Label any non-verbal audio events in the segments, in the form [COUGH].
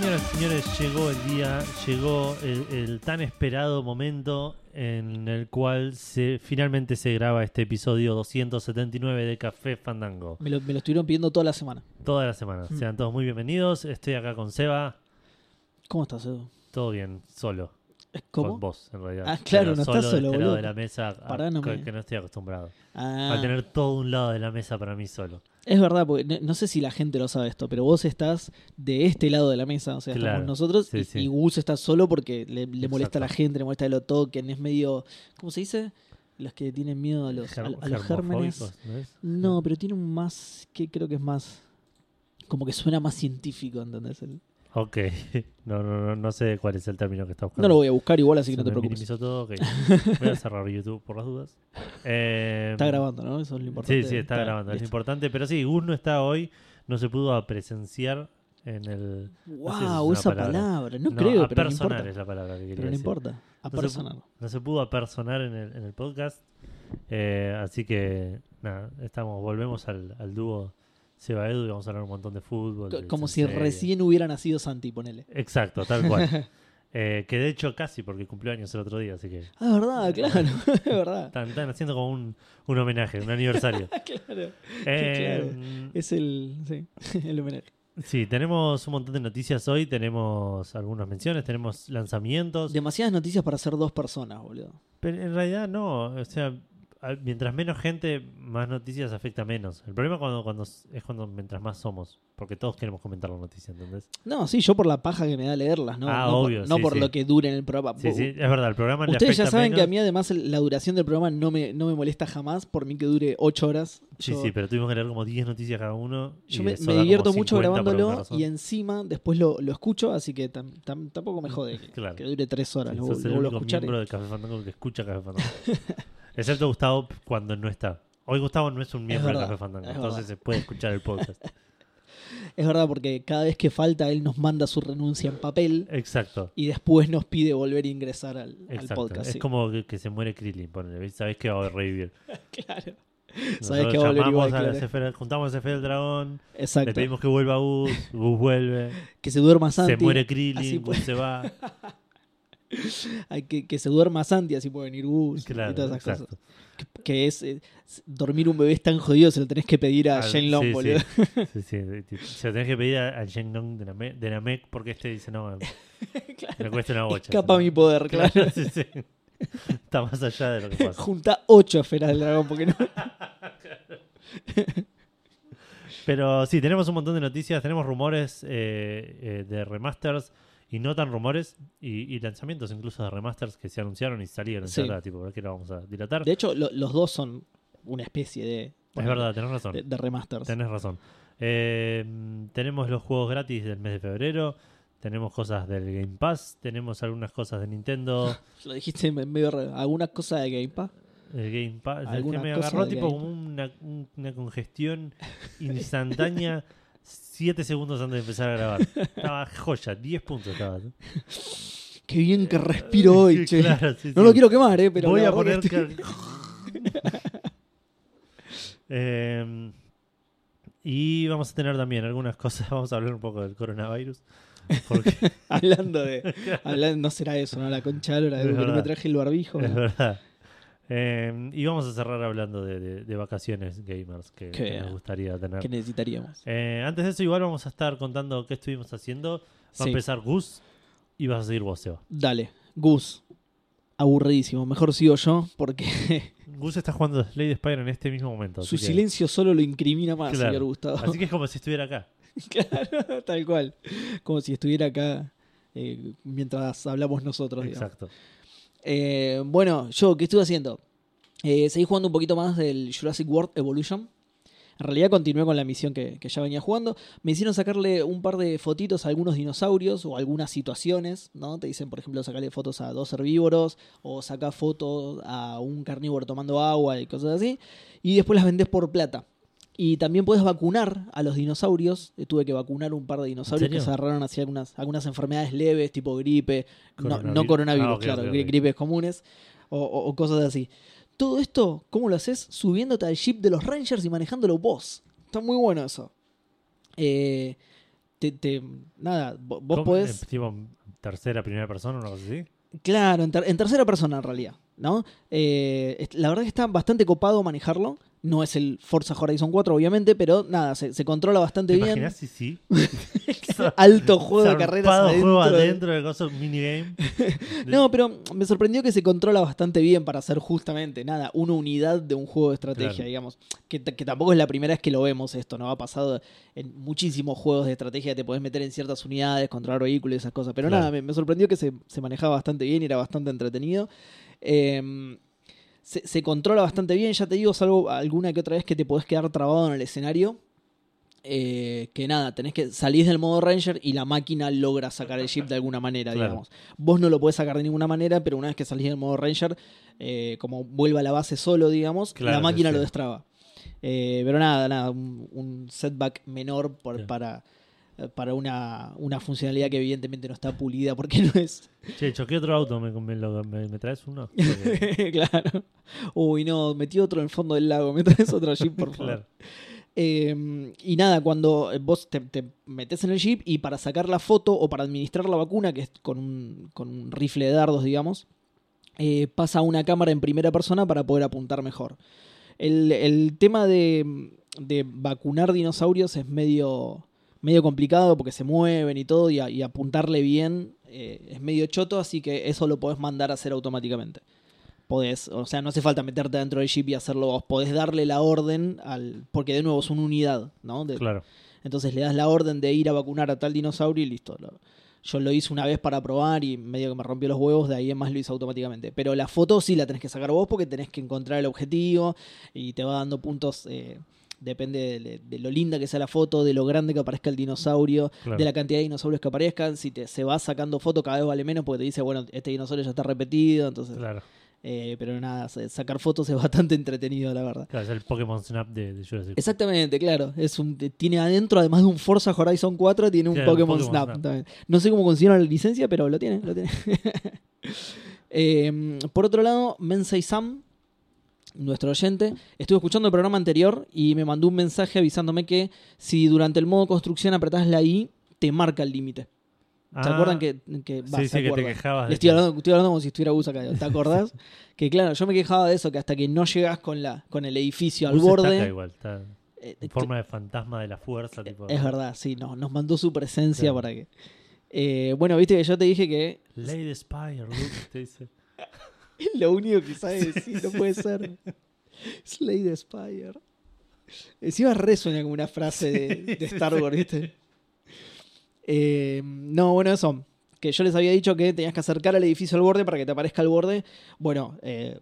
señoras y señores, llegó el día, llegó el, el tan esperado momento en el cual se finalmente se graba este episodio 279 de Café Fandango. Me lo, me lo estuvieron pidiendo toda la semana. Toda la semana. Mm. Sean todos muy bienvenidos. Estoy acá con Seba. ¿Cómo estás, Edu? Todo bien, solo. ¿Cómo? Con vos, en realidad. Ah, claro, Pero no solo estás de solo, este lado de la mesa, a- no que, me- que no estoy acostumbrado. Ah, A tener todo un lado de la mesa para mí solo. Es verdad, porque no, no sé si la gente lo sabe esto, pero vos estás de este lado de la mesa, o sea, Claro, estamos nosotros sí, y, sí. y Gus está solo porque le, le molesta a la gente, le molesta que lo toquen, es medio, ¿cómo se dice? Los que tienen miedo a los, a, Germ- a los gérmenes. No, pero tiene un más, que creo que es más, como que suena más científico, ¿entendés? El- Ok. [LAUGHS] No, no, no, no sé cuál es el término que está buscando. No lo voy a buscar igual, así Se que no te me preocupes. minimizó todo, ok. [LAUGHS] Voy a cerrar YouTube por las dudas. Eh, Está grabando, ¿no? Eso es lo importante. Sí, sí, está, grabando. Es importante. Pero sí, Gus no está hoy. No se pudo presenciar en el. no sé si es Wow, una esa palabra. palabra. No, creo, a pero no personar es la palabra que quería Pero no decir. importa. A No se personal. No se pudo apersonar en el, en el podcast. Eh, así que, nada, estamos, volvemos al, al dúo Seba Edu y vamos a hablar un montón de fútbol. De Como si serie. recién hubiera nacido Santi, ponele. Exacto, tal cual. [LAUGHS] Eh, que de hecho casi, porque cumplió años el otro día, así que Ah, es verdad, claro. [LAUGHS] Es verdad. están, están haciendo como un, un homenaje, un aniversario. [LAUGHS] claro. Eh, Es el. Sí, el homenaje. Sí, tenemos un montón de noticias hoy, tenemos algunas menciones, tenemos lanzamientos, Demasiadas noticias para ser dos personas, boludo. pero en realidad no, o sea, mientras menos gente, más noticias afecta menos. El problema cuando, cuando es cuando mientras más somos, porque todos queremos comentar la noticia, ¿entendés? No, sí, yo por la paja que me da leerlas, ¿no? Ah, no obvio, por, no sí, por sí. lo que dure en el programa. Sí, sí, es verdad, el programa le Ustedes ya afecta saben que a menos. mí además la duración del programa no me, no me molesta jamás, por mí que dure ocho horas. Sí, yo, sí, pero tuvimos que leer como 10 noticias cada uno. yo me, me divierto mucho 50 por alguna grabándolo y encima después lo, lo escucho, así que tam- tam- tampoco me jode que, [LAUGHS] Claro. que dure tres horas. Sí, lo, sos lo el único miembro de Café Fandango que escucha Café Fandango. [LAUGHS] Excepto Gustavo cuando no está. Hoy Gustavo no es un miembro verdad, de Café Fandango, es entonces verdad. se puede escuchar el podcast. [LAUGHS] Es verdad, porque cada vez que falta él nos manda su renuncia en papel Exacto. y después nos pide volver a ingresar al, podcast. es sí. como que, que se muere Krillin, ponele, sabés que va a revivir. [LAUGHS] Claro. Nosotros Sabés que va a volver igual, a claro. juntamos a Esfera del Dragón, le Exacto. pedimos que vuelva Gus, Gus vuelve, [LAUGHS] Que se duerma Santi. se muere Krillin, Gus se va. [LAUGHS] Hay que, que se duerma Santi, así puede venir Gus Claro, y todas esas exacto. cosas. Que, que es, eh, dormir un bebé es tan jodido, se lo tenés que pedir a Al- Shane Long, sí, boludo. [LAUGHS] Sí, Se lo tenés que pedir a, a Shen Long de Namek, de Namek porque este dice no, [LAUGHS] me cuesta una bocha. Escapa mi poder, claro. Claro. Está más allá de lo que pasa. Junta ocho esferas del dragón, porque no. Pero sí, tenemos un montón de noticias, tenemos rumores eh, eh, de remasters y no tan rumores y, y lanzamientos incluso de remasters que se anunciaron y salieron. Sí. Está, tipo, que lo vamos a dilatar. De hecho, lo- los dos son una especie de. es verdad, tenés razón. De, de remasters. Tenés razón. Eh, tenemos los juegos gratis del mes de febrero. Tenemos cosas del Game Pass. Tenemos algunas cosas de Nintendo. [LAUGHS] Lo dijiste me- medio. re- Alguna cosa de Game Pass. El Game Pass. Es que me agarró tipo como una congestión [LAUGHS] instantánea. Siete segundos antes de empezar a grabar. Estaba joya, 10 puntos estaba. [LAUGHS] Qué bien que respiro [LAUGHS] hoy, che. Claro, sí, No sí. lo quiero quemar, eh, pero. Voy a poner. estoy- [LAUGHS] Em, y vamos a tener también algunas cosas. Vamos a hablar un poco del coronavirus. Porque hablando de. hablando, no será eso, ¿no? La concha de la de que no me traje el barbijo. es ¿no? verdad. Em, y vamos a cerrar hablando de, de- de vacaciones gamers que, nos gustaría tener. Que necesitaríamos. Eh, antes de eso, igual vamos a estar contando qué estuvimos haciendo. Va a empezar Gus y vas a seguir vos, Seba. Dale, Gus. Aburridísimo. Mejor sigo yo porque [LAUGHS] Gus está jugando Slade Spire en este mismo momento. su que- silencio solo lo incrimina más, Claro. señor Gustavo. Así que es como si estuviera acá. [LAUGHS] Claro, tal cual. Como si estuviera acá eh, mientras hablamos nosotros. digamos. Exacto. Eh, bueno, yo, ¿qué estuve haciendo? Eh, seguí jugando un poquito más del Jurassic World Evolution. En realidad continué con la misión que, ya venía jugando. Me hicieron sacarle un par de fotitos a algunos dinosaurios o algunas situaciones, ¿no? Te dicen, por ejemplo, sacarle fotos a dos herbívoros o sacar fotos a un carnívoro tomando agua y cosas así. Y después las vendés por plata. Y también puedes vacunar a los dinosaurios. Eh, tuve que vacunar un par de dinosaurios que se agarraron hacia algunas, algunas enfermedades leves, tipo gripe, no, Coronavirus. no coronavirus, Ah, claro, ok, gri- ok. gripes comunes o, o- o cosas así. Todo esto, ¿cómo lo haces? Subiéndote al jeep de los Rangers y manejándolo vos. Está muy bueno eso. Eh, te, te- nada, vo- vos podés... Eh, tipo, tercera, primera persona, cosa así. Claro, en, ter- en tercera persona en realidad, ¿no? Eh, la verdad que está bastante copado manejarlo. No es el Forza Horizon 4, obviamente, pero nada, se, se controla bastante ¿Te bien. sí? [LAUGHS] Alto juego de carreras adentro. juego de- adentro de cosas minigame. [LAUGHS] No, pero me sorprendió que se controla bastante bien para hacer justamente, nada, una unidad de un juego de estrategia, Claro. digamos. Que, que tampoco es la primera vez que lo vemos esto, ¿no? Ha pasado en muchísimos juegos de estrategia te podés meter en ciertas unidades, controlar vehículos y esas cosas. Pero Claro. nada, me, me sorprendió que se, se manejaba bastante bien y era bastante entretenido. Eh, se, se controla bastante bien, ya te digo, salvo alguna que otra vez que te podés quedar trabado en el escenario. eh, que nada, tenés que salir del modo Ranger y la máquina logra sacar el jeep de alguna manera, Claro. digamos. Vos no lo podés sacar de ninguna manera, pero una vez que salís del modo Ranger, eh, como vuelve a la base solo, digamos, Claro, la máquina sí. lo destraba. Eh, pero nada, nada, un, un setback menor por- para, para una, una funcionalidad que evidentemente no está pulida porque [LAUGHS] no es. Che, choqué otro auto, ¿me, me, me- me traes uno? [LAUGHS] Porque- claro. Uy, no, metí otro en el fondo del lago, me traes otro jeep, por favor. claro. Eh, y nada, cuando vos te, te metes en el jeep y para sacar la foto o para administrar la vacuna, que es con un, con un rifle de dardos, digamos, eh, pasa a una cámara en primera persona para poder apuntar mejor. El, el tema de, de vacunar dinosaurios es medio, medio complicado porque se mueven y todo, y, a- y apuntarle bien eh, es medio choto, así que eso lo podés mandar a hacer automáticamente. Podés, o sea, no hace falta meterte dentro del jeep y hacerlo vos. Podés darle la orden al. Porque de nuevo es una unidad, ¿no? De- Claro. Entonces le das la orden de ir a vacunar a tal dinosaurio y listo. Lo- yo lo hice una vez para probar y medio que me rompió los huevos, de ahí en más lo hice automáticamente. Pero la foto sí la tenés que sacar vos porque tenés que encontrar el objetivo y te va dando puntos. eh, depende de, de lo linda que sea la foto, de lo grande que aparezca el dinosaurio, Claro. de la cantidad de dinosaurios que aparezcan. Si te, se va sacando foto, cada vez vale menos porque te dice, bueno, este dinosaurio ya está repetido. Entonces, Claro. eh, pero nada, sa- sacar fotos es [LAUGHS] bastante entretenido, la verdad. Claro, es el Pokémon Snap de, de Jurassic Park. Exactamente, claro. Es un, tiene adentro, además de un Forza Horizon 4, tiene un Claro, Pokémon, Pokémon Snap. Snap. también. No sé cómo funciona la licencia, pero lo tiene, lo tiene. [LAUGHS] Eh, por otro lado, Mensei Sam, nuestro oyente, estuvo escuchando el programa anterior y me mandó un mensaje avisándome que si durante el modo construcción apretás la I, te marca el límite. ¿Se Ah, acuerdan que, que Sí, sí, que te quejabas. De estoy hablando, estoy hablando como si estuviera Gus acá. ¿Te acordás? [LAUGHS] que claro, yo me quejaba de eso, que hasta que no llegas con la con el edificio al Gus está acá borde. igual, está eh, en forma de fantasma de la fuerza. Tipo, Es verdad, sí, no, nos mandó su presencia para que. Eh, bueno, viste que yo te dije que Lady Spire, Luke, te dice. Es [LAUGHS] lo único que sabe decir, no puede ser. Slay the Spire. Encima resuena como una frase de, de Star Wars, ¿viste? Eh, no, bueno, eso. Que yo les había dicho que tenías que acercar al edificio al borde para que te aparezca el borde. Bueno, eh,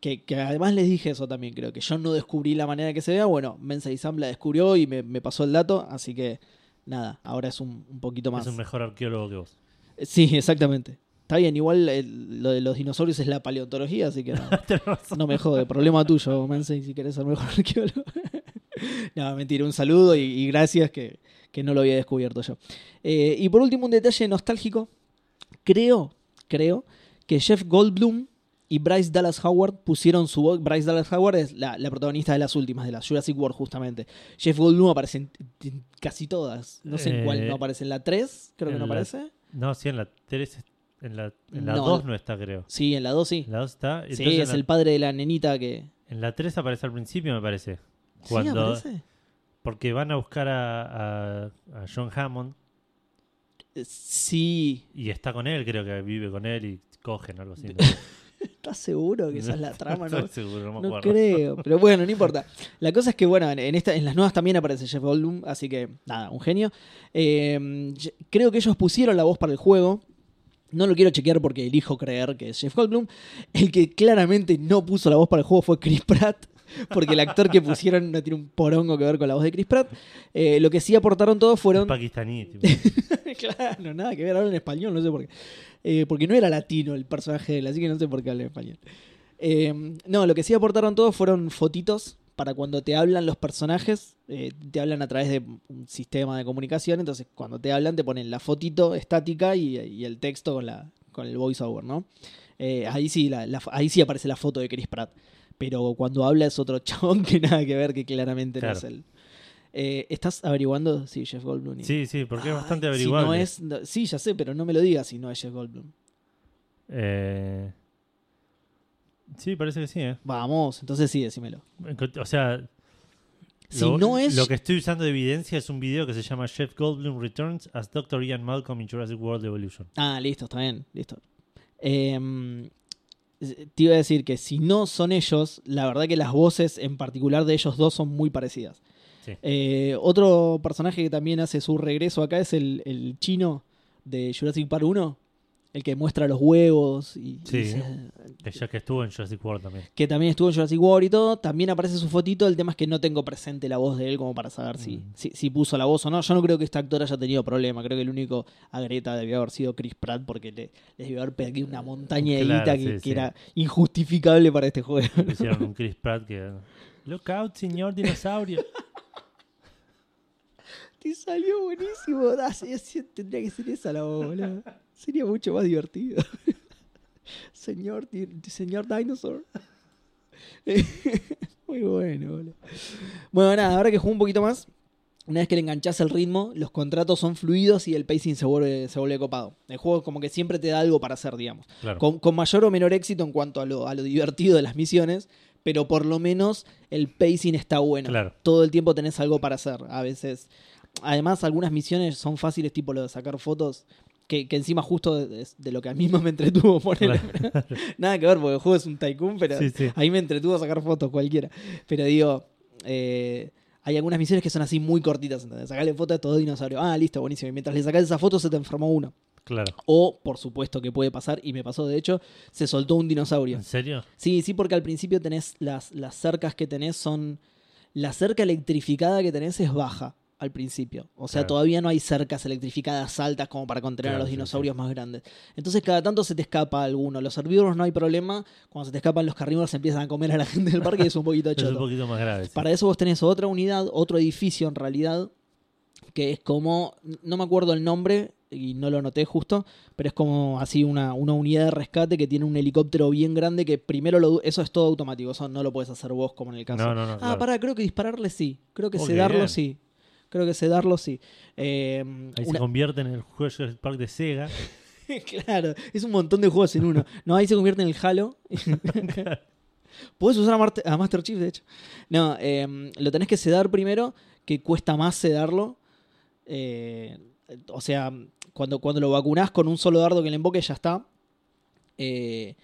que, que además les dije eso también, creo que yo no descubrí la manera que se vea. Bueno, Mensa y Sam la descubrió y me, me pasó el dato, así que nada, ahora es un, un poquito más. Es un mejor arqueólogo que vos. Sí, exactamente. Está bien, igual el- lo de los dinosaurios es la paleontología, así que no, [LAUGHS] no me jode. Problema tuyo, Mensei, si querés ser mejor [LAUGHS] arqueólogo. no, mentira, un saludo y, y gracias que, que no lo había descubierto yo. Eh, y por último, un detalle nostálgico. Creo, creo que Jeff Goldblum y Bryce Dallas Howard pusieron su voz. Bryce Dallas Howard es la, la protagonista de las últimas, de la Jurassic World, justamente. Jeff Goldblum aparece en, en casi todas. No sé en cuál Eh, no aparece. En la 3, creo que no la- aparece. No, sí, en la 3, en la, en la No, 2 no está, creo. Sí, en la 2 sí. La 2 está. Sí, es la, el padre de la nenita que. en la 3 aparece al principio, me parece. ¿Sí Cuando, aparece? Porque van a buscar a, a, a John Hammond Eh, Sí. y está con él, creo que vive con él y cogen algo así. ¿no? [LAUGHS] ¿Estás seguro que esa es la trama? [LAUGHS] No, Estoy seguro, no me no creo. Pero bueno, no importa. La cosa es que, bueno, en, esta, en las nuevas también aparece Jeff Goldblum, así que nada, un genio. Eh, creo que ellos pusieron la voz para el juego. No lo quiero chequear porque elijo creer que es Jeff Goldblum. El que claramente no puso la voz para el juego fue Chris Pratt. Porque el actor que pusieron no tiene un porongo que ver con la voz de Chris Pratt. Eh, lo que sí aportaron todos fueron Pakistaní, [LAUGHS] claro, nada que ver, habla en español, no sé por qué. Eh, porque no era latino el personaje de él, así que no sé por qué habla en español. Eh, no, lo que sí aportaron todos fueron fotitos para cuando te hablan los personajes, eh, te hablan a través de un sistema de comunicación, entonces cuando te hablan te ponen la fotito estática y, y el texto con, la, con el voiceover, ¿no? Eh, ahí, sí, la- la- ahí sí aparece la foto de Chris Pratt, pero cuando habla es otro [LAUGHS] chabón que nada que ver, que claramente no es él. Eh, ¿Estás averiguando si Jeff Goldblum? Sí, sí, porque es bastante si averiguable. no es, no- sí, ya sé, pero no me lo digas si no es Jeff Goldblum. Eh, Sí, parece que sí, ¿eh? Vamos, entonces sí, decímelo. O sea, Si lo, no es. lo que estoy usando de evidencia es un video que se llama Jeff Goldblum Returns as Dr. Ian Malcolm in Jurassic World Evolution. Ah, listo, está bien, listo. Em, te iba a decir que si no son ellos, la verdad que las voces en particular de ellos dos son muy parecidas. Sí. Eh, otro personaje que también hace su regreso acá es el, el chino de Jurassic Park 1, el que muestra los huevos y, Sí. y se- Que ya que estuvo en Jurassic World también. que también estuvo en Jurassic World y todo, también aparece su fotito, el tema es que no tengo presente la voz de él como para saber si, Mm. si, si puso la voz o no. Yo no creo que este actor haya tenido problema, creo que el único agreta debió haber sido Chris Pratt porque le, le debió haber pedido una montaña de Claro, guita sí, que, era injustificable para este juego. Hicieron un Chris Pratt que. [LAUGHS] Look out, señor dinosaurio. [LAUGHS] Te salió buenísimo. Ah, sí, sí, tendría que ser esa la voz, boludo. Sería mucho más divertido. [LAUGHS] señor, señor Dinosaur. [LAUGHS] Muy bueno, boludo. Bueno, nada, ahora que juego un poquito más, una vez que le enganchás el ritmo, los contratos son fluidos y el pacing se vuelve, se vuelve copado. El juego como que siempre te da algo para hacer, digamos. Claro. Con, con mayor o menor éxito en cuanto a lo, a lo divertido de las misiones, pero por lo menos el pacing está bueno. Claro. Todo el tiempo tenés algo para hacer. A veces. Además, algunas misiones son fáciles, tipo lo de sacar fotos. Que, que encima justo de, de lo que a mí más me entretuvo [LAUGHS] ponerle. [LAUGHS] Nada que ver, porque el juego es un tycoon, pero Sí, sí. ahí me entretuvo sacar fotos cualquiera. Pero digo, eh, hay algunas misiones que son así muy cortitas. ¿entendés? Sacarle foto a todo dinosaurio. Ah, listo, buenísimo. Y mientras le sacas esa foto se te enfermó uno. Claro. O, por supuesto que puede pasar, y me pasó de hecho, se soltó un dinosaurio. ¿En serio? Sí, sí, porque al principio tenés las, las cercas que tenés son. La cerca electrificada que tenés es baja al principio. O sea, Claro. todavía no hay cercas electrificadas altas como para contener a los sí, dinosaurios más grandes. Entonces, cada tanto se te escapa alguno. Los herbívoros no hay problema. Cuando se te escapan los carnívoros, se empiezan a comer a la [LAUGHS] gente del parque y es un poquito [LAUGHS] Es un choto. poquito más grave. sí. Para eso vos tenés otra unidad, otro edificio en realidad, que es como, no me acuerdo el nombre y no lo noté justo, pero es como así una, una unidad de rescate que tiene un helicóptero bien grande que primero lo, eso es todo automático, eso no lo puedes hacer vos como en el caso. No, no, no. ah, claro. pará, creo que dispararle sí, creo que Oh, qué sedarlo bien. sí. Creo que sedarlo sí. Eh, Ahí se convierte en el Jurassic Park de Sega. [LAUGHS] claro, es un montón de juegos en uno. No, ahí se convierte en el Halo. [LAUGHS] Puedes usar a, Marte- a Master Chief, de hecho. No, eh, lo tenés que sedar primero, que cuesta más sedarlo. Eh, o sea, cuando, cuando lo vacunás con un solo dardo que le emboque, ya está. Eh,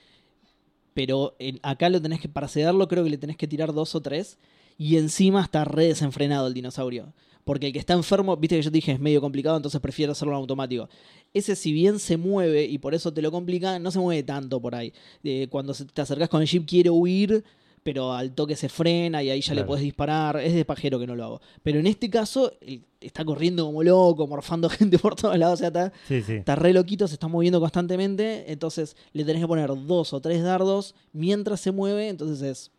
pero en- acá lo tenés que, para sedarlo, creo que le tenés que tirar dos o tres. Y encima está re desenfrenado el dinosaurio. Porque el que está enfermo, viste que yo te dije es medio complicado, entonces prefiero hacerlo en automático. Ese, si bien se mueve y por eso te lo complica, no se mueve tanto por ahí. Eh, cuando te acercás con el jeep, quiere huir, pero al toque se frena y ahí ya le puedes disparar. Es de pajero que no lo hago. Pero en este caso, está corriendo como loco, morfando [LAUGHS] gente por todos lados. O sea, está, Sí, sí. está re loquito, se está moviendo constantemente. Entonces le tenés que poner dos o tres dardos mientras se mueve. Entonces es,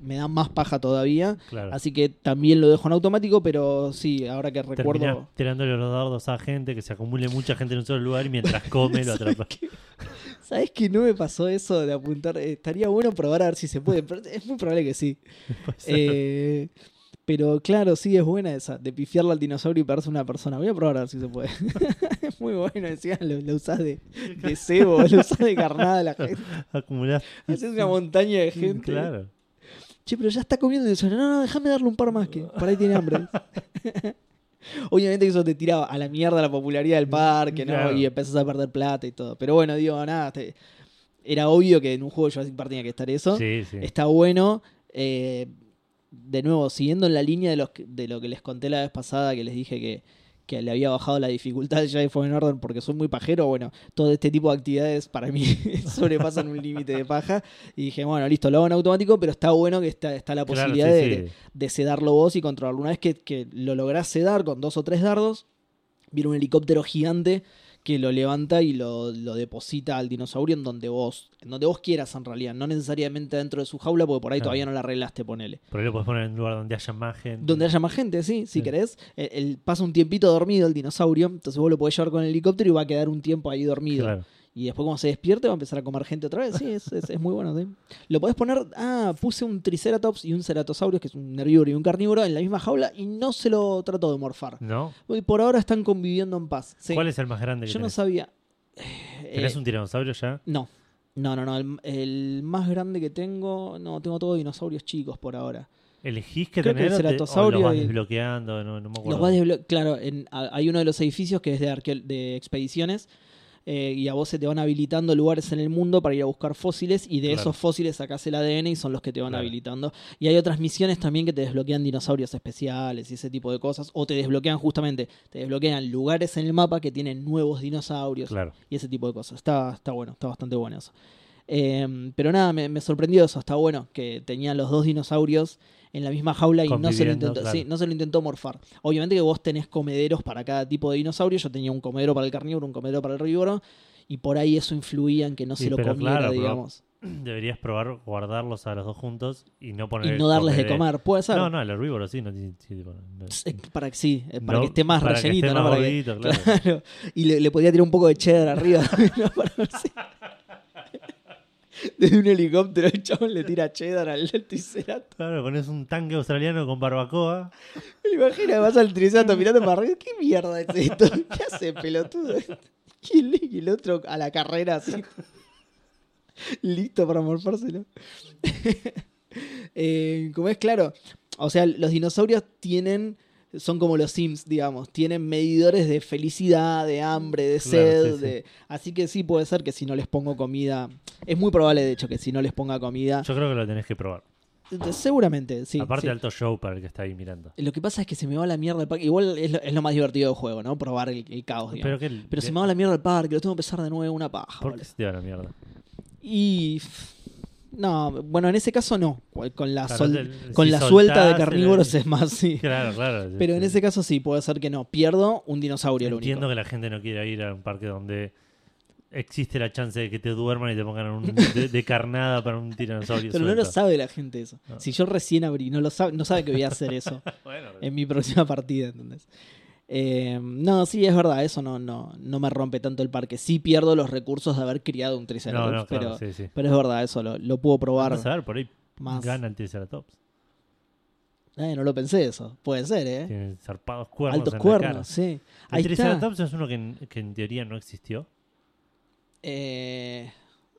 me da más paja todavía. Claro. Así que también lo dejo en automático, pero sí, ahora que recuerdo. Terminás tirándole los dardos a gente, que se acumule mucha gente en un solo lugar y mientras come lo [LAUGHS] atrapa. ¿Sabes que no me pasó eso de apuntar? Eh, estaría bueno probar a ver si se puede, pero es muy probable que sí. [LAUGHS] Eh, pero claro, sí, es buena esa, de pifiarle al dinosaurio y pegarse a una persona. Voy a probar a ver si se puede. [LAUGHS] es muy bueno, decía, lo, lo usás de, de cebo, lo usás de carnada a la gente. Acumulás. Haces una montaña de gente. Claro. Che, pero ya está comiendo el dinosaurio. No, no, déjame darle un par más que por ahí tiene hambre. [LAUGHS] Obviamente que eso te tiraba a la mierda la popularidad del parque, ¿no? Claro. Y empezás a perder plata y todo. Pero bueno, digo, nada, te- era obvio que en un juego de Jurassic Park tenía que estar eso. Sí, sí. Está bueno. Eh, de nuevo, siguiendo en la línea de, los, de lo que les conté la vez pasada, que les dije que, que le había bajado la dificultad ya de Fallen Order porque soy muy pajero, bueno, todo este tipo de actividades para mí [LAUGHS] sobrepasan un límite de paja. Y dije, bueno, listo, lo hago en automático, pero está bueno que está, está la Claro, posibilidad sí, de, sí. de- de sedarlo vos y controlarlo. Una vez que, que lo lográs sedar con dos o tres dardos, viene un helicóptero gigante que lo levanta y lo, lo deposita al dinosaurio en donde vos, en donde vos quieras en realidad, no necesariamente dentro de su jaula, porque por ahí Claro. todavía no la arreglaste, ponele. Por ahí lo puedes poner en un lugar donde haya más gente. Donde haya más gente, sí, si Sí. querés. El, el- pasa un tiempito dormido el dinosaurio, entonces vos lo podés llevar con el helicóptero y va a quedar un tiempo ahí dormido. Claro. Y después cuando se despierte va a empezar a comer gente otra vez. Sí, es, es- es muy bueno. sí. Lo podés poner... Ah, puse un Triceratops y un Ceratosaurio, que es un herbívoro y un carnívoro, en la misma jaula y no se lo trato de morfar. ¿No? Y por ahora están conviviendo en paz. Sí. ¿Cuál es el más grande que Yo no tenés? sabía... ¿Tenés Eh, un tiranosaurio ya? No. No, no, no. El, el más grande que tengo... No, tengo todos dinosaurios chicos por ahora. ¿Elegís creo que tener el o te- o ceratosaurio los vas desbloqueando? No, no me acuerdo. Los vas desblo- claro, en- a- hay uno de los edificios que es de, de expediciones eh, y a vos se te van habilitando lugares en el mundo para ir a buscar fósiles y de Claro. esos fósiles sacás el ADN y son los que te van Claro. habilitando. Y hay otras misiones también que te desbloquean dinosaurios especiales y ese tipo de cosas. O te desbloquean justamente, te desbloquean lugares en el mapa que tienen nuevos dinosaurios Claro. y ese tipo de cosas. Está, está bueno, está bastante bueno eso. Eh, pero nada, me, me sorprendió eso, está bueno, que tenían los dos dinosaurios en la misma jaula y no se, lo intentó, claro. sí, no se lo intentó morfar. Obviamente que vos tenés comederos para cada tipo de dinosaurio, yo tenía un comedero para el carnívoro, un comedero para el herbívoro, y por ahí eso influía en que no Sí, se lo comiera, claro, digamos. [CLEARS THROAT] Deberías probar guardarlos a los dos juntos y no poner Y no darles de comer, puede ser. No, no, el herbívoro sí. No, sí, no- Para que sí, para no- que esté más para que rellenito, ¿no? Para que- [LAUGHS] claro. Y le, le podía tirar un poco de cheddar arriba [LAUGHS] ¿no? Para ver si- [LAUGHS] Desde un helicóptero el chabón le tira cheddar al triceratops. Claro, pones un tanque australiano con barbacoa. Imagina, vas al triceratops mirando para arriba. ¿Qué mierda es esto? [LAUGHS] ¿Qué hace, pelotudo? Y el, y el otro a la carrera así. Listo para morfárselo. [LAUGHS] eh, como es claro, o sea, los dinosaurios tienen. Son como los Sims, digamos. Tienen medidores de felicidad, de hambre, de sed. sí. de- Así que sí puede ser que si no les pongo comida. Es muy probable, de hecho, que si no les ponga comida. Yo creo que lo tenés que probar. Seguramente, sí. Aparte, sí. alto show para el que está ahí mirando. Lo que pasa es que se me va la mierda el parque. Igual es lo, es lo más divertido del juego, ¿no? Probar el, el caos, digamos. Pero, Pero, que, se me va la mierda el parque, lo tengo que empezar de nuevo, una paja. ¿Por qué se te va la mierda? Y. No, bueno, en ese caso no. Con la, Claro, sol- el- con si la suelta de soltás, carnívoros el- es más, sí. [LAUGHS] Claro, claro. Pero en ese caso sí, puede ser que no. Pierdo un dinosaurio, Entiendo único. que la gente no quiera ir a un parque donde existe la chance de que te duerman y te pongan un, [LAUGHS] de, de carnada para un tiranosaurio. Pero no lo sabe la gente eso. No. Si yo recién abrí, no lo sabe, no sabe que voy a hacer eso [LAUGHS] Bueno, en mi próxima partida, ¿entendés? Eh, no, sí, es verdad, eso no, no, no me rompe tanto el parque. Sí pierdo los recursos de haber criado un Triceratops, no, pero, sí, sí. pero es verdad, eso lo, lo puedo probar Vamos a ver, por ahí más. gana el Triceratops. Eh, no lo pensé eso. Puede ser, ¿eh? Tiene zarpados cuernos Altos en la cuernos, cara. sí. El Ahí está. Triceratops es uno que en, que en teoría no existió. Eh,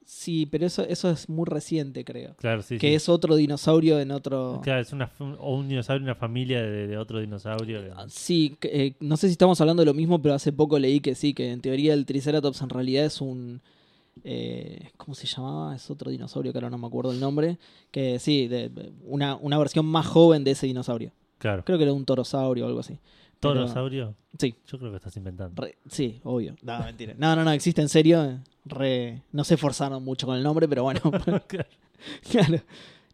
sí, pero eso, eso es muy reciente, creo. Claro, sí. que sí. es otro dinosaurio en otro... Claro, es una, o un dinosaurio, una familia de, de otro dinosaurio. Ah, Sí, que, eh, no sé si estamos hablando de lo mismo, pero hace poco leí que sí, que en teoría el Triceratops en realidad es un... eh, ¿Cómo se llamaba? Es otro dinosaurio que ahora no me acuerdo el nombre. Que sí, de, de- una, una versión más joven de ese dinosaurio. Claro. Creo que era un torosaurio o algo así. Pero- ¿Torosaurio? Sí, Yo creo que estás inventando. Re- sí, obvio. No, mentira. No, no, no, existe en serio. Re- no se esforzaron mucho con el nombre, pero bueno. [LAUGHS] [LAUGHS] claro.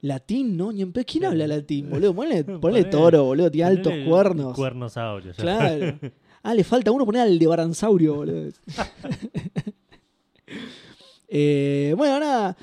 Latín, ¿no? Ni en pe- ¿Quién habla latín, boludo? Ponle, [LAUGHS] toro, boludo. Tiene altos cuernos. Cuernosaurio. ya Claro. Ah, le falta uno poner al de Baransaurio, boludo. Eh, bueno, nada.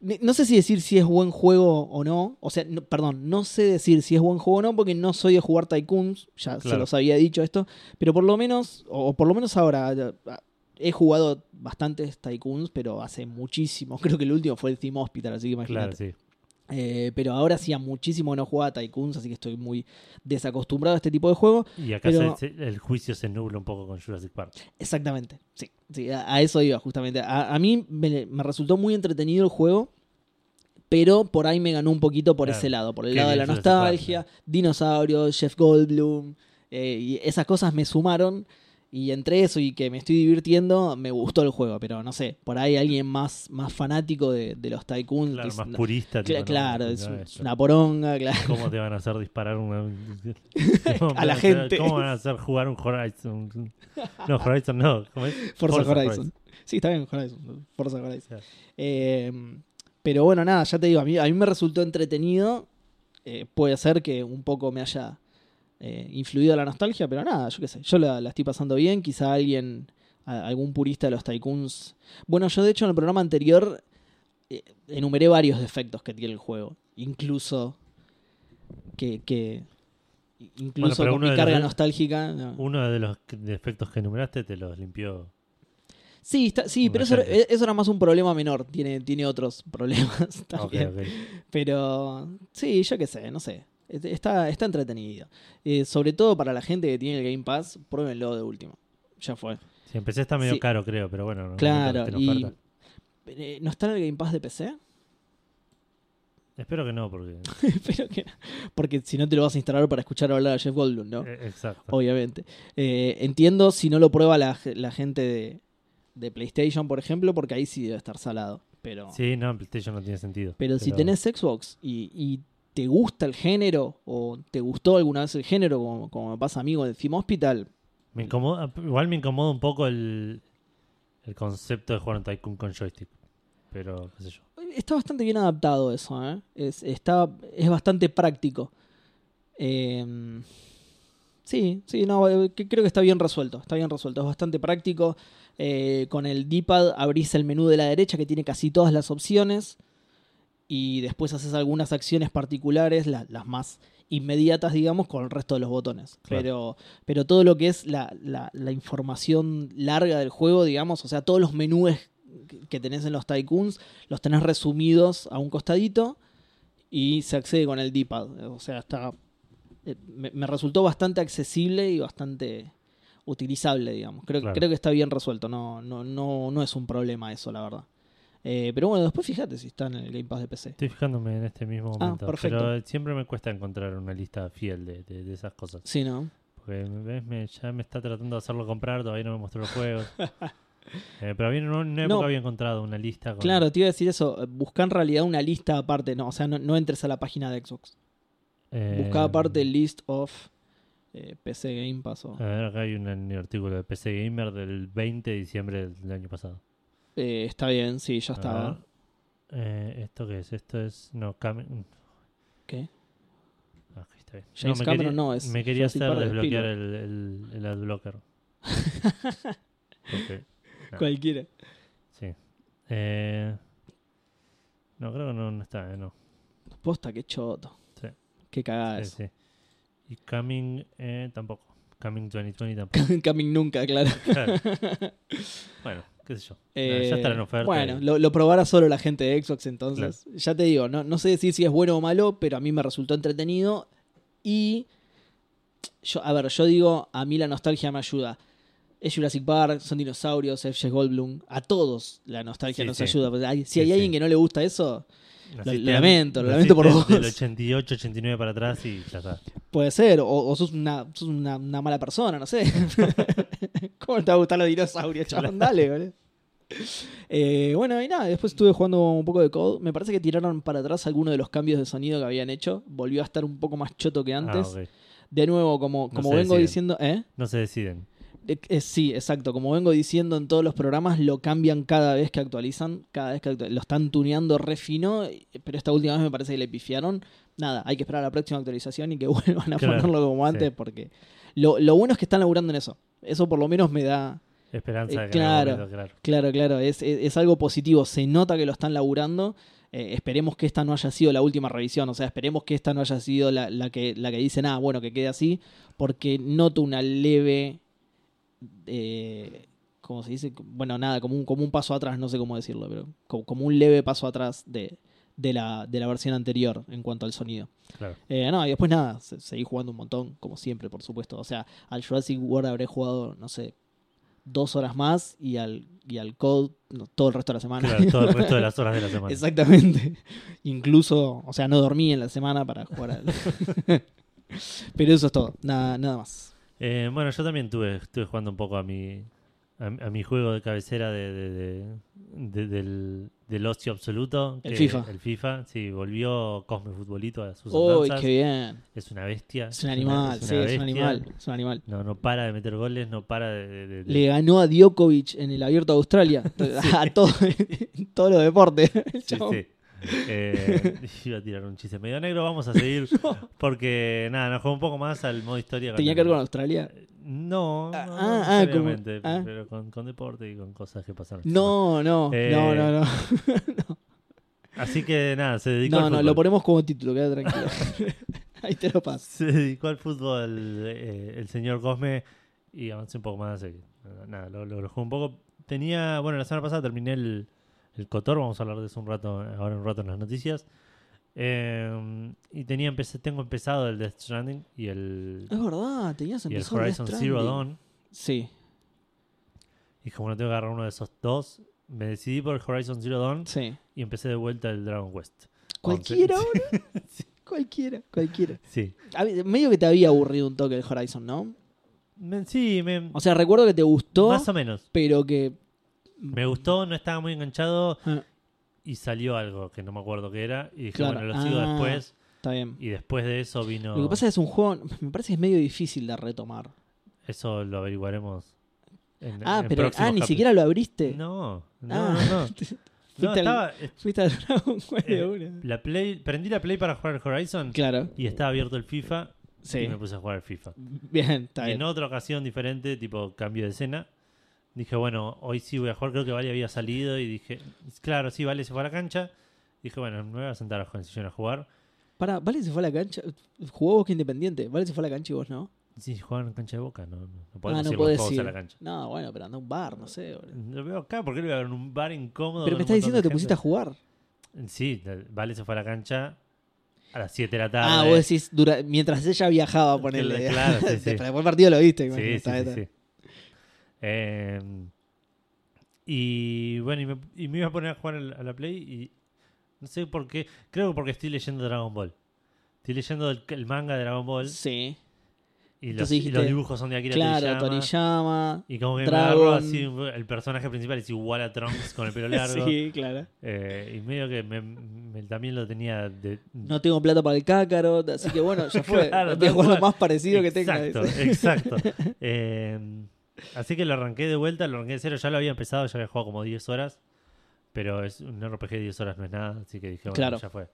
No sé si decir si es buen juego o no. O sea, no- perdón, no sé decir si es buen juego o no porque no soy de jugar Tycoons. Ya se los había dicho esto. Pero por lo menos, o por lo menos ahora, ah, he jugado bastantes Tycoons, pero hace muchísimo. [LAUGHS] Creo que el último fue el Team Hospital, así que imagínate. Claro, sí. Eh, pero ahora hacía muchísimo que no jugaba Tycoons, así que estoy muy desacostumbrado a este tipo de juego. Y acá Pero- se- se- el juicio se nubla un poco con Jurassic Park. Exactamente, sí, sí, a, a eso iba justamente. A, a mí me, me resultó muy entretenido el juego, pero por ahí me ganó un poquito por Claro. ese lado, por el lado de la Jurassic Park, nostalgia, dinosaurios, Jeff Goldblum, eh, y esas cosas me sumaron. Y entre eso y que me estoy divirtiendo, me gustó el juego, pero no sé, por ahí alguien más, más fanático de, de los tycoons. Claro, más purista. no, claro, es, un- una poronga, [LAUGHS] claro. ¿Cómo te van a hacer disparar una... [LAUGHS] A la ¿Cómo gente. ¿Cómo van a hacer jugar un Horizon? No, Horizon no. ¿Cómo es? [LAUGHS] Forza, Horizon. Sí, está bien, Horizon. Forza Horizon. Claro. Eh, pero bueno, nada, ya te digo, a mí, a mí me resultó entretenido. Eh, puede ser que un poco me haya eh, influido la nostalgia, pero nada, yo qué sé. Yo la, la estoy pasando bien. Quizá alguien, a- algún purista de los Tycoons. Bueno, yo de hecho en el programa anterior eh, enumeré varios defectos que tiene el juego. Incluso que. que incluso pero con mi carga los- nostálgica. no. Uno de los defectos que enumeraste te los limpió. Sí, está- sí pero eso, era- oyente. eso era más un problema menor. Tiene, tiene otros [LAUGHS] problemas también. Pero sí, yo qué sé, no sé. Está, está entretenido. Eh, sobre todo para la gente que tiene el Game Pass, pruébenlo de último. Ya fue. Sí, empecé está medio Sí. caro, creo, pero bueno. no- Claro, en y. eh, ¿No está en el Game Pass de PC? Espero que no, porque. [LAUGHS] Espero que no. Porque si no te lo vas a instalar para escuchar hablar a Jeff Goldblum, ¿no? eh, exacto. Obviamente. Eh, entiendo si no lo prueba la, la gente de, de PlayStation, por ejemplo, porque ahí sí debe estar salado. Pero, Sí, no, en PlayStation no tiene sentido. pero si tenés Xbox y, y te gusta el género o te gustó alguna vez el género, como, como me pasa a mí con el Theme Hospital, Me incomoda, igual me incomoda un poco el, el concepto de jugar un Tycoon con joystick. Pero, qué sé yo. Está bastante bien adaptado eso, ¿eh? es, está, es bastante práctico. Eh, sí, sí, no, eh, creo que está bien resuelto. Está bien resuelto, es bastante práctico. Eh, con el D-pad abrís el menú de la derecha que tiene casi todas las opciones. Y después haces algunas acciones particulares, la- las más inmediatas, digamos, con el resto de los botones. Claro. Pero, pero todo lo que es la, la- la información larga del juego, digamos, o sea, todos los menús que- tenés en los Tycoons, los tenés resumidos a un costadito y se accede con el D-pad. O sea, está. eh, Me, me resultó bastante accesible y bastante utilizable, digamos. Creo, Claro. creo que está bien resuelto. No, no, no, no es un problema eso, la verdad. Eh, pero bueno, después fíjate si está en el Game Pass de PC. Estoy fijándome en este mismo Ah, momento. perfecto. Pero siempre me cuesta encontrar una lista fiel de, de- de esas cosas. Sí, ¿no? Porque ¿ves? Me- ya me está tratando de hacerlo comprar, todavía no me mostró los juegos. [LAUGHS] Eh, pero había, en una época No. había encontrado una lista con. Claro, te iba a decir eso. Busca en realidad una lista aparte. No, o sea, no, no entres a la página de Xbox. eh, Busca aparte list of eh, PC Game Pass. o- A ver, acá hay un, un artículo de PC Gamer del 20 de diciembre del año pasado. Eh, está bien, sí, ya estaba. Eh, ¿Esto qué es? Esto es. No, Cam- ¿Qué? Ah, ok, está bien. James me Cameron quería, no, es Me quería hacer de desbloquear el, el, el adblocker. [LAUGHS] Cualquiera. sí. Eh, no, creo que no, no está, eh, no. Posta, qué choto. Sí. Qué cagada Sí. Y Coming eh, tampoco. Coming 2020 tampoco. [LAUGHS] Coming nunca, claro. Claro. [LAUGHS] bueno, qué sé yo. Eh, ya estará en oferta. Bueno, y- lo, lo probará solo la gente de Xbox entonces. Ya te digo, no, no sé decir si es bueno o malo, pero a mí me resultó entretenido. Y yo, a ver, yo digo, a mí la nostalgia me ayuda. Es Jurassic Park, son dinosaurios, es Jeff Goldblum. A todos la nostalgia Sí, nos sí. ayuda. Si hay sí. alguien que no le gusta eso, lo lamento, lo lamento por naciste Del vos. 88, 89 para atrás y ya está. puede ser. O, o sos, una, sos una, una mala persona, no sé. [LAUGHS] ¿Cómo te va a gustar los dinosaurios, chabón? Dale, boludo. Eh, bueno, y nada, después estuve jugando un poco de Code. Me parece que tiraron para atrás algunos de los cambios de sonido que habían hecho. Volvió a estar un poco más choto que antes. Ah, ok. De nuevo, como, como vengo deciden. diciendo, ¿eh? No se deciden. Eh, eh, sí, exacto. Como vengo diciendo en todos los programas, lo cambian cada vez que actualizan. Cada vez que actu- lo están tuneando re fino. eh, Pero esta última vez me parece que le pifiaron. Nada, hay que esperar a la próxima actualización y que [LAUGHS] vuelvan a Claro, ponerlo como sí. antes. Porque lo, lo bueno es que están laburando en eso. Eso por lo menos me da. Esperanza Eh, claro. momento, claro. Claro, claro. Es, es, es algo positivo. Se nota que lo están laburando. Eh, esperemos que esta no haya sido la última revisión. O sea, esperemos que esta no haya sido la, la que, la que dicen, ah, bueno, que quede así. Porque noto una leve. Eh, ¿Cómo se dice? Bueno, nada, como un, como un paso atrás, no sé cómo decirlo, pero como, como un leve paso atrás de, de, la, de la versión anterior en cuanto al sonido. claro. Eh, no, y después nada, se- seguí jugando un montón, como siempre, por supuesto. O sea, al Jurassic World habré jugado, no sé, dos horas más y al, y al Code no, todo el resto de la semana. Claro, todo el resto de las [LAUGHS] horas de la semana. Exactamente. Incluso, o sea, no dormí en la semana para jugar al... [LAUGHS] [LAUGHS] Pero eso es todo, nada, nada más. Eh, bueno, yo también tuve, estuve jugando un poco a mi, a, a mi juego de cabecera de, de- de- de- del, del ocio absoluto. El que- FIFA. El FIFA, sí, volvió Cosme Futbolito a sus ¡Uy, qué bien! Es una bestia. Es un una- animal, sí, es un animal, es un animal. No, no para de meter goles, no para de... Le ganó a Djokovic en el Abierto de Australia, [LAUGHS] [LAUGHS] a todo, [LAUGHS] en todos los deportes. El sí. Eh, [LAUGHS] iba a tirar un chiste medio negro, vamos a seguir [LAUGHS] porque nada, nos jugó un poco más al modo historia. ¿Tenía que ver con Australia? No, no, Ah, no ah, ah, como- ah. pero con, con deporte y con cosas que pasaron. No, no, Eh, no, no, no. [LAUGHS] Así que nada, se dedicó No, al no, fútbol. lo ponemos como título, queda tranquilo. Ahí te lo paso. Se dedicó al fútbol eh, el señor Cosme y avancé un poco más. eh, nada, lo, lo, lo jugué un poco. tenía, bueno, la semana pasada terminé el, el Cotor, vamos a hablar de eso un rato, ahora un rato en las noticias. Eh, y tenía empecé, tengo empezado el Death Stranding y el, Es verdad, tenías y el empezado Horizon Death Zero. Dawn. Sí, Y dije, bueno, tengo que agarrar uno de esos dos. Me decidí por el Horizon Zero Dawn sí. y empecé de vuelta el Dragon Quest. Cualquiera 11. [LAUGHS] ahora. Cualquiera, cualquiera. Sí. A medio que te había aburrido un toque el Horizon, ¿no? Me- sí, me, O sea, recuerdo que te gustó, más o menos. pero que. Me gustó, no estaba muy enganchado Ah, y salió algo que no me acuerdo qué era. Y dije, Claro. bueno, lo sigo Ah. después. está bien. Y después de eso vino. Lo que pasa es que es un juego, me parece que es medio difícil de retomar. Eso lo averiguaremos. En, Ah, en pero ah, ni siquiera lo abriste. No, no, Ah. no. no. [LAUGHS] No, Fuiste al- estaba, Fuiste al Dragon eh, una. la Play, prendí la Play para jugar Horizon Claro, y estaba abierto el FIFA y sí. me puse a jugar el FIFA. Bien, está Y bien. en otra ocasión diferente, tipo cambio de escena, dije, bueno, hoy sí voy a jugar. Creo que Vale había salido y dije, claro, sí, Vale se fue a la cancha. Dije, bueno, me voy a sentar a- sillón a jugar. Para, ¿Vale se fue a la cancha? Jugó Boca Independiente. ¿Vale se fue a la cancha y vos no? Sí, jugaban en cancha de boca, no, no, no Ah, podemos no ir los podés todos ir. a la cancha. No, bueno, pero anda a un bar, no sé. Lo veo acá, ¿por qué lo voy a ver en un bar incómodo? Pero me estás diciendo que te pusiste a jugar. Sí, Vale se fue a la cancha a las 7 de la tarde. Ah, vos decís, dura- mientras ella viajaba, ponerle. Claro, sí, [LAUGHS] sí. Después del partido lo viste. Sí, sí. Eh, y bueno, y me, y me iba a poner a jugar a la Play y no sé por qué. Creo que porque estoy leyendo Dragon Ball. Estoy leyendo el, el manga de Dragon Ball Sí, y los, y dibujos son de Akira claro, Toriyama. Y como que me Dragon. agarró así, el personaje principal es igual a Trunks con el pelo [LAUGHS] largo. Sí, claro. Eh, y medio que me- me- también lo tenía de... No tengo plata para el Kakarot, así que bueno, ya fue. [LAUGHS] Claro, jugar lo más parecido que tenga. Exacto, exacto. [LAUGHS] Eh, así que lo arranqué de vuelta, lo arranqué de cero. Ya lo había empezado, ya había jugado como 10 horas. Pero es un RPG de 10 horas no es nada, así que dije, bueno, Claro. ya fue.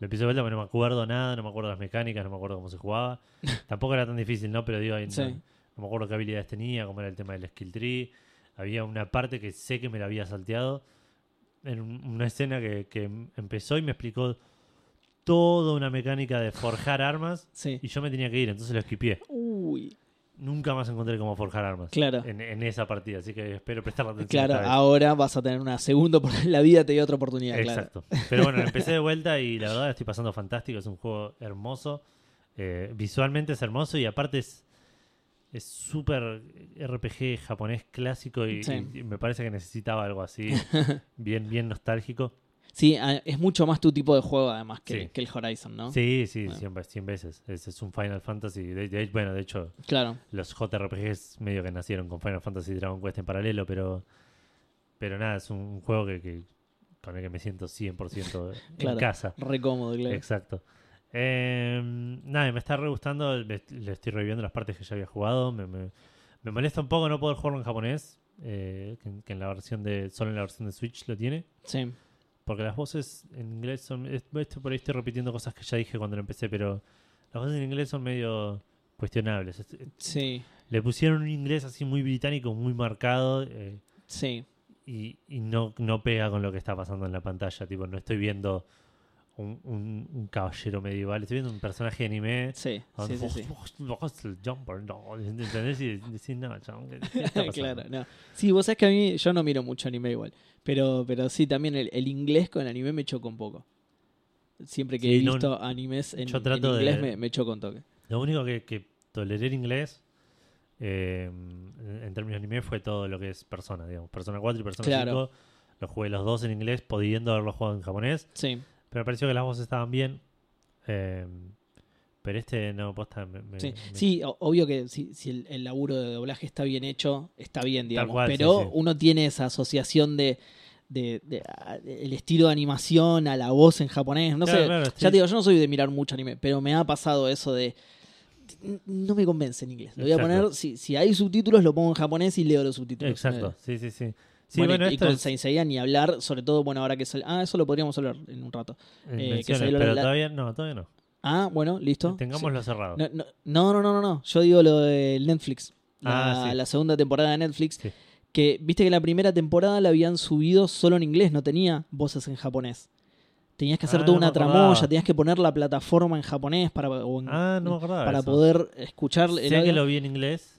Lo empecé de vuelta, pero no me acuerdo nada, no me acuerdo las mecánicas, no me acuerdo cómo se jugaba. [LAUGHS] Tampoco era tan difícil, ¿no? Pero digo, ahí no, Sí. no me acuerdo qué habilidades tenía, cómo era el tema del skill tree. Había una parte que sé que me la había salteado. En un- una escena que, que empezó y me explicó toda una mecánica de forjar armas Sí. y yo me tenía que ir, entonces lo esquipié. Uy, Nunca más encontré cómo forjar armas claro. en, en esa partida, así que espero prestar atención. Claro, esta vez. ahora vas a tener una segunda la vida te dio otra oportunidad, claro. Exacto. Pero bueno, empecé de vuelta y la verdad estoy pasando fantástico. Es un juego hermoso. Eh, visualmente es hermoso y aparte es es súper RPG japonés clásico y, Sí. y me parece que necesitaba algo así, [LAUGHS] bien bien nostálgico. Sí, es mucho más tu tipo de juego además que, Sí. que el Horizon, ¿no? Sí, sí, Bueno. 100, ve- 100 veces. Es, es un Final Fantasy. De, de- bueno, de hecho, Claro, los JRPGs medio que nacieron con Final Fantasy y Dragon Quest en paralelo, pero pero nada, es un juego que, que- con el que me siento 100% [LAUGHS] en Claro. casa. re cómodo, claro. Exacto. Eh, nada, me está re gustando. Le, le estoy reviviendo las partes que ya había jugado. Me, me- me molesta un poco no poder jugarlo en japonés. eh, que, que en la versión de. Solo en la versión de Switch lo tiene. Sí, Porque las voces en inglés son. es- Esto por ahí estoy repitiendo cosas que ya dije cuando lo empecé, pero las voces en inglés son medio cuestionables. Es- sí, Le pusieron un inglés así muy británico, muy marcado. eh, sí. y, y no, no pega con lo que está pasando en la pantalla. Tipo, no estoy viendo un, un- un caballero medieval, estoy viendo un personaje de anime. Sí, sí, sí, sí. el jumper, no, ¿entendés? Y decís, no, [LAUGHS] claro, no. Sí, vos sabés que a mí, yo no miro mucho anime igual, pero, pero sí, también el, el inglés con el anime me choca un poco. Siempre que Sí, he no- visto animes en, yo en trato de- inglés me, me choca un toque. Lo único que, que toleré en inglés, eh, en, en términos de anime, fue todo lo que es Persona, digamos. Persona 4 y Persona Claro. 5. Los jugué los dos en inglés, pudiendo haberlos jugado en japonés. Sí, Pero me pareció que las voces estaban bien. eh, pero este no, posta. Me, me- sí. me- Sí, o- obvio que si, si el, el laburo de doblaje está bien hecho, está bien, digamos. cual, pero sí. uno tiene esa asociación de, de- de- a- el estilo de animación a la voz en japonés. No Claro, sé, claro, ya te digo, yo no soy de mirar mucho anime, pero me ha pasado eso de. No me convence en inglés. Lo voy a poner, si, si hay subtítulos, lo pongo en japonés y leo los subtítulos. Exacto, sí, sí, sí. Sí, bueno, bueno, y, con es- Saint Seiya ni hablar, sobre todo, bueno, ahora que sale. Ah, eso lo podríamos hablar en un rato. eh, que pero la- todavía no, todavía no. Ah, bueno, listo. Tengámoslo cerrado. No, no, no, no, no, no. Yo digo lo de Netflix. La, Ah, sí. la segunda temporada de Netflix. Sí. Que viste que la primera temporada la habían subido solo en inglés, no tenía voces en japonés. Tenías que hacer Ah, toda no una tramoya, tenías que poner la plataforma en japonés para, o en- Ah, no para eso. poder escuchar. Sé el que lo vi en inglés.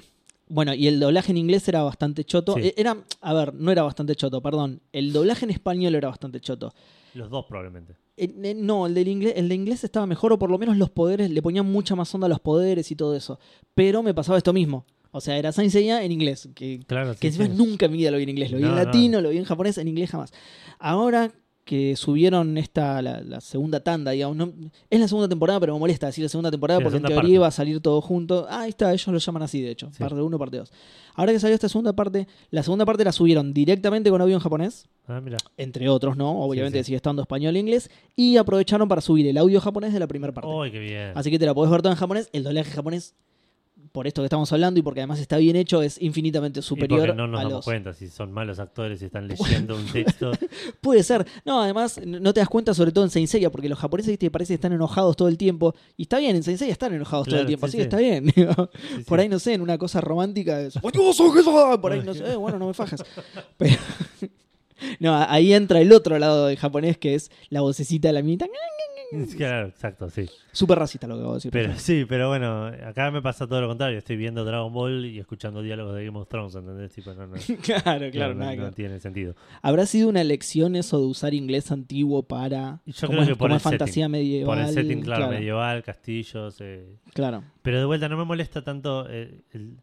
Bueno, y el doblaje en inglés era bastante choto. Sí. E- Era, a ver, no era bastante choto, perdón. El doblaje en español era bastante choto. Los dos probablemente. Eh, eh, no, el del inglés, el de inglés estaba mejor, o por lo menos los poderes, le ponían mucha más onda a los poderes y todo eso. Pero me pasaba esto mismo. O sea, era Saint Seiya en inglés, que, Claro, que sí, encima sí. nunca en mi vida lo vi en inglés. Lo vi en No, no. latino, lo vi en japonés, en inglés jamás. Ahora que subieron esta, la, la segunda tanda, digamos, no- es la segunda temporada, pero me molesta decir la segunda temporada Sí, porque en teoría parte. iba a salir todo junto. Ah, ahí está, ellos lo llaman así, de hecho. Sí. Parte 1, parte 2. Ahora que salió esta segunda parte, la segunda parte la subieron directamente con audio en japonés Ah, mira. entre otros, ¿no? Obviamente Sí, sigue estando español e inglés. Y aprovecharon para subir el audio japonés de la primera parte. ¡Uy, qué bien! Así que te la podés ver toda en japonés. El doblaje japonés, por esto que estamos hablando y porque además está bien hecho, es infinitamente Y superior porque no nos a damos los... cuenta si son malos actores y están [LAUGHS] leyendo un texto. [LAUGHS] Puede ser. No, además, no te das cuenta, sobre todo en Saint Seiya, porque los japoneses ¿viste? parece que están enojados todo el tiempo. Y está bien, en Saint Seiya están enojados todo el tiempo, sí, así que sí. está bien. [LAUGHS] Sí, Por ahí, no sé, en una cosa romántica es. Por ahí, no sé, eh, bueno, no me fajas. Pero. No, ahí entra el otro lado del japonés que es la vocecita de la minita. Claro, exacto, sí. Súper racista lo que voy a decir. Pero sí, pero bueno, acá me pasa todo lo contrario. Estoy viendo Dragon Ball y escuchando diálogos de Game of Thrones, ¿entendés? Tipo, no, no, [LAUGHS] claro, claro, no, nada no tiene sentido. ¿Habrá sido una elección eso de usar inglés antiguo para. Yo como creo es, que por como el es fantasía setting. medieval? Por el setting, claro, claro, medieval, castillos. eh. claro. Pero de vuelta, no me molesta tanto eh, el-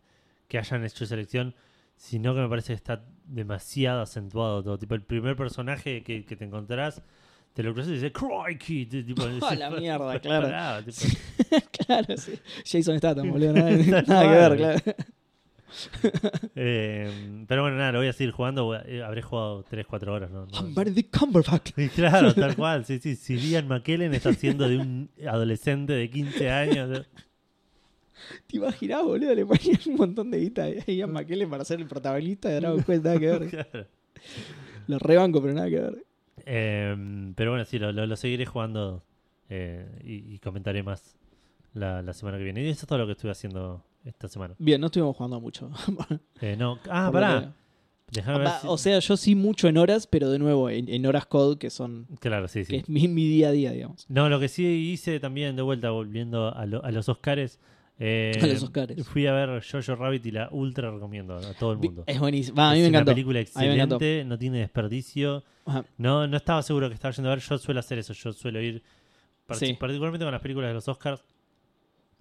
que hayan hecho esa elección, sino que me parece que está demasiado acentuado todo. Tipo, el primer personaje que, que te encontrás, te lo cruzas y dice Crikey. te- Tipo, [LAUGHS] A la mierda, [LAUGHS] claro. [LAUGHS] Claro, sí. Jason Statham, boludo. Nada, nada que ver, claro. eh, pero bueno, nada, lo voy a seguir jugando. eh, Habré jugado 3-4 horas, ¿no? no- Cumberbatch. Sí, claro, tal cual. Sí, sí. Si Ian McKellen está haciendo de un adolescente de 15 años. ¿Te imaginás, boludo? Le ponían un montón de guita a Ian McKellen para ser el protagonista de Dragon Quest. Nada que ver. Claro. Lo rebanco, pero nada que ver. Eh, pero bueno, sí, lo, lo- lo seguiré jugando eh, y, y comentaré más la, la semana que viene. Y eso es todo lo que estuve haciendo esta semana. Bien, no estuvimos jugando mucho. [LAUGHS] Eh, no, ah, pará. ver si- O sea, yo sí mucho en horas, pero de nuevo, en, en horas code, que son. Claro, sí, que sí. es mi, mi día a día, digamos. No, lo que sí hice también, de vuelta, volviendo a, lo- a los Oscars. Eh, A los Oscars. Fui a ver Jojo Rabbit y la ultra recomiendo a todo el mundo. Es buenísimo. Va, a mí es me una película excelente, no tiene desperdicio. Ajá. No, no estaba seguro que estaba yendo a ver. Yo suelo hacer eso. Yo suelo ir, Sí. particularmente con las películas de los Oscars.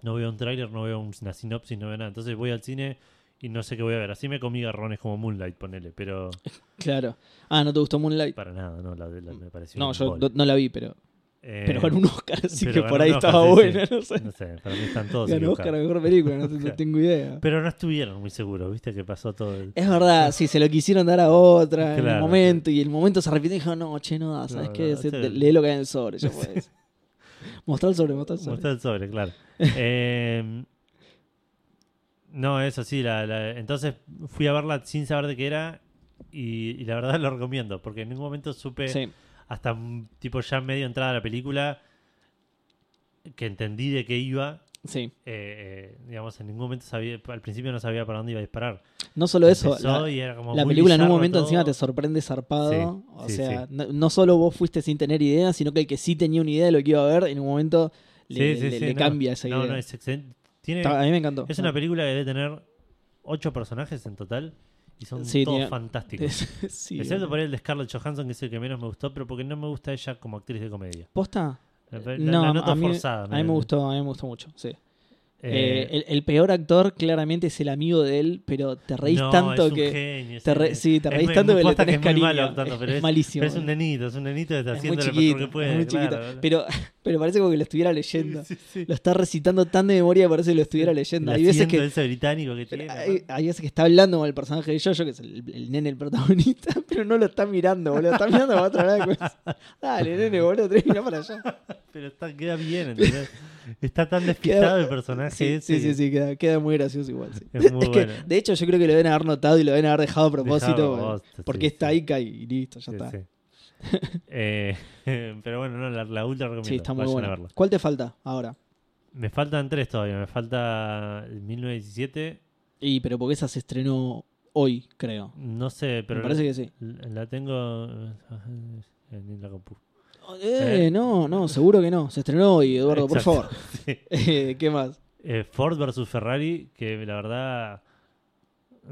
No veo un tráiler, no veo una sinopsis, no veo nada. Entonces voy al cine y no sé qué voy a ver. Así me comí garrones como Moonlight, ponele. Pero [LAUGHS] Claro. Ah, ¿no te gustó Moonlight? para nada, no, la, la- me pareció No, yo no la vi, pero, Eh, pero ganó un Oscar, así que por ahí Oscar, estaba sí, buena, sí. no sé. No sé, para mí están todos Ganó Oscar a mejor película, no, [LAUGHS] tengo idea. Pero no estuvieron muy seguros, ¿viste? Que pasó todo el... Es verdad, [LAUGHS] sí, se lo quisieron dar a otra en el momento y el momento se arrepintió y dijo, no, che, no da, ¿sabes No, qué? Se- Lee lo que hay en el sobre, ya. [LAUGHS] Mostrar el sobre, mostrar el sobre. Mostrar el sobre, claro. Eh, no, eso sí, la, la- entonces fui a verla sin saber de qué era y, y la verdad lo recomiendo, porque en ningún momento supe, Sí, hasta tipo ya medio entrada a la película, que entendí de qué iba. sí. eh, eh, digamos, en ningún momento sabía, al principio no sabía para dónde iba a disparar. No solo eso, la, y era como la película en un momento todo. encima te sorprende zarpado. Sí, o sí, sea, sí. No, no solo vos fuiste sin tener idea, sino que el que sí tenía una idea de lo que iba a ver, en un momento le, no. cambia esa No, idea. no, es excelente. Tiene, a mí me encantó. es una película que debe tener ocho personajes en total y son Sí, todos fantásticos. [LAUGHS] sí, Excepto por el de Scarlett Johansson, que es el que menos me gustó, pero porque no me gusta ella como actriz de comedia. ¿Posta? La, la- no, la noto a mí, forzada. a mí me gustó, a mí me gustó mucho, sí. Eh, Eh, el, el peor actor claramente es el amigo de él, pero te reís no, tanto es un que... genio, es Te re- sí, te es reís muy- tanto que le tenés es muy cariño. malo actuando, pero es, es, malísimo. pero es un nenito, es un nenito que está Es haciendo muy lo mejor que puede. es muy chiquito. claro. Pero, pero parece como que lo estuviera leyendo. Sí, sí. Lo está recitando tan de memoria que parece que lo estuviera leyendo. El Hay veces que ese británico que tiene. hay, hay veces que está hablando con el personaje de Jojo, que es el, el nene, el protagonista, [LAUGHS] pero no lo está mirando, boludo. Está mirando para otro lado. [LAUGHS] Dale, nene, boludo, tenés que mirar para allá. Pero está, queda bien, ¿entendés? Está tan despistado el personaje Sí, ese. sí, sí, sí, queda, queda muy gracioso igual. sí. Es muy Es que, bueno. de hecho, yo creo que lo deben haber notado y lo deben haber dejado a propósito. Dejado a porque- propósito, porque está cae y listo, ya está. sí. [LAUGHS] Eh, [LAUGHS] pero bueno, no, la, la ultra recomiendo. Sí, está muy Vayan a bueno. verla. ¿Cuál te falta ahora? Me faltan tres todavía. Me falta el 1917. Y pero porque esa se estrenó hoy, creo. No sé, pero Me parece que sí. la, la tengo eh, en la compu. Eh, no, no, seguro que no. Se estrenó hoy, Eduardo, por favor. [LAUGHS] Sí. Eh, ¿Qué más? Eh, Ford versus Ferrari, que la verdad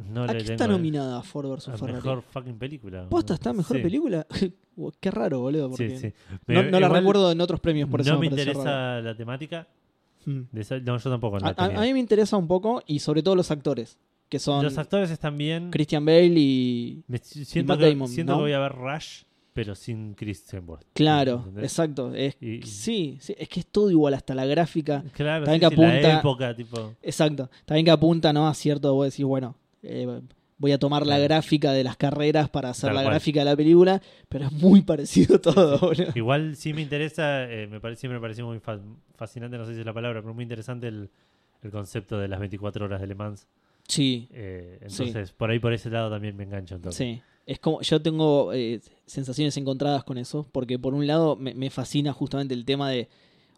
No ¿A le qué tengo está el- nominada Ford vs a Ferrari? mejor fucking película. ¿Posta está mejor Sí, película? [LAUGHS] qué raro, boludo. Sí, Porque sí. no, la igual recuerdo en otros premios, por eso no me pareció interesa la temática. Mm. de esa- no, yo tampoco. no A, la a- tenía. a mí me interesa un poco y sobre todo los actores, que son Los actores están bien. Christian Bale y... Me- siento Matt que, Damon, siento ¿no? que voy a ver Rush, pero sin Christian Bale. Claro, ¿Entendés? exacto. Es, Y- sí, sí, es que es todo igual, hasta la gráfica. Claro, También sí, que sí, la apunta- época, tipo. Exacto. También que apunta ¿no? a cierto, vos decís, bueno, eh, voy a tomar la gráfica de las carreras para hacer Tal la cual. gráfica de la película, pero es muy parecido todo, boludo. Igual sí me interesa, eh, me parece, siempre me pareció muy fa- fascinante, no sé si es la palabra, pero muy interesante el, el concepto de las 24 horas de Le Mans. Sí, Eh, Sí. entonces, por ahí, por ese lado también me engancho. Entonces. sí. Es como, yo tengo eh, sensaciones encontradas con eso, porque por un lado me, me fascina justamente el tema de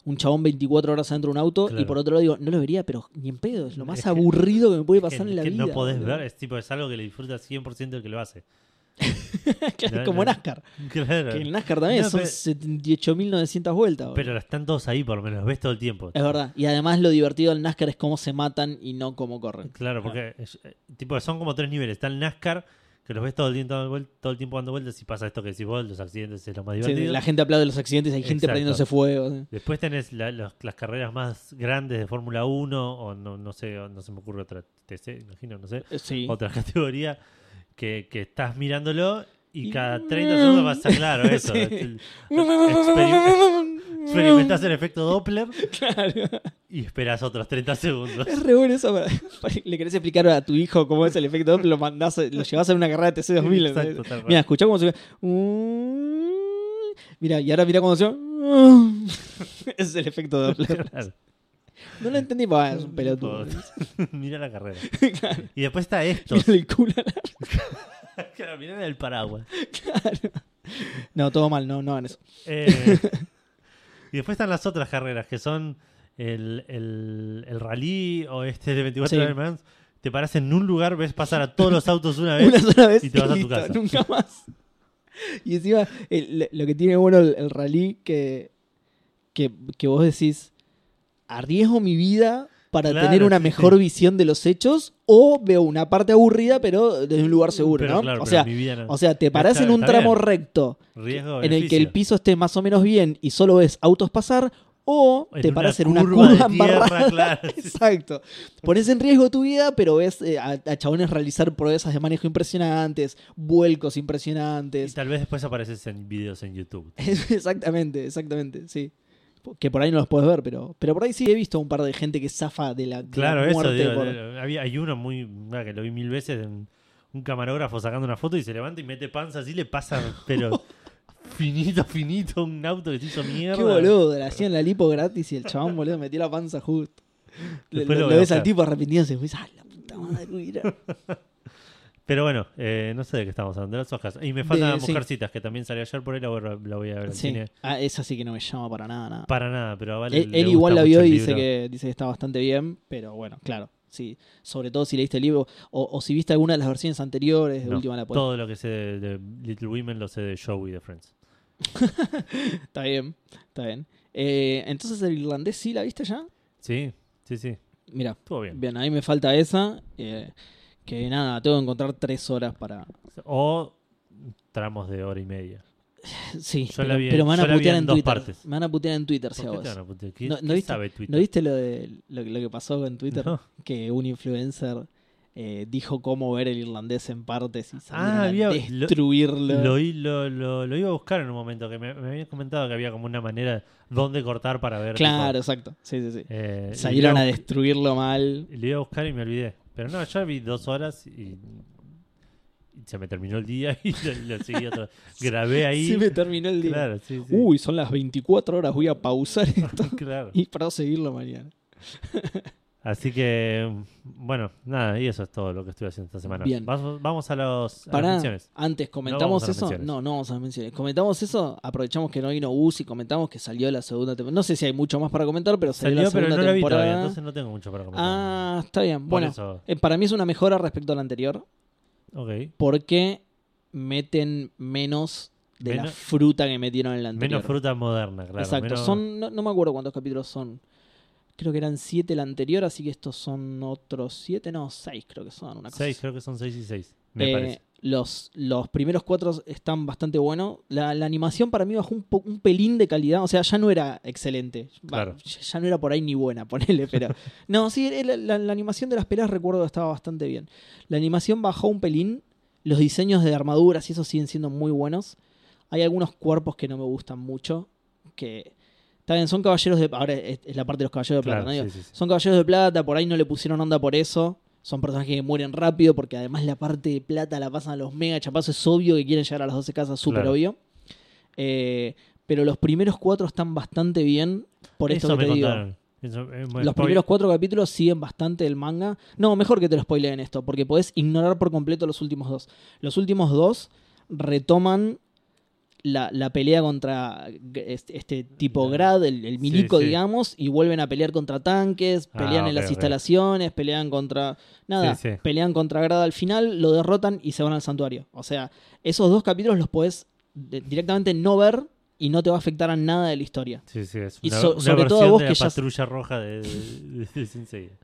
un chabón 24 horas adentro de un auto, y por otro lado digo, no lo vería, pero ni en pedo, es lo [LAUGHS] más Es aburrido que me puede Que- pasar en la que vida. no podés ver, es tipo, es algo que le disfruta 100% el que lo hace. [LAUGHS] Claro, No, como no. NASCAR. [LAUGHS] Claro. Que en NASCAR también No, son pero- 78.900 vueltas. Pero están todos ahí, por lo menos, los ves todo el tiempo. Es verdad. Y además lo divertido del NASCAR es cómo se matan y no cómo corren. Claro, porque es- eh, tipo, son como tres niveles. Está el NASCAR, que los ves todo el tiempo dando, todo el tiempo dando vueltas y pasa esto que decís vos, los accidentes es lo más Sí, divertido. la gente aplaude los accidentes, hay gente Exacto. prendiéndose fuego. sí. Después tenés la- los- las carreras más grandes de Fórmula 1, o no, no sé, no se me ocurre otra TC, imagino, no sé, Eh, Sí. otra [LAUGHS] categoría que, que estás mirándolo y cada 30 segundos pasa claro [LAUGHS] eso. Sí. El- efecto Doppler [LAUGHS] Claro. y esperas otros 30 segundos. Es re bueno eso. para- para- Le querés explicar a tu hijo cómo es el efecto Doppler, lo mandás, lo llevas a una carrera de TC2000. Exacto, ¿entendés? tal cual. Mira, escuchá cómo se Mira, y ahora mira cómo se [LAUGHS] Ese es el efecto Doppler. Claro. No lo entendí, es un pelotudo. Mira la carrera. Y después está esto. Mira el culo a [LAUGHS] claro, mirá el paraguas. Claro. No, todo mal, no, no hagan eso. Eh, y después están las otras carreras, que son el, el, el rally o este de 24 Sí. horas. Te paras en un lugar, ves pasar a todos los autos una vez. [LAUGHS] Una sola vez y te vas a tu casa. Nunca más. Y encima, el- lo que tiene bueno el, el rally, que, que, que vos decís, arriesgo mi vida para Claro, tener una sí, mejor sí. visión de los hechos, o veo una parte aburrida, pero desde un lugar seguro, Pero ¿no? claro, o, sea, no. o sea, te parás Está- en un tramo bien. recto, Riesgo, en el que el piso esté más o menos bien y solo ves autos pasar, o En te una parás en una curva embarrada. [LAUGHS] tierra, [LAUGHS] claro. Exacto. Pones en riesgo tu vida, pero ves eh, a, a chabones realizar proezas de manejo impresionantes, vuelcos Y impresionantes. tal vez después apareces en videos en YouTube. [LAUGHS] exactamente, exactamente, sí. Que por ahí no los puedes ver, pero, pero por ahí sí he visto un par de gente que zafa de la, de la Claro, eso. muerte digo, por- eh, había, hay uno muy. ah, que lo vi mil veces. en- un camarógrafo sacando una foto y se levanta y mete panza así, le pasa, [LAUGHS] pero finito, finito, un auto que se hizo mierda. Qué boludo, le hacían la lipo gratis y el chabón, boludo, metió la panza justo. Le- Después lo, ves al tipo arrepintiéndose. y dices, ¡ay, la puta madre! mira". [LAUGHS] Pero bueno, eh, no sé de qué estamos hablando, de las hojas. Y me faltan De- sí. Mujercitas, que también salió ayer por ahí, la voy, a- la voy a ver al Sí. cine. Ah, esa sí que no me llama para nada, nada. Para nada, pero vale. Él, igual la vio y dice que, dice que está bastante bien, pero bueno, claro. Sí, sobre todo si leíste el libro o, o si viste alguna de las versiones anteriores, de No, última la puedes. Todo lo que sé de, de Little Women lo sé de Joey de Friends. [LAUGHS] Está bien, está bien. Eh, entonces el irlandés sí la viste ya. Sí, sí, sí. Mira, bien. bien, ahí me falta esa. eh, que nada, tengo que encontrar tres horas para. O tramos de hora y media. Sí, Yo pero, la vi- pero me van a putear en en dos Twitter. partes. Me van a putear en Twitter si ¿Por hago qué te eso. van a? ¿Quién, No- viste- sabe Twitter? ¿No viste lo, de, lo, lo que pasó en Twitter? No. Que un influencer eh, dijo cómo ver el irlandés en partes y Ah, a había- lo- destruirlo. Lo, iba a buscar en un momento, que me, me habían comentado que había como una manera donde cortar para ver. Claro, tipo, exacto. Sí, sí, sí. eh, Salieron a destruirlo mal. Lo iba a buscar y me olvidé. Pero no, yo vi dos horas y, se me terminó el día [LAUGHS] y lo, lo seguí otra [LAUGHS] Grabé ahí. Sí, me terminó el día. Claro, sí, sí. Uy, son las 24 horas. Voy a pausar esto [LAUGHS] claro. y para seguirlo mañana. Así que, bueno, nada, y eso es todo lo que estoy haciendo esta semana. Bien. Vamos, vamos a, los, a las menciones. antes, No ¿comentamos eso? No, no vamos a las menciones. ¿Comentamos eso? Aprovechamos que no vino Gus y comentamos que salió la segunda temporada. No sé si hay mucho más para comentar, pero salió, Salió, la pero segunda no la vi temporada. todavía, entonces no tengo mucho para comentar. ah, está bien. Por Bueno, eso, eh, para mí es una mejora respecto a la anterior ok. porque meten menos de la fruta que metieron en la anterior. Menos fruta moderna, claro. Exacto. menos- Son, no, no me acuerdo cuántos capítulos son. Creo que eran siete la anterior, así que estos son otros siete, no, seis creo que son, una cosa Seis, así. creo que son seis y seis. Me Eh, parece. Los, los primeros cuatro están bastante buenos. La, la animación para mí bajó un, po- un pelín de calidad. O sea, ya no era excelente. Claro. ya- Ya no era por ahí ni buena, [LAUGHS] ponele, pero. [LAUGHS] no, sí, la, la- la animación de las peleas recuerdo que estaba bastante bien. La animación bajó un pelín. Los diseños de armaduras y eso siguen siendo muy buenos. Hay algunos cuerpos que no me gustan mucho. Que. También son caballeros de. Ahora es, es la parte de los caballeros de plata, Claro, ¿no? Sí, sí, son caballeros de plata, por ahí no le pusieron onda por eso. Son personajes que mueren rápido porque además la parte de plata la pasan a los mega chapazos. Es obvio que quieren llegar a las 12 casas, súper Claro. obvio. Eh, pero los primeros cuatro están bastante bien por esto Eso que me te digo. Eso, eh, bueno, Los primeros cuatro capítulos siguen bastante el manga. No, mejor que te lo spoileen esto, porque podés ignorar por completo los últimos dos. Los últimos dos retoman la, la pelea contra este, este tipo. Grad, el, el milico, sí. digamos, y vuelven a pelear contra tanques, Ah, pelean en las instalaciones, pelean contra... Nada, Sí, pelean contra Grad al final, lo derrotan y se van al santuario. O sea, esos dos capítulos los podés de- directamente no ver y no te va a afectar a nada de la historia. Sí, sí, es Y una, so- una sobre todo a vos de que la ya- patrulla roja de, de,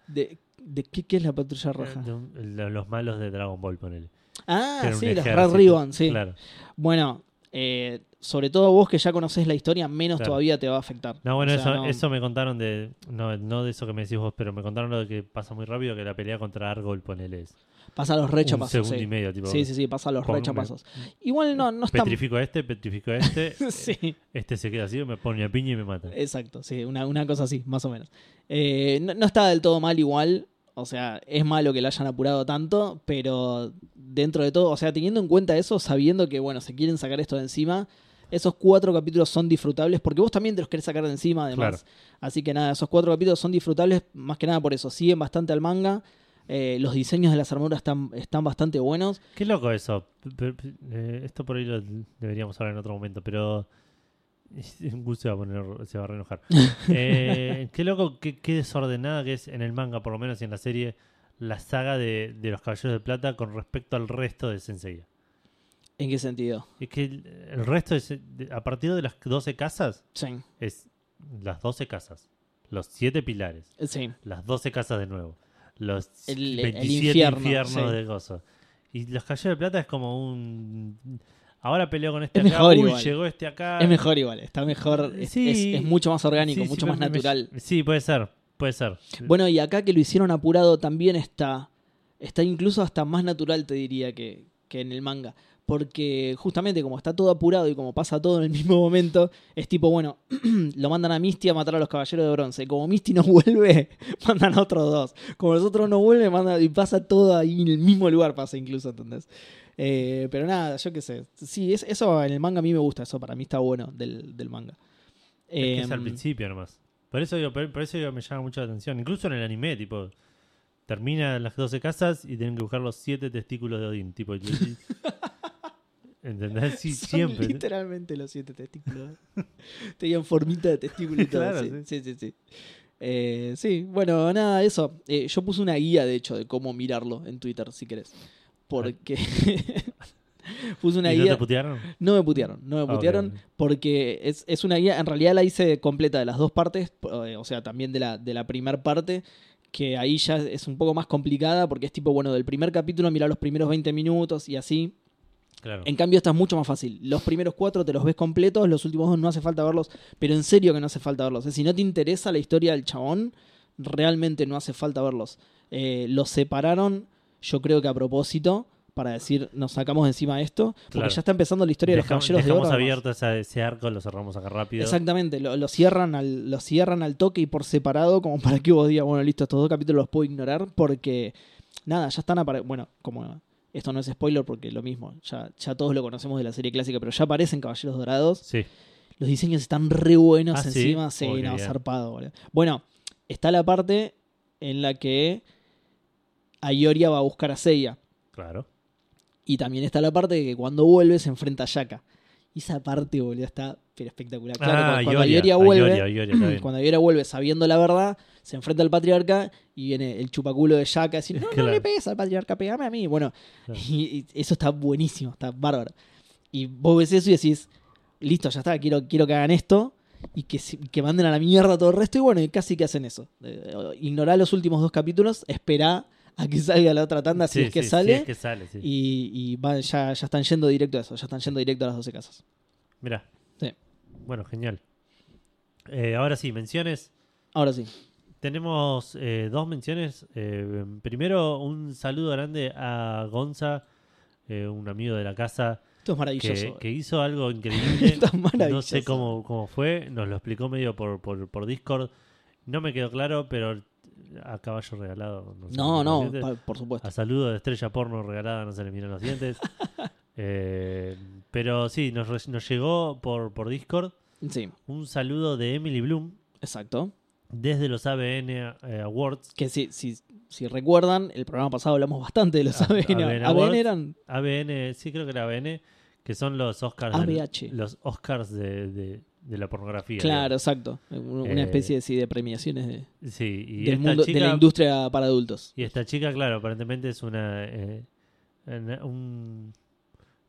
de. ¿De, qué, qué es la patrulla roja? Un- lo- los malos de Dragon Ball, ponele. Ah, sí, las Red. Ribbon, sí. Claro. Bueno, eh, sobre todo vos que ya conocés la historia, menos Claro. todavía te va a afectar. No, bueno, O sea, eso, no- eso me contaron de. No, no de eso que me decís vos, pero me contaron lo de que pasa muy rápido, que la pelea contra Argol, ponele. Es Pasa los un rechapazos. segundo Sí. y medio, tipo. sí, sí, sí, pasa los rechapazos. Igual no, no está. Petrifico a este, petrifico a este. [LAUGHS] sí, Este se queda así, me pone a piña y me mata. exacto, sí, una, una cosa así, más o menos. Eh, no, no está del todo mal igual. O sea, es malo que la hayan apurado tanto, pero dentro de todo, o sea, teniendo en cuenta eso, sabiendo que, bueno, se quieren sacar esto de encima, esos cuatro capítulos son disfrutables, porque vos también te los querés sacar de encima, además. Claro. Así que nada, esos cuatro capítulos son disfrutables, más que nada por eso. Siguen bastante al manga. eh, los diseños de las armaduras están, están bastante buenos. Qué loco eso. Eh, esto por ahí lo deberíamos hablar en otro momento, pero. [LAUGHS] Gus se va a poner, se va a reenojar. [LAUGHS] Eh, qué loco, qué, qué desordenada que es en el manga, por lo menos y en la serie, la saga de, de los Caballeros de Plata con respecto al resto de Sensei. ¿En qué sentido? Es que el, el resto, es, a partir de las 12 casas, Sí, es las 12 casas, los 7 pilares, sí. las 12 casas de nuevo, los El- el 27 infierno, infiernos sí. de gozo. Y los Caballeros de Plata es como un... Ahora peleo con este Es acá, mejor uy, igual. llegó este acá. Es mejor igual, está mejor. Es, Sí. es- es mucho más orgánico, Sí, mucho más me- natural. sí, puede ser, puede ser. Bueno, y acá que lo hicieron apurado también está. Está incluso hasta más natural, te diría, que, que en el manga. Porque justamente como está todo apurado y como pasa todo en el mismo momento, es tipo, bueno, [CLEARS THROAT] lo mandan a Misty a matar a los caballeros de bronce. Como Misty no [LAUGHS] vuelve, mandan a otros dos. Como los otros no vuelven, mandan y pasa todo ahí en el mismo lugar, pasa incluso, ¿entendés? Eh, pero nada, yo qué sé. Sí, es- eso en el manga a mí me gusta, eso para mí está bueno del, del manga. Es que es al Em, principio nomás. Por eso, digo, por, por eso digo, me llama mucho la atención. Incluso en el anime, tipo, termina las 12 casas y tienen que buscar los 7 testículos de Odín. Tipo, [LAUGHS] ¿Entendés? Sí, Son siempre. literalmente los siete testículos. [LAUGHS] Tenían formita de testículo y [LAUGHS] todo. Claro, sí, sí. sí, sí. sí. Eh, sí, bueno, nada, eso. Eh, yo puse una guía, de hecho, de cómo mirarlo en Twitter, si querés. Porque [LAUGHS] puse una ¿Y no guía. te putearon? No me putearon, no me Ah, putearon. Porque es, es una guía, en realidad la hice completa de las dos partes, eh, o sea, también de la, de la primera parte, que ahí ya es un poco más complicada, porque es tipo, bueno, del primer capítulo mirar los primeros 20 minutos y así. Claro. En cambio, esta es mucho más fácil. Los primeros cuatro te los ves completos, los últimos dos no hace falta verlos, pero en serio que no hace falta verlos. Si no te interesa la historia del chabón, realmente no hace falta verlos. Eh, los separaron, yo creo que a propósito, para decir, nos sacamos de encima esto, porque Claro. ya está empezando la historia de los caballeros de dejamos oro. abierto esa- ese arco, lo cerramos acá rápido. Exactamente, lo, lo cierran al, lo cierran al toque y por separado, como para que vos digas, bueno, listo, estos dos capítulos los puedo ignorar, porque nada, ya están apare Bueno, como esto no es spoiler porque lo mismo, ya, ya todos lo conocemos de la serie clásica, pero ya aparecen Caballeros Dorados. Sí. Los diseños están re buenos Ah, ¿sí? encima, sí, qué no, zarpado, boludo. Bueno, está la parte en la que Ayoria va a buscar a Seiya. Claro. Y también está la parte de que cuando vuelve se enfrenta a Shaka. Y esa parte, boludo, está pero espectacular. Claro, ah, cuando, Ioria, Ayoria vuelve, Ioria, Ioria, está bien. cuando Ayoria vuelve sabiendo la verdad, se enfrenta al patriarca y viene el chupaculo de Shaka a decir, no, no Claro. le pegues al patriarca, pegame a mí. Bueno, Claro. [LAUGHS] y, y eso está buenísimo, está bárbaro. Y vos ves eso y decís, listo, ya está, quiero, quiero que hagan esto. y que, que manden a la mierda todo el resto. Y bueno, y casi que hacen eso. Eh, ignorá los últimos dos capítulos, esperá a que salga la otra tanda si es que sí, sale. Si es que sale, sí. Y, ya, ya están yendo directo a eso, ya están yendo directo a las 12 casas. Mirá. Sí. Bueno, genial. Eh, ahora sí, menciones. Ahora sí. Tenemos eh, dos menciones. Eh, primero, un saludo grande a Gonza, un amigo de la casa, Esto es que, maravilloso. que hizo algo increíble. [LAUGHS] Esto es maravilloso. no sé cómo, cómo fue, nos lo explicó medio por, por, por Discord. No me quedó claro, pero a caballo regalado. No, sé No, no, pa- por supuesto. A saludo de estrella porno regalada, no se le miran los dientes. [LAUGHS] Eh, pero sí, nos, nos llegó por, por Discord Sí, un saludo de Emily Bloom exacto. desde los ABN eh, Awards. Que si, si, si recuerdan, el programa pasado hablamos bastante de los Ah, ABN. ABN ABN Awards. eran ABN, sí creo que era ABN, que son los Oscars, ABH. los Oscars de, de- de la pornografía. Claro, exacto. Una Eh, especie de, sí, de premiaciones de. Sí, y del esta mundo, chica, de la industria para adultos. y esta chica, claro, aparentemente es una, eh, una- un,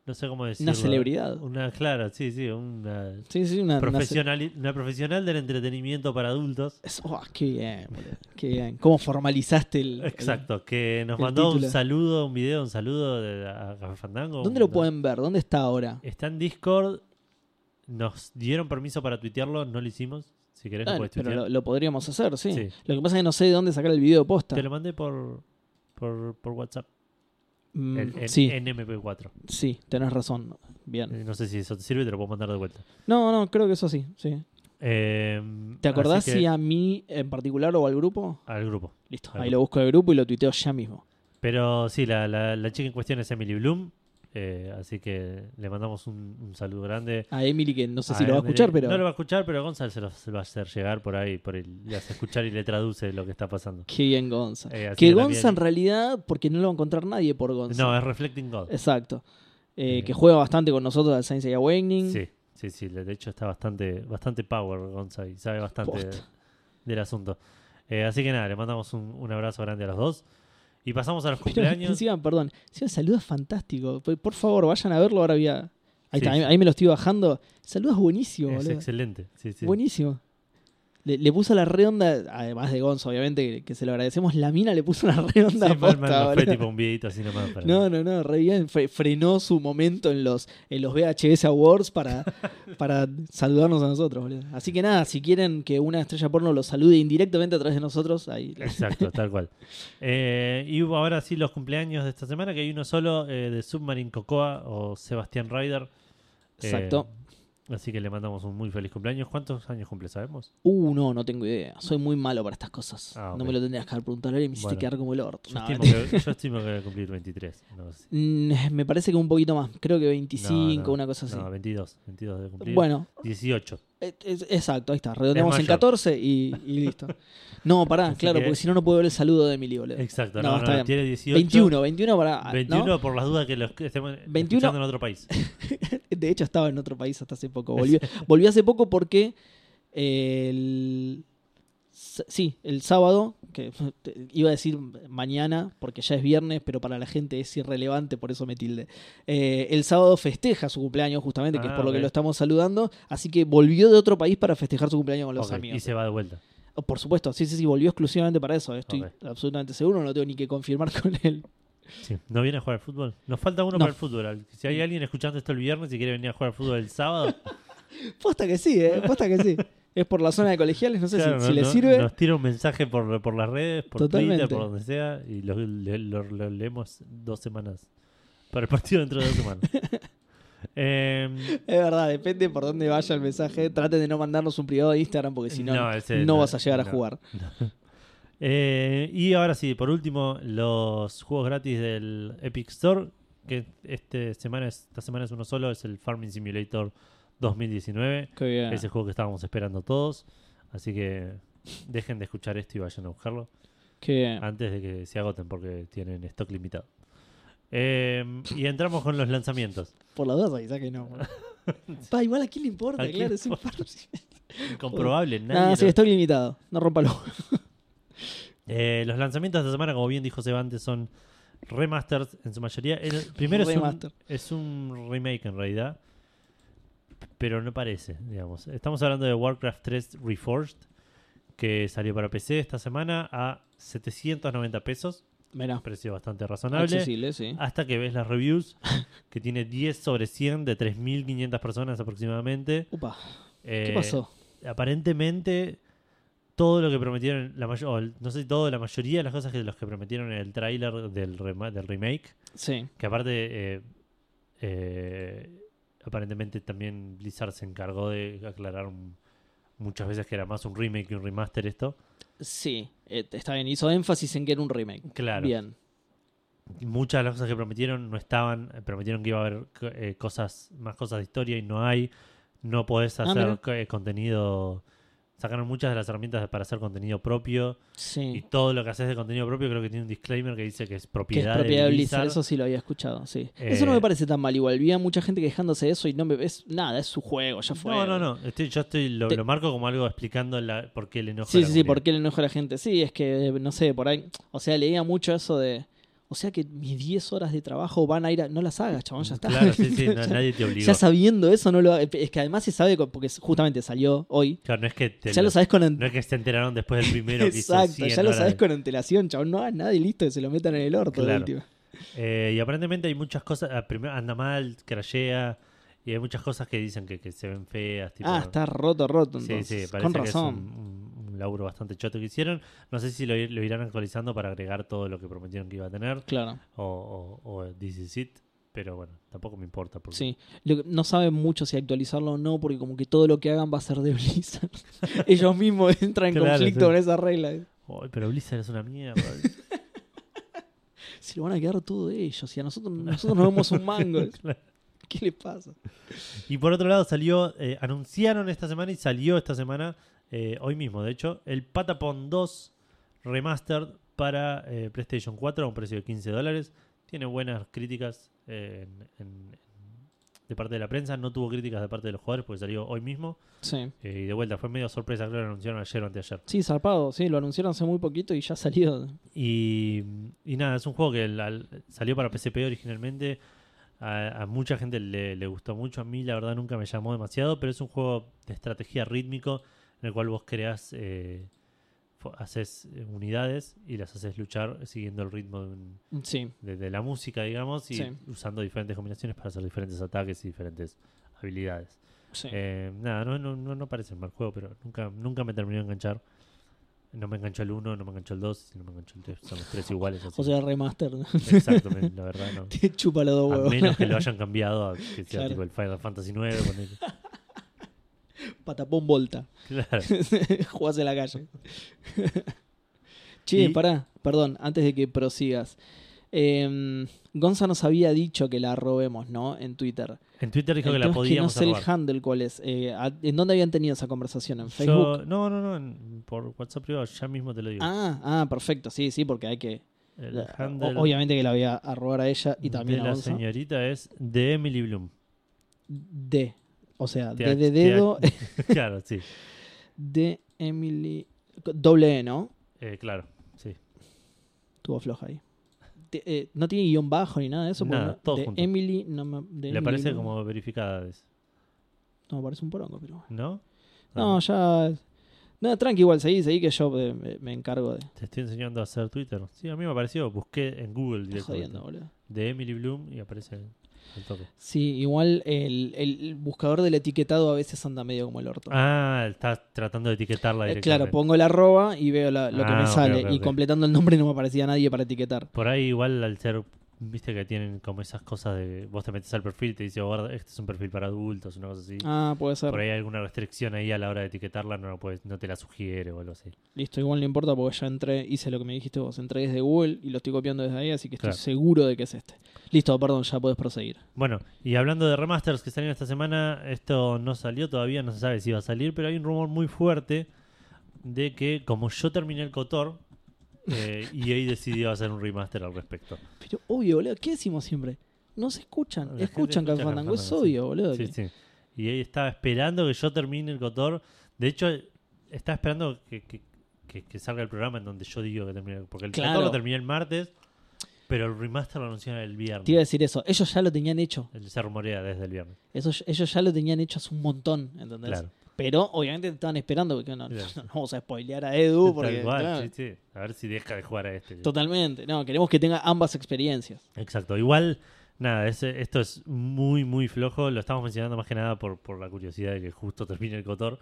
no sé cómo decirlo. Una celebridad. Una, claro, sí, sí, una Sí, sí, una, profesional, una profesional del entretenimiento para adultos. Es- oh, qué bien, boludo. Qué bien. ¿Cómo formalizaste el. el- Exacto, que nos mandó un saludo, un video, un saludo de, a Fandango. ¿Dónde lo pueden ver? ¿Dónde está ahora? Está en Discord. Nos dieron permiso para tuitearlo, no lo hicimos. Si querés, lo pero lo, lo podríamos hacer, sí. Sí. Lo que pasa es que no sé de dónde sacar el video de posta. Te lo mandé por, por, por WhatsApp. Mm, sí, en MP4. sí, tenés razón. Bien. Eh, No sé si eso te sirve, te lo puedo mandar de vuelta. No, no, creo que eso sí. sí. Eh, ¿Te acordás que- si a mí en particular o al grupo? Al grupo. Listo, Al ahí grupo. lo busco del grupo y lo tuiteo ya mismo. Pero sí, la, la, la chica en cuestión es Emily Bloom. Eh, así que le mandamos un, un saludo grande. A Emily, que no sé A si lo va a Emily. escuchar, pero. No lo va a escuchar, pero Gonzalo se lo, se lo va a hacer llegar por ahí. Por el, le hace escuchar y le traduce lo que está pasando. Qué bien Gonza. Eh, que Gonza en realidad, porque no lo va a encontrar nadie por Gonza. No, es Reflecting God. Exacto. Eh, que juega bastante con nosotros al Science Awakening. Sí, sí, sí. De hecho está bastante, bastante power Gonza y sabe bastante del asunto. Así que nada, le mandamos un, un abrazo grande a los dos. Y pasamos a los [LAUGHS] cumpleaños. encima, perdón, encima, saludo es fantástico. Por, favor, vayan a verlo ahora. Voy a- Ahí, Sí, está, ahí- sí. ahí me lo estoy bajando. Saludo es buenísimo, es boludo. excelente. Sí, sí. Buenísimo. Le, le puso la redonda, además de Gonzo, obviamente, que, que se lo agradecemos. La mina le puso la redonda Sí, posta, no fue tipo un videito así nomás. para- No, no, no, re bien. Fre- frenó su momento en los, en los VHS Awards para, [LAUGHS] para saludarnos a nosotros, boludo. Así que nada, si quieren que una estrella porno los salude indirectamente a través de nosotros, ahí. Exacto, tal cual. [LAUGHS] Eh, y hubo ahora sí los cumpleaños de esta semana, que hay uno solo eh, de Submarine Cocoa o Sebastián Ryder. Eh, Exacto. Así que le mandamos un muy feliz cumpleaños. ¿Cuántos años cumple, sabemos? Uh, no, no tengo idea. Soy muy malo para estas cosas. Ah. No me lo tendrías que haber preguntado y me hiciste Bueno. quedar como el orto. Yo, No, estimo, que, yo estimo que voy a cumplir 23. No, sé. Mm, me parece que un poquito más. Creo que 25, No, no, una cosa así. No, 22. 22 de cumplir. bueno, 18. Eh, exacto, ahí está. Redondeamos Es en mayor. 14 y, y listo. No, pará, Así claro, que- porque si no, no puedo ver el saludo de Emily, boludo. Exacto, No, no, está no, bien. tiene 18. 21, 21 para. ah, 21 ¿no? por las dudas que los que estemos 21. escuchando en otro país. [LAUGHS] De hecho, estaba en otro país hasta hace poco. Volvió, [LAUGHS] volvió hace poco porque el. Sí, el sábado, que [LAUGHS] iba a decir mañana porque ya es viernes, pero para la gente es irrelevante, por eso me tilde. Eh, el sábado festeja su cumpleaños, justamente, que es Ah, por lo que lo estamos saludando. Así que volvió de otro país para festejar su cumpleaños con los amigos. y se va de vuelta. Oh, Por supuesto, sí, sí, sí, volvió exclusivamente para eso. Estoy absolutamente seguro, no lo tengo ni que confirmar [LAUGHS] con él. Sí. ¿No viene a jugar al fútbol? Nos falta uno No. para el fútbol. Si hay alguien escuchando esto el viernes y quiere venir a jugar al fútbol el sábado, [LAUGHS] Posta que sí, ¿eh? Posta que sí. Es por la zona de colegiales, no sé claro, si, si no- le no- sirve. nos tira un mensaje por, por las redes, por Totalmente. Twitter, por donde sea, y lo, le- lo- lo leemos dos semanas. Para el partido dentro de dos semanas. [LAUGHS] Em, Es verdad, depende por dónde vaya el mensaje. Traten de no mandarnos un privado de Instagram porque si no, No, vas a llegar a jugar. [LAUGHS] eh, y ahora sí, por último, los juegos gratis del Epic Store. Que este semana es, esta semana es uno solo, es el Farming Simulator 2019. Qué bien. Ese juego que estábamos esperando todos. Así que dejen de escuchar esto y vayan a buscarlo Qué bien. antes de que se agoten porque tienen stock limitado. Eh, y entramos con los lanzamientos. Por la duda, quizá que no. [LAUGHS] Pa, igual a quién le importa, ¿A claro. es un importa? Incomprobable, nadie Nada, lo- sí, estoy limitado. No rómpalo. [LAUGHS] Eh, los lanzamientos de esta semana, como bien dijo Sebantes, son remasters en su mayoría. El primero es un, es un remake en realidad. Pero no parece, digamos. Estamos hablando de Warcraft 3 Reforged, que salió para PC esta semana a 790 pesos, Mirá, precio bastante razonable. accesible, sí. Hasta que ves las reviews, [LAUGHS] que tiene 10 sobre 100 de 3.500 personas aproximadamente. Upa, Eh, ¿qué pasó? Aparentemente, todo lo que prometieron, la no sé si todo, la mayoría de las cosas que los que prometieron en el tráiler del, rema- del remake, Sí, que aparte, eh, eh, aparentemente también Blizzard se encargó de aclarar un- muchas veces que era más un remake que un remaster esto. sí, eh, está bien. Hizo énfasis en que era un remake. Claro. Bien. Muchas de las cosas que prometieron no estaban, eh, prometieron que iba a haber eh, cosas, más cosas de historia y no hay. No podés Ah, hacer eh, contenido. Sacaron muchas de las herramientas para hacer contenido propio. Y Sí. todo lo que haces de contenido propio creo que tiene un disclaimer que dice que es Que es propiedad, propiedad de Blizzard. Blizzard, eso sí lo había escuchado, sí. Eso no Eh, me parece tan mal igual. Vi a mucha gente quejándose de eso y no me ves nada, es su juego, ya fue. No, no, no. Estoy, yo estoy, lo, Te- lo marco como algo explicando la, por qué le enoja. Sí, a la sí, sí, comunidad. ¿por qué le enoja a la gente? Sí, es que, no sé, por ahí. O sea, leía mucho eso de. O sea que mis 10 horas de trabajo van a ir a. No las hagas, chabón, ya está. Claro, sí, sí, no- [LAUGHS] ya, nadie te obligó. ya sabiendo eso, no lo Es que además se sabe, porque justamente salió hoy. Claro, no es que te ya lo sabes con. no es que se enteraron después del primero que [LAUGHS] hizo Exacto, 100 ya lo sabes de- con antelación, chabón. No hagas nada y listo, que se lo metan en el orto Claro. última. Eh, y aparentemente hay muchas cosas. ah, Primero anda mal, crashea. Y hay muchas cosas que dicen que, que se ven feas. Tipo, Ah, está roto, roto. Sí, Entonces. sí, parece con que razón. es un, un- un laburo bastante choto que hicieron. No sé si lo, ir- lo irán actualizando para agregar todo lo que prometieron que iba a tener. Claro, O, o, o This is it. Pero bueno, tampoco me importa. Porque sí. Lo que- no saben mucho si actualizarlo o no, porque como que todo lo que hagan va a ser de [LAUGHS] Blizzard. [LAUGHS] Ellos mismos entran en Claro, conflicto sí. con esa regla. "Ay, pero Blizzard es una mierda. [LAUGHS] Se lo van a quedar todo ellos y a nosotros, nosotros nos vemos un mango. Claro. ¿Qué les pasa? Y por otro lado salió, eh, anunciaron esta semana y salió esta semana, eh, hoy mismo de hecho, el Patapon 2 Remastered para eh, PlayStation 4 a un precio de 15 dólares. Tiene buenas críticas eh, en- en- de parte de la prensa, no tuvo críticas de parte de los jugadores porque salió hoy mismo. Sí. Eh, y de vuelta, fue medio sorpresa, creo que lo anunciaron ayer o anteayer. Sí, zarpado, sí, lo anunciaron hace muy poquito y ya salió. Y, y nada, es un juego que salió para PSP originalmente. A, a mucha gente le, le gustó mucho. A mí, la verdad, nunca me llamó demasiado. Pero es un juego de estrategia rítmico en el cual vos creás, eh, haces eh, unidades y las haces luchar siguiendo el ritmo de, un- Sí, de- de la música, digamos, y Sí. usando diferentes combinaciones para hacer diferentes ataques y diferentes habilidades. sí. Eh, nada, no, no, no, no parece un mal juego, pero nunca, nunca me terminó de enganchar. No me enganchó el 1, no me enganchó el 2, no me enganchó el 3. Son los tres iguales. Así. o sea, remaster. ¿no? [LAUGHS] Exacto, la verdad no. [LAUGHS] Te chupa los dos A huevos. menos que lo [LAUGHS] hayan cambiado a que sea Claro. tipo el Final Fantasy 9. Patapón volta. Claro. [LAUGHS] Jugás en la calle. [LAUGHS] che, Y- pará, perdón, antes de que prosigas. Eh, Gonza nos había dicho que la robemos, ¿no? En Twitter. En Twitter dijo El que la es que no podíamos sé el handle cuál es. Eh, ¿a- ¿En dónde habían tenido esa conversación? ¿En Facebook? Yo- no, no, no, en- por WhatsApp privado, ya mismo te lo digo. Ah, ah, perfecto. Sí, sí, porque hay que. el handle obviamente que la voy a, a robar a ella y también de a la Gonza. señorita es de Emily Bloom. D. O sea, D de dedo, [LAUGHS] [LAUGHS] claro, sí. de Emily. Doble E, ¿no? Eh, claro, sí. Tuvo floja ahí. Eh, no tiene guion bajo ni nada de eso. porque Nada, no- todo de junto. Emily no me, de Le parece no- como verificada, ¿ves? No, me parece un porongo, pero. ¿no? No, ya. Nada, tranqui, igual, seguí, seguí que yo eh, me, me encargo de. Te estoy enseñando a hacer Twitter. Sí, a mí me pareció. Busqué en Google directamente. jodiendo, boludo. De Emily Bloom y aparece. Sí, igual el, el buscador del etiquetado a veces anda medio como el orto. Ah, estás tratando de etiquetarla Eh, directamente. claro, pongo el arroba y veo la- lo que Ah, me ok, sale. y completando el nombre no me aparecía nadie para etiquetar. Por ahí igual al ser, viste que tienen como esas cosas de, vos te metes al perfil y te dice, guarda, este es un perfil para adultos, una cosa así. Ah, puede ser. Por ahí hay alguna restricción ahí a la hora de etiquetarla, no, puedes, no te la sugiere o algo así. Listo, igual no importa porque ya entré, hice lo que me dijiste vos. Entré desde Google y lo estoy copiando desde ahí, así que estoy Claro. seguro de que es este. Listo, perdón, ya puedes proseguir. Bueno, y hablando de remasters que salieron esta semana, esto no salió todavía, no se sabe si va a salir, pero hay un rumor muy fuerte de que como yo terminé el Cotor, eh, EA decidió hacer un remaster al respecto. Pero obvio, boludo, ¿qué decimos siempre? No se escuchan, La escuchan escucha Café Fandango, es obvio, boludo. Sí, que- sí. Y EA estaba esperando que yo termine el Cotor. De hecho, estaba esperando que, que- que- que salga el programa en donde yo digo que terminé. Porque el Claro. Cotor lo terminé el martes Pero el remaster lo anunciaron el viernes. Te iba a decir eso. Ellos ya lo tenían hecho. Se rumorea desde el viernes. Eso, ellos ya lo tenían hecho hace un montón, ¿entendés? Claro. Pero obviamente estaban esperando, porque [LAUGHS] no, vamos a spoilear a Edu, porque claro, sí, sí. A ver si deja de jugar a este. totalmente. No, queremos que tenga ambas experiencias. Exacto. Igual, nada, esto es muy, muy flojo. Lo estamos mencionando más que nada por, por la curiosidad de que justo [LAUGHS] termine el Cotor.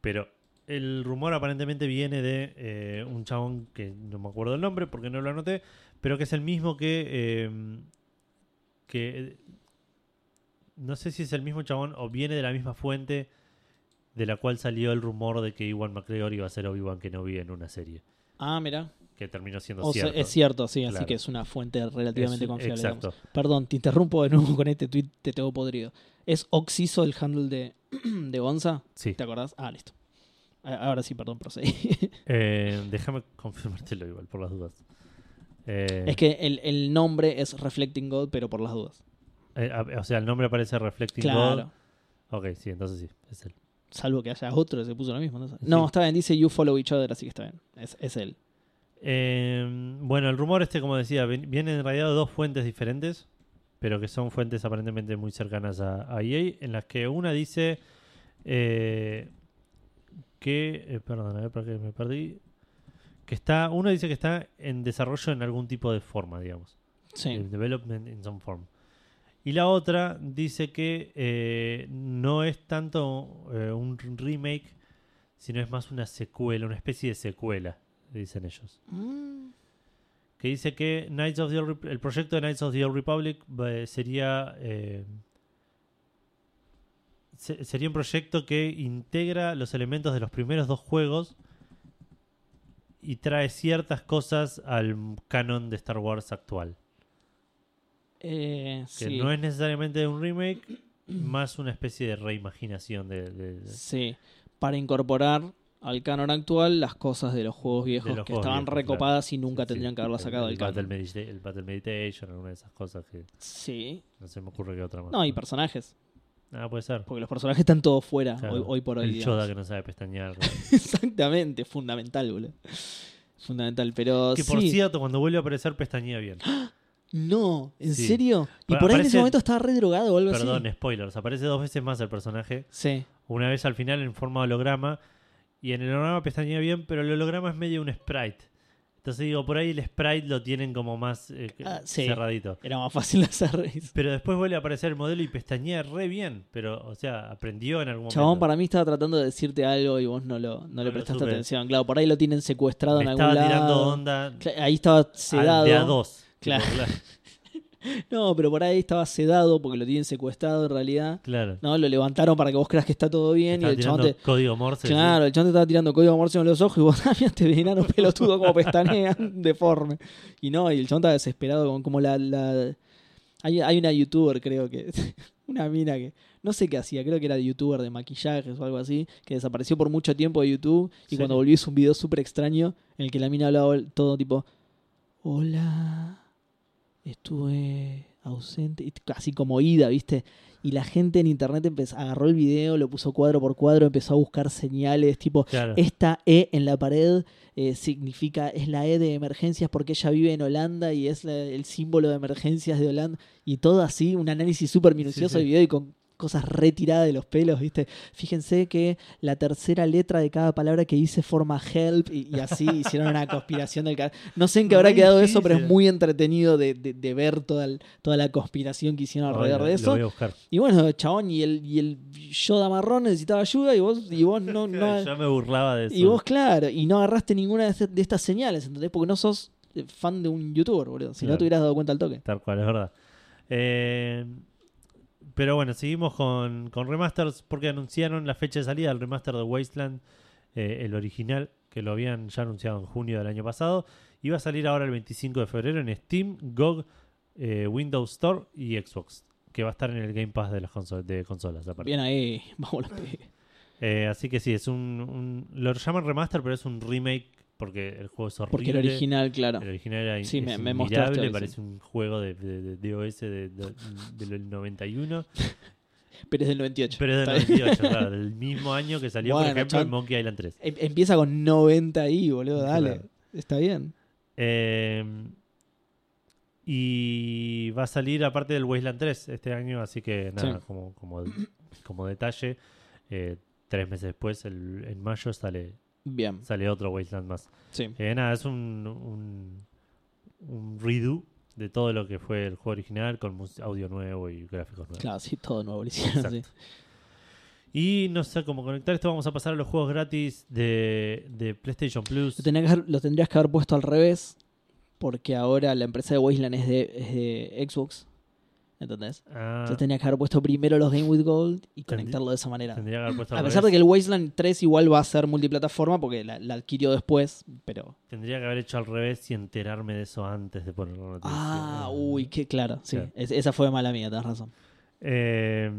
Pero el rumor aparentemente viene de eh, un chabón que no me acuerdo el nombre porque no lo anoté, pero que es el mismo que. eh, que no sé si es el mismo chabón o viene de la misma fuente de la cual salió el rumor de que Iwan McGregor iba a ser Obi-Wan Kenobi en una serie. Ah, mira. Que terminó siendo O sea, cierto. es cierto, sí, así que es una fuente relativamente Es- confiable. Exacto. digamos. Perdón, te interrumpo de nuevo con este tweet, te tengo podrido. ¿Es Oxiso el handle de, [CLEARS THROAT] de Gonza? Sí. ¿Te acordás? Ah, listo. Ahora sí, perdón, procedí. [LAUGHS] Eh, [LAUGHS] déjame confirmártelo igual, por las dudas. Eh, es que el, el nombre es Reflecting God, pero por las dudas. eh, o sea, el nombre aparece Reflecting Claro. God. Ok, sí, entonces sí, es él. Salvo que haya otro que se puso lo mismo. No. Sí. no está bien, dice You Follow Each Other, así que está bien. Es, es él. Eh, bueno, el rumor este, como decía, viene en realidad de dos fuentes diferentes, pero que son fuentes aparentemente muy cercanas a, a EA, en las que una dice eh, que, eh, perdón, a ver para qué me perdí, que está, uno dice que está en desarrollo en algún tipo de forma, digamos. Sí. Development in some form. Y la otra dice que eh, no es tanto eh, un remake, sino es más una secuela, una especie de secuela, dicen ellos. Mm, Que dice que Knights of the Old el proyecto de Knights of the Old Republic eh, sería eh, se- sería un proyecto que integra los elementos de los primeros dos juegos y trae ciertas cosas al canon de Star Wars actual. Eh, Que sí. no es necesariamente un remake, [CLEARS THROAT] más una especie de reimaginación de, de- de- Sí. Para incorporar al canon actual las cosas de los juegos viejos los que juegos estaban viejos, recopadas y nunca Sí, tendrían que haberlas sacado el, del canon. El Battle Meditation, alguna de esas cosas que Sí. no se me ocurre que otra más. No, y personajes. Ah, puede ser. Porque los personajes están todos fuera Claro. hoy, hoy por hoy. El digamos. Yoda que no sabe pestañear. [LAUGHS] Exactamente, fundamental, boludo. Fundamental, pero que sí. por cierto, cuando vuelve a aparecer pestañea bien. [GASPS] No, ¿en Sí. serio? Y Bueno, por ahí en ese aparece- momento estaba re drogado o algo Perdón, así. spoilers. Aparece dos veces más el personaje. Sí. Una vez al final en forma de holograma. Y en el holograma pestañea bien, pero el holograma es medio un sprite. Entonces digo, por ahí el sprite lo tienen como más eh, Ah, sí. cerradito. Era más fácil [LAUGHS] hacer eso. Pero después vuelve a aparecer el modelo y pestañea re bien. Pero, o sea, aprendió en algún momento. Chabón, para mí estaba tratando de decirte algo y vos no lo, no No le lo prestaste supe. atención. Claro, por ahí lo tienen secuestrado Me en algún estaba lado. tirando onda Cla- Ahí estaba al sedado. de a dos. Claro. Claro. [LAUGHS] No, pero por ahí estaba sedado porque lo tienen secuestrado en realidad. claro. No, lo levantaron para que vos creas que está todo bien y el chabón te... código Morse. Claro, el chabón te estaba tirando código Morse en los ojos y vos, [LAUGHS] ah, mira este enano pelotudo como pestanean, [LAUGHS] deforme. Y no, y el chabón estaba desesperado con como la... la... Hay, hay una youtuber, creo que... una mina que... No sé qué hacía, creo que era youtuber de maquillajes o algo así, que desapareció por mucho tiempo de YouTube y Sí. cuando volvió hizo un video súper extraño en el que la mina hablaba todo tipo... Hola, estuve ausente, y así como ida, ¿viste? Y la gente en internet empezó, agarró el video, lo puso cuadro por cuadro, empezó a buscar señales, tipo, Claro. esta E en la pared eh, significa, es la E de emergencias porque ella vive en Holanda y es la- el símbolo de emergencias de Holanda. Y todo así, un análisis súper minucioso Sí, sí. del video y con cosas retiradas de los pelos, ¿viste? Fíjense que la tercera letra de cada palabra que dice forma help y, y así [LAUGHS] hicieron una conspiración del No sé en qué habrá quedado eso, pero es muy entretenido de, de- de ver toda, el- toda la conspiración que hicieron alrededor de lo eso. voy a buscar. Y bueno, chabón, y el, y el Yoda marrón necesitaba ayuda y vos, y vos no, [LAUGHS] no, Yo me burlaba de eso. y vos, claro, y no agarraste ninguna de, de estas señales, ¿entendés? Porque no sos fan de un youtuber, boludo. Si no te hubieras dado cuenta al toque. Tal cual, es verdad. Eh, pero bueno, seguimos con, con remasters porque anunciaron la fecha de salida del remaster de Wasteland, eh, el original, que lo habían ya anunciado en junio del año pasado. Iba a salir ahora el 25 de febrero en Steam, GOG, eh, Windows Store y Xbox, que va a estar en el Game Pass de las consolas, de consolas aparte. Bien ahí, [LAUGHS] vamos los pibes. Eh, así que sí, es un, un- Lo llaman remaster, pero es un remake porque el juego es horrible. Porque el original, claro. El original era Sí, me- me mostraste hoy, parece un juego de, de, de DOS de, de- del 91, [LAUGHS] Pero es del 98. pero es del Está bien. 98, [LAUGHS] claro, del mismo año que salió, Bueno, por ejemplo, el. Monkey Island 3. Em- Empieza con 90 ahí, boludo, dale. Claro. Está bien. Eh, Y va a salir aparte del Wasteland 3 este año, así que nada, Sí. como, como, como detalle, eh, tres meses después, el- en mayo, sale, Bien, sale otro Wasteland más. sí. Eh, nada, es un, un, un redo de todo lo que fue el juego original con audio nuevo y gráficos nuevos. Claro, sí, todo nuevo lo hicieron, sí. Exacto. Y no sé cómo conectar esto. Vamos a pasar a los juegos gratis de, de PlayStation Plus. Lo, tendrías que haber puesto al revés, porque ahora la empresa de Wasteland es de, es de Xbox. ¿Entendés? Ah, Entonces tenías que haber puesto primero los Game with Gold y conectarlo de esa manera. tendría que haber puesto A pesar de que el Wasteland 3 igual va a ser multiplataforma porque la, la adquirió después, pero... Tendría que haber hecho al revés y enterarme de eso antes de poner la noticia. Ah, uy, qué claro, sí. Claro. Es- esa fue mala mía, tenés razón. Eh,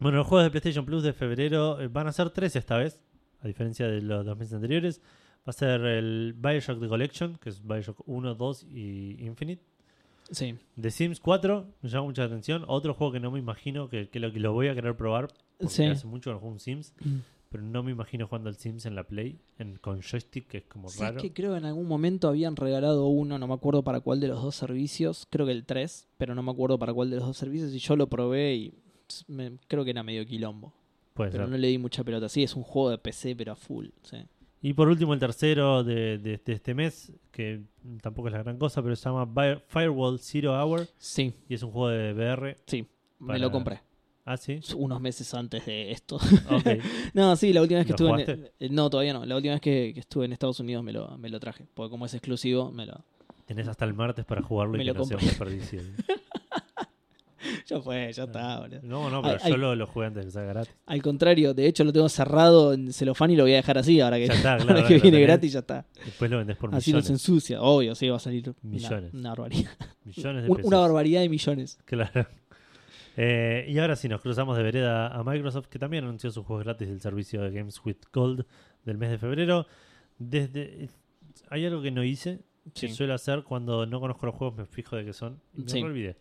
bueno, los juegos de PlayStation Plus de febrero eh, van a ser tres esta vez, a diferencia de los dos meses anteriores. Va a ser el Bioshock The Collection, que es Bioshock 1, 2 y Infinite. Sí. The Sims 4, me llama mucha atención. Otro juego que no me imagino que, que lo, que lo voy a querer probar. Porque Sí. hace mucho que no juego un Sims. Pero no me imagino jugando al Sims en la Play, en, con joystick, que es como Sí, raro. que creo que en algún momento habían regalado uno, no me acuerdo para cuál de los dos servicios, creo que el 3, pero no me acuerdo para cuál de los dos servicios y yo lo probé y me- creo que era medio quilombo. Puede Pero ser. no le di mucha pelota. Sí, es un juego de PC, pero a full. Sí. Y por último, el tercero de, de- de este mes, que tampoco es la gran cosa, pero se llama Firewall Zero Hour Sí, y es un juego de VR. sí. Me lo compré. Ah, sí. Unos meses antes de esto. [LAUGHS] No, sí, la última vez que ¿Lo estuve en, eh, No, todavía no. La última vez que, que estuve en Estados Unidos me lo, me lo traje. Porque como es exclusivo, me lo. Tenés hasta el martes para jugarlo y Me que lo no sea. [LAUGHS] Ya fue, ya está, boludo. No, no, pero Ay, yo ay. lo, lo jugué antes de que sea gratis. Al contrario, de hecho lo tengo cerrado en celofán y lo voy a dejar así ahora que, Ya está, [LAUGHS] ahora que viene tenés. gratis ya está. Después lo vendés por Así no millones. se ensucia. Obvio, sí, va a salir Millones. una barbaridad. millones de pesos. Una barbaridad de millones. Claro. [LAUGHS] Eh, y ahora sí, nos cruzamos de vereda a Microsoft, que también anunció sus juegos gratis del servicio de Games with Gold del mes de febrero. Desde Hay algo que no hice, que Sí. suelo hacer cuando no conozco los juegos, me fijo de qué son y me Sí. olvidé.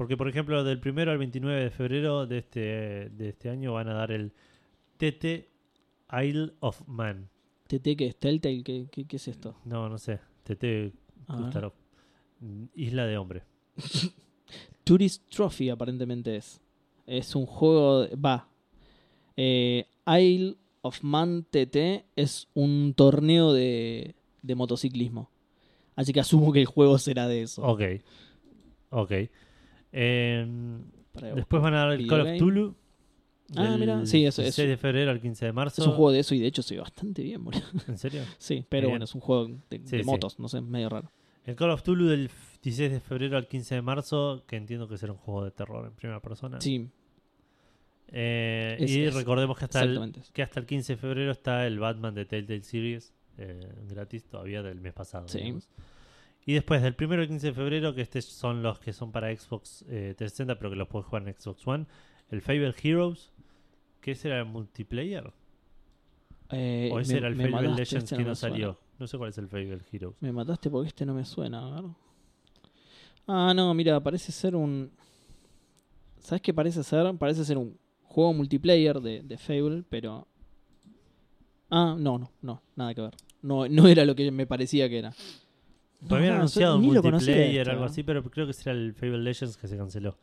Porque, por ejemplo, del primero al 29 de febrero de este, de este año van a dar el TT Isle of Man. TT, que es Telltale, ¿qué, qué, qué es esto? No, no sé. TT A ver. Gustav. Isla de Hombre. [LAUGHS] Tourist Trophy aparentemente es. Es un juego, va. Eh, Isle of Man TT es un torneo de, de motociclismo. Así que asumo que el juego será de eso. Ok. Ok. Em, después van a dar el Call of. Tulu. Ah, mira, sí, eso- 16 de febrero al 15 de marzo. es un juego de eso y de hecho se ve bastante bien, boludo. [LAUGHS] ¿En serio? [LAUGHS] Sí, pero Bien. bueno, es un juego de, Sí, de sí. motos, no sé, medio raro. El Call of Tulu del 16 de febrero al 15 de marzo, que entiendo que será un juego de terror en primera persona. Sí, Eh, Es- y es- recordemos que hasta, el, que hasta el 15 de febrero está el Batman de Telltale Series, eh, gratis todavía del mes pasado. Sí. digamos. Y después del 1 al 15 de febrero, que estos son los que son para Xbox eh, 360, pero que los puedes jugar en Xbox One, el Fable Heroes, que ese era el multiplayer. Eh, o ese me- era el Fable mataste, Legends este que no no me suena. salió. No sé cuál es el Fable Heroes. Me mataste porque este no me suena, a ver. Ah, no, mira, parece ser un. ¿Sabes qué parece ser? Parece ser un juego multiplayer de, de Fable, pero. Ah, no, no, no, nada que ver. No, no era lo que me parecía que era. Lo habían No, anunciado un multiplayer, algo ¿eh? así, pero creo que será el Fable Legends que se canceló.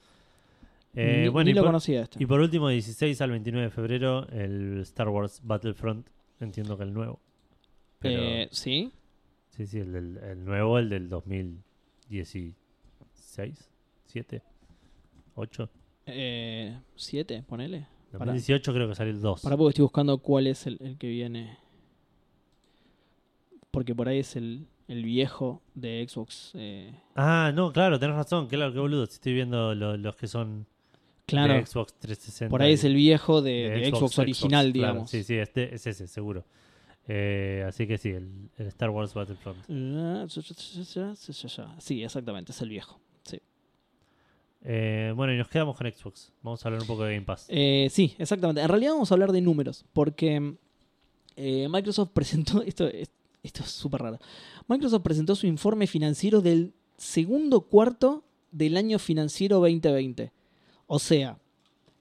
Eh, ni, bueno, ni y lo por, conocía este. y por último, 16 al 29 de febrero, el Star Wars Battlefront. Entiendo que el nuevo. Pero, Eh, sí, sí, sí, el, del- el nuevo, el del 2016, 7, 8. eh, siete, ponele. Para- 2018 creo que salió el 2. Para porque estoy buscando cuál es el, el que viene. Porque por ahí es el, el viejo de Xbox. eh, Ah, no, claro, tenés razón, claro, qué boludo. Si estoy viendo lo- los que son claro, de Xbox 360. por ahí es el viejo de, de de Xbox, original, digamos. sí, sí, este es ese, seguro. Eh, así que sí, el, el Star Wars Battlefront. Sí, exactamente, es el viejo. Sí, Eh, bueno, y nos quedamos con Xbox. Vamos a hablar un poco de Game Pass. Eh, sí, exactamente. En realidad vamos a hablar de números, porque Microsoft [LAUGHS] presentó, esto, es- esto es súper raro, Microsoft presentó su informe financiero del segundo cuarto del año financiero 2020. O sea,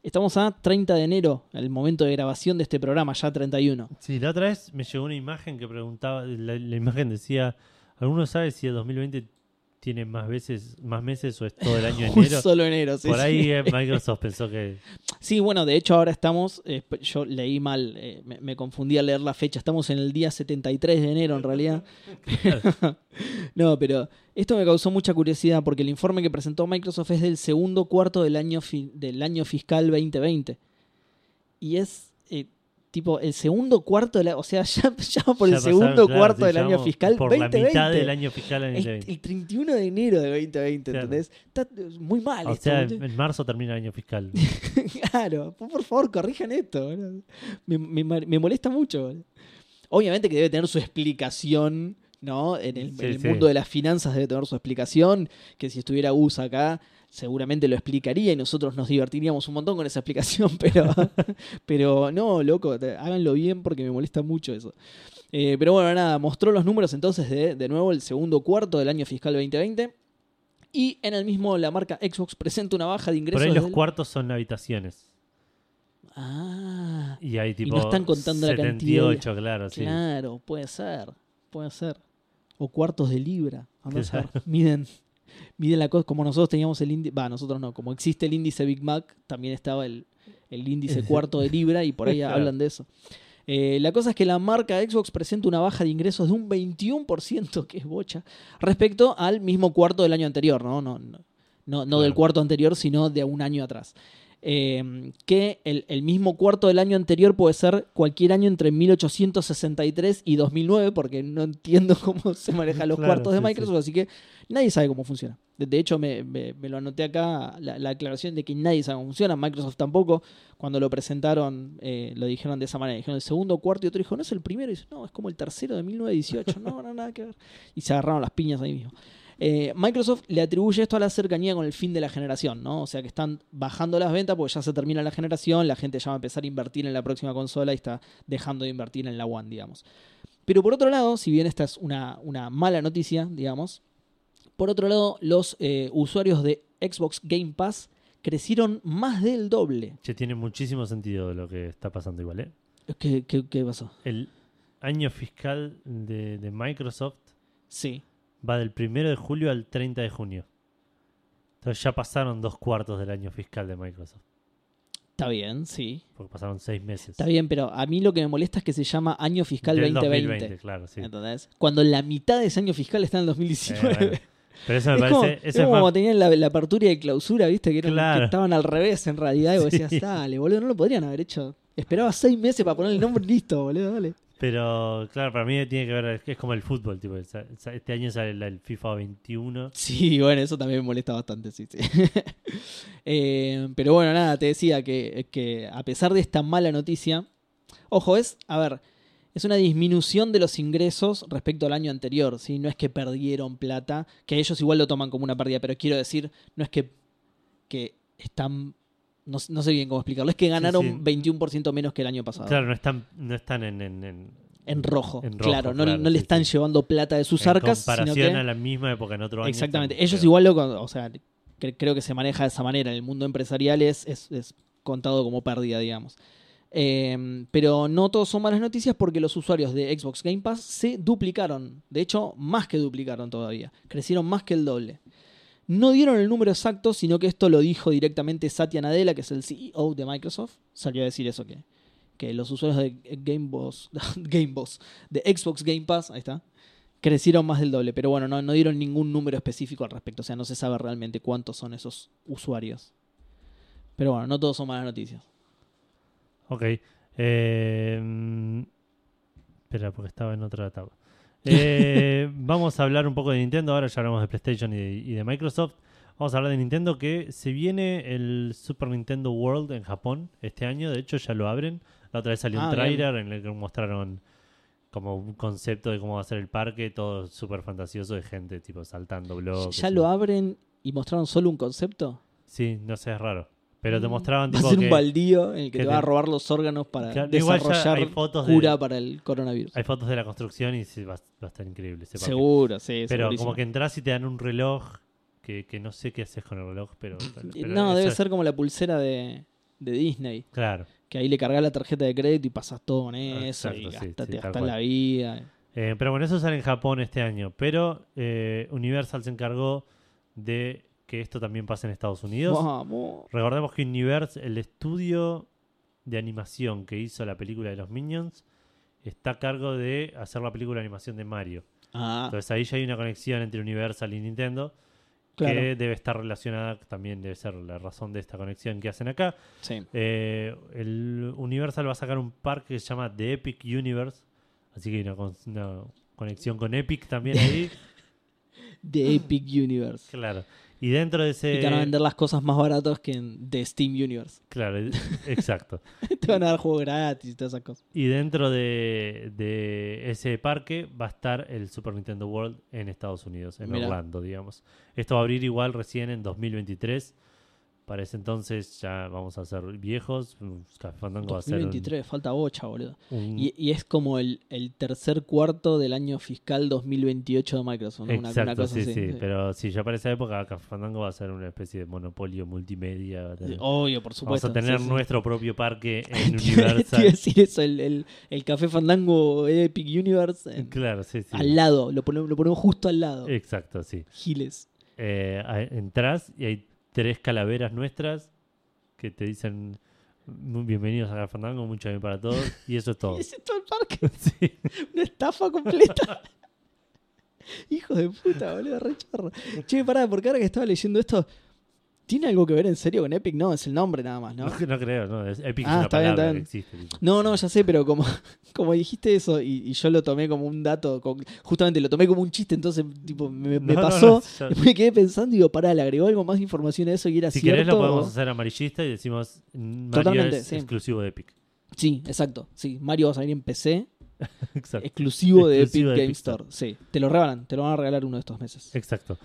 estamos a 30 de enero, el momento de grabación de este programa, ya 31. Sí, la otra vez me llegó una imagen que preguntaba, la, la imagen decía, ¿alguno sabe si el 2020 tiene más veces, más meses o es todo el año [LAUGHS] enero. solo enero, sí. Por ahí eh, Microsoft pensó que [LAUGHS] Sí, bueno, de hecho ahora estamos, eh, yo leí mal, eh, me, me confundí al leer la fecha, estamos en el día 73 de enero en realidad. [LAUGHS] no, pero esto me causó mucha curiosidad porque el informe que presentó Microsoft es del segundo cuarto del año, del año fiscal 2020. Y es tipo el segundo cuarto, de la, o sea, [LAUGHS] ya, ya por ya el pasaron, segundo claro, cuarto del año fiscal por 2020. la mitad del año fiscal en el, 2020. el 31 de enero de 2020, Claro. ¿entendés? Está muy mal O esto, sea, en, marzo termina el año fiscal. [LAUGHS] Claro, por favor, corrijan esto. Me, me- me molesta mucho. Obviamente que debe tener su explicación, ¿no? En el, Sí, en el sí. mundo de las finanzas debe tener su explicación, que si estuviera Gus acá, seguramente lo explicaría y nosotros nos divertiríamos un montón con esa explicación, [LAUGHS] pero, pero no, loco, háganlo bien porque me molesta mucho eso. Eh, pero bueno, nada, mostró los números entonces de, de nuevo el segundo cuarto del año fiscal 2020. Y en el mismo la marca Xbox presenta una baja de ingresos. Por ahí los del- cuartos son habitaciones. Ah, Y hay tipo no están contando la cantidad de- 78, claro, sí. claro, puede ser, puede ser. O cuartos de libra, andá a saber. Miden, miden la cosa, como nosotros teníamos el índice, va, nosotros no, como existe el índice Big Mac, también estaba el, el índice [LAUGHS] cuarto de libra y por ahí Claro. hablan de eso. Eh, la cosa es que la marca Xbox presenta una baja de ingresos de un 21%, que es bocha, respecto al mismo cuarto del año anterior, ¿no? No, no, no, no del cuarto anterior, sino de un año atrás. Eh, que el, el mismo cuarto del año anterior puede ser cualquier año entre 1863 y 2009, porque no entiendo [LAUGHS] cómo se manejan los Claro, cuartos de sí, Microsoft, así que nadie sabe cómo funciona. De, hecho, me, me- me lo anoté acá, la, la aclaración de que nadie sabe cómo funciona, Microsoft tampoco. Cuando lo presentaron, eh, lo dijeron de esa manera. Dijeron el segundo cuarto y otro dijo, no es el primero. Y dice, no, es como el tercero de 1918. No, no, nada que ver. Y se agarraron las piñas ahí mismo. Eh, Microsoft le atribuye esto a la cercanía con el fin de la generación, ¿no? O sea que están bajando las ventas porque ya se termina la generación, la gente ya va a empezar a invertir en la próxima consola y está dejando de invertir en la One, digamos. Pero por otro lado, si bien esta es una mala noticia, digamos, por otro lado, los eh, usuarios de Xbox Game Pass crecieron más del doble. Che, tiene muchísimo sentido lo que está pasando igual, ¿eh? ¿Qué, qué- qué pasó? El año fiscal de, de Microsoft Sí. va del 1 de julio al 30 de junio. Entonces ya pasaron dos cuartos del año fiscal de Microsoft. Está bien, sí. Porque pasaron seis meses. Está bien, pero a mí lo que me molesta es que se llama año fiscal Del 2020. 2020, claro, sí. ¿Entendés? Cuando la mitad de ese año fiscal está en el 2019. Eh, bueno. [LAUGHS] Pero eso me es como, parece. es eso es como más- tenían la, la apertura y la clausura, ¿viste? Que, eran- Claro. que estaban al revés en realidad. Y vos decías, Sí. dale, boludo, no lo podrían haber hecho. Esperaba seis meses para poner el nombre listo, boludo, dale. Pero claro, para mí tiene que ver. Es como el fútbol. tipo Este año sale el, el FIFA 21. Sí, bueno, eso también me molesta bastante, sí, sí. [LAUGHS] Eh, pero bueno, nada, te decía que, que a pesar de esta mala noticia, ojo, es, a ver, es una disminución de los ingresos respecto al año anterior, ¿sí? No es que perdieron plata, que ellos igual lo toman como una pérdida, pero quiero decir, no es que, que están, no, no sé bien cómo explicarlo, es que ganaron sí. 21% menos que el año pasado. Claro, no están, no están en. en, en- En rojo, En rojo, claro, no, claro, no le están sí. llevando plata de sus en arcas, sino comparación que... a la misma época en otro año. Exactamente. Ellos igual lo, o sea, cre- creo que se maneja de esa manera. En el mundo empresarial es, es- es contado como pérdida, digamos. Eh, pero no todos son malas noticias porque los usuarios de Xbox Game Pass se duplicaron. De hecho, más que duplicaron todavía. Crecieron más que el doble. No dieron el número exacto, sino que esto lo dijo directamente Satya Nadella, que es el CEO de Microsoft. Salió a decir eso, que, que los usuarios de Game Boss, [LAUGHS] Game Boss, de Xbox Game Pass, ahí está, crecieron más del doble. Pero bueno, no, no dieron ningún número específico al respecto. O sea, no se sabe realmente cuántos son esos usuarios. Pero bueno, no todos son malas noticias. Ok. Eh, mm, espera, porque estaba en otra etapa. [LAUGHS] Eh, vamos a hablar un poco de Nintendo. Ahora ya hablamos de PlayStation y de, y de Microsoft. Vamos a hablar de Nintendo que se viene el Super Nintendo World en Japón este año. De hecho, ya lo abren. La otra vez salió Ah, un bien. trailer en el que mostraron como un concepto de cómo va a ser el parque. Todo súper fantasioso de gente tipo saltando bloques. ¿Ya lo abren y mostraron solo un concepto? Sí, no sé, es raro. Pero te mostraban tipo que un baldío en el que que te va a robar los órganos para Claro, desarrollar fotos de- cura para el coronavirus. hay fotos de la construcción y sí, va, va a estar increíble. ese. Seguro, sí. Pero segurísimo. como que entras y te dan un reloj que, que no sé qué haces con el reloj, pero... no, debe es- ser como la pulsera de, de Disney. Claro. Que ahí le cargas la tarjeta de crédito y pasas todo con eso Exacto, y gastate sí, hasta la vida. Eh, pero bueno, eso sale en Japón este año. Pero eh, Universal se encargó de que esto también pase en Estados Unidos. Vamos. Recordemos que Universal, el estudio de animación que hizo la película de los Minions, está a cargo de hacer la película de animación de Mario. Ah, Entonces ahí ya hay una conexión entre Universal y Nintendo claro. que debe estar relacionada, también debe ser la razón de esta conexión que hacen acá. Sí. Eh, el Universal va a sacar un parque que se llama The Epic Universe, así que hay una, una conexión con Epic también ahí. [LAUGHS] The Epic Universe. claro. Y dentro de ese... Y te van a vender las cosas más baratas que en The Steam Universe. Claro, [LAUGHS] exacto. te van a dar juegos gratis y todas esas cosas. Y dentro de, de ese parque va a estar el Super Nintendo World en Estados Unidos, en Mirá. Orlando, digamos. Esto va a abrir igual recién en 2023. Para ese entonces ya vamos a ser viejos. Café Fandango va a ser un- 2023, falta bocha, boludo. un, Y, y es como el, el tercer cuarto del año fiscal 2028 de Microsoft, ¿no? Una, una Exacto, cosa sí, así. sí. Pero sí, ya para esa época Café Fandango va a ser una especie de monopolio multimedia. tener- Obvio, por Vamos supuesto. a tener sí, sí. nuestro propio parque [LAUGHS] en Universal. decir eso, el, el, el Café Fandango Epic Universe en- claro, sí, sí. al lado, lo ponemos, lo ponemos justo al lado. Exacto, sí. Giles. eh, entras y hay tres calaveras nuestras que te dicen "Muy bienvenidos a Fandango, mucho bien para todos y eso es todo. [LAUGHS] Y ese es todo el parque, [LAUGHS] Sí. una estafa completa. [LAUGHS] Hijo de puta, boludo, re chorro. Che, pará, porque ahora que estaba leyendo esto, ¿tiene algo que ver en serio con Epic? No, es el nombre nada más, ¿no? No, [LAUGHS] no creo, no, es Epic Ah, es una está bien, está que bien. existe. tipo. No, no, ya sé, pero como, [LAUGHS] como dijiste eso y, y yo lo tomé como un dato, con- justamente lo tomé como un chiste, entonces tipo me, me [LAUGHS] No, no, pasó, no, después me quedé pensando y digo, pará, le agregó algo más de información a eso y era si cierto. querés lo podemos hacer amarillista y decimos Mario Totalmente, es sí. exclusivo de Epic. Sí, exacto. Sí, Mario va a salir en PC, Exacto. exclusivo de Epic de Game Epic Store. Sí, te lo regalan, te lo van a regalar uno de estos meses. Exacto.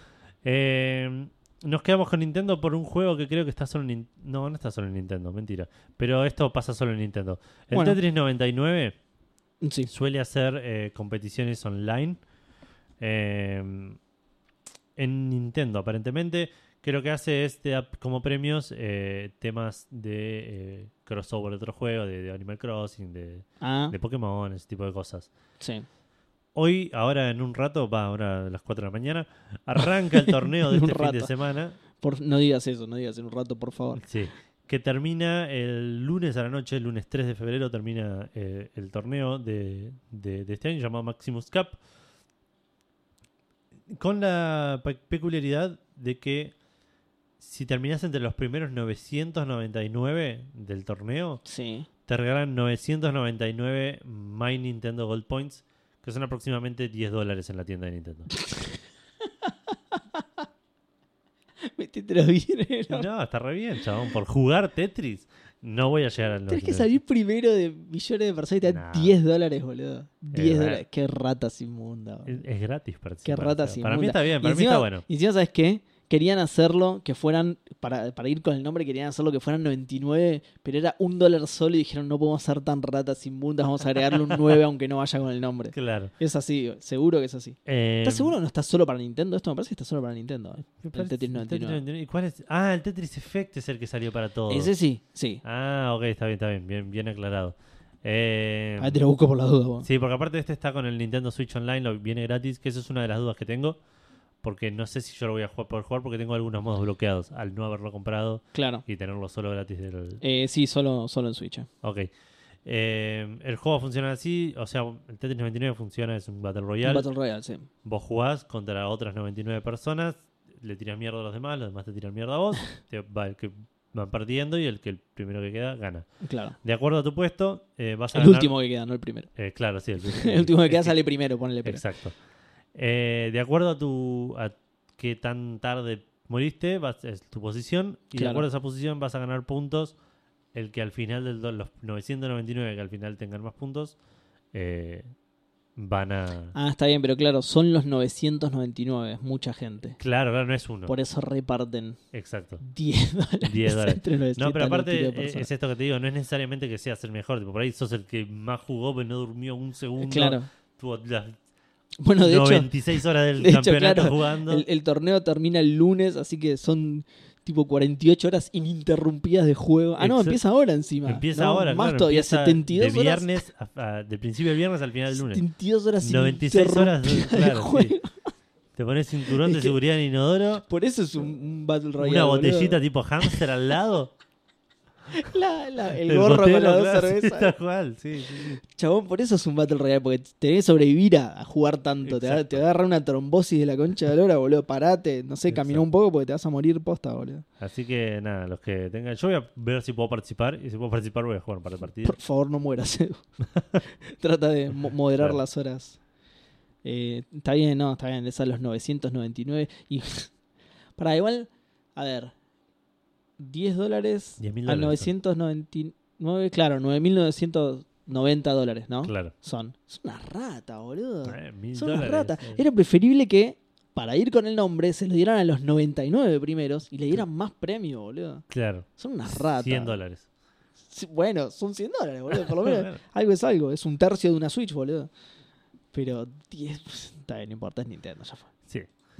Eh, nos quedamos con Nintendo por un juego que creo que está solo en No, no está solo en Nintendo, mentira. Pero esto pasa solo en Nintendo. El Bueno. Tetris 99 Sí, suele hacer eh, competiciones online. eh, en Nintendo, aparentemente, que lo que hace es te da como premios eh, temas de crossover de otro juego, de, de Animal Crossing, de, ah, de Pokémon, ese tipo de cosas. sí. Hoy, ahora en un rato, va ahora a las 4 de la mañana, arranca el torneo de [LAUGHS] este fin de semana. Por, no digas eso, no digas en un rato, por favor. Sí. Que termina el lunes a la noche, el lunes 3 de febrero, termina eh, el torneo de, de- de este año llamado Maximus Cup. Con la pe- peculiaridad de que si terminas entre los primeros 999 del torneo, Sí. te regalan 999 My Nintendo Gold Points, que son aproximadamente 10 dólares en la tienda de Nintendo. [LAUGHS] Métetelo bien. ¿no? No, está re bien, chabón. Por jugar Tetris, no voy a llegar al Tienes que 99. salir primero de millones de personas y te dan Nah. 10 dólares, boludo. 10 verdad. dólares. Qué ratas inmunda, boludo. Es, es gratis Qué participar. rata o sea, sin Para mí está bien, para mí está bueno. Y encima, ¿sabes qué? Querían hacerlo que fueran, para, para ir con el nombre, querían hacerlo que fueran 99, pero era un dólar solo y dijeron no podemos ser tan ratas inmundas, vamos a agregarle un 9 aunque no vaya con el nombre. Claro. Es así, seguro que es así. Eh, ¿Estás seguro que no está solo para Nintendo? Esto me parece que está solo para Nintendo. ¿eh? El Tetris 99. ¿Y cuál es? Ah, el Tetris Effect es el que salió para todos. Ese sí, sí. Ah, ok, está bien, está bien. Bien, bien aclarado. Eh, Ahí te lo busco por la duda. vos. sí, porque aparte este está con el Nintendo Switch Online, lo viene gratis, que eso es una de las dudas que tengo. Porque no sé si yo lo voy a jugar, poder jugar porque tengo algunos modos bloqueados al no haberlo comprado Claro. y tenerlo solo gratis del, Eh, sí, solo, solo en Switch. eh. Ok. Eh, el juego funciona así, o sea, el Tetris 99 funciona, es un Battle Royale. Battle Royale, sí. Vos jugás contra otras 99 personas, le tiras mierda a los demás, los demás te tiran mierda a vos, [LAUGHS] te va el que van perdiendo y el que el primero que queda gana. Claro. De acuerdo a tu puesto, eh, vas a El ganar- último que queda, no el primero. eh, claro, sí, el, [LAUGHS] El último que queda sale primero, ponele pero. Exacto. Eh, de acuerdo a tu a qué tan tarde moriste, vas, es tu posición, y de acuerdo a esa posición vas a ganar puntos. El que al final de los 999 que al final tengan más puntos, eh, van a. Ah, está bien, pero claro, son los 999, es mucha gente. Claro, claro, no es uno. Por eso reparten Exacto. 10 dólares. 10 dólares. entre 999 No, pero aparte eh, es esto que te digo, no es necesariamente que seas el mejor, tipo, por ahí sos el que más jugó, pero no durmió un segundo. Claro. Tuvo las Bueno, de hecho, 96 horas del de hecho, campeonato claro, jugando. el, el torneo termina el lunes, así que son tipo 48 horas ininterrumpidas de juego. Ah, no, Exa- empieza ahora encima. Empieza ¿no? ahora, Más claro, todavía, empieza 72 de horas. viernes, a- a- de principio del viernes al final del lunes. 72 horas 96 horas, ininterrumpidas de claro, juego. sí. Te pones cinturón Es de que- seguridad en inodoro, Por eso es un, un Battle Royale. una boludo. botellita tipo hámster al lado. La- la- el, el gorro con las dos claro, sí, cervezas. tal cual, sí, sí. Chabón, por eso es un Battle Royale, porque tenés que sobrevivir a, a jugar tanto. Te va, Exacto. te va a agarrar una trombosis de la concha de la hora, boludo. Parate, no sé, camina Exacto. un poco porque te vas a morir posta, boludo. Así que nada, los que tengan. Yo voy a ver si puedo participar. Y si puedo participar, voy a jugar para el partido. Por favor, no mueras, Edu. [LAUGHS] Trata de mo- moderar Claro. las horas. Eh, está bien, no, está bien. Es a los 999. Y. [LAUGHS] Para igual, a ver. 10 dólares 10.000 a dólares 999, claro, 9.990 dólares, ¿no? Claro. Son. Es una rata, boludo. Eh, Son dólares, ratas. eh. Era preferible que, para ir con el nombre, se lo dieran a los 99 primeros y le dieran más premio, boludo. Claro. Son unas ratas. 100 dólares. Bueno, son 100 dólares, boludo. Por lo [LAUGHS] menos algo es algo. Es un tercio de una Switch, boludo. Pero 10. [LAUGHS] Está bien, no importa, es Nintendo, ya fue.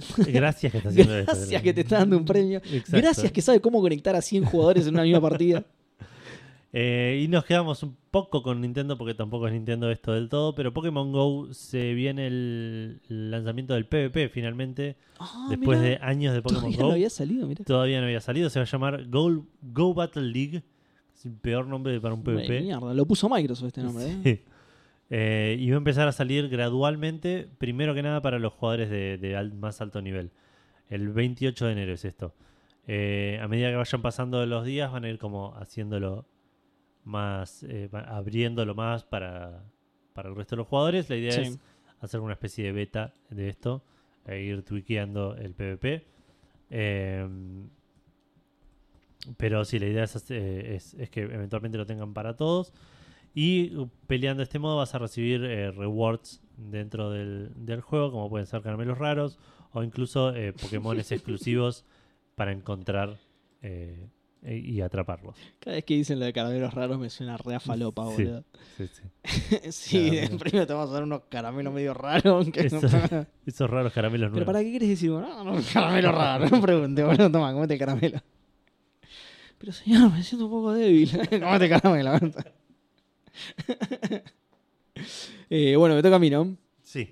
[LAUGHS] Gracias que está haciendo esto. Gracias que te está dando un premio. Exacto. Gracias que sabe cómo conectar a 100 jugadores en una misma partida. [LAUGHS] Eh, y nos quedamos un poco con Nintendo porque tampoco es Nintendo esto del todo, pero Pokémon Go se viene el lanzamiento del PvP finalmente, Ah, después mirá, de años de Pokémon Todavía Go. no había salido, mira. Todavía no había salido, se va a llamar Go, Go Battle League. Es el peor nombre para un PvP. Mierda, lo puso Microsoft este nombre, ¿eh? Sí. Eh, y va a empezar a salir gradualmente, primero que nada para los jugadores de, de al- más alto nivel. El 28 de enero es esto. Eh, a medida que vayan pasando los días van a ir como haciéndolo más, eh, abriéndolo más para, para el resto de los jugadores. La idea Sí. es hacer una especie de beta de esto e ir tweakeando el PvP. Eh, pero sí, la idea es, es que eventualmente lo tengan para todos. Y uh, peleando de este modo vas a recibir eh, rewards dentro del, del juego, como pueden ser caramelos raros o incluso eh, Pokémones [LAUGHS] exclusivos para encontrar eh, e- y atraparlos. Cada vez que dicen lo de caramelos raros me suena re a falopa, Sí. boludo. Sí, sí. [LAUGHS] sí, primero te vamos a dar unos caramelos medio raros. que no- Eso- [LAUGHS] Esos raros caramelos Pero nuevos. ¿para qué quieres decir? No, no, caramelo raro. No pregunte, boludo. Toma, comete caramelo. Pero señor, me siento un poco débil. comete caramelo. [LAUGHS] Eh, bueno, me toca a mí, ¿no? Sí.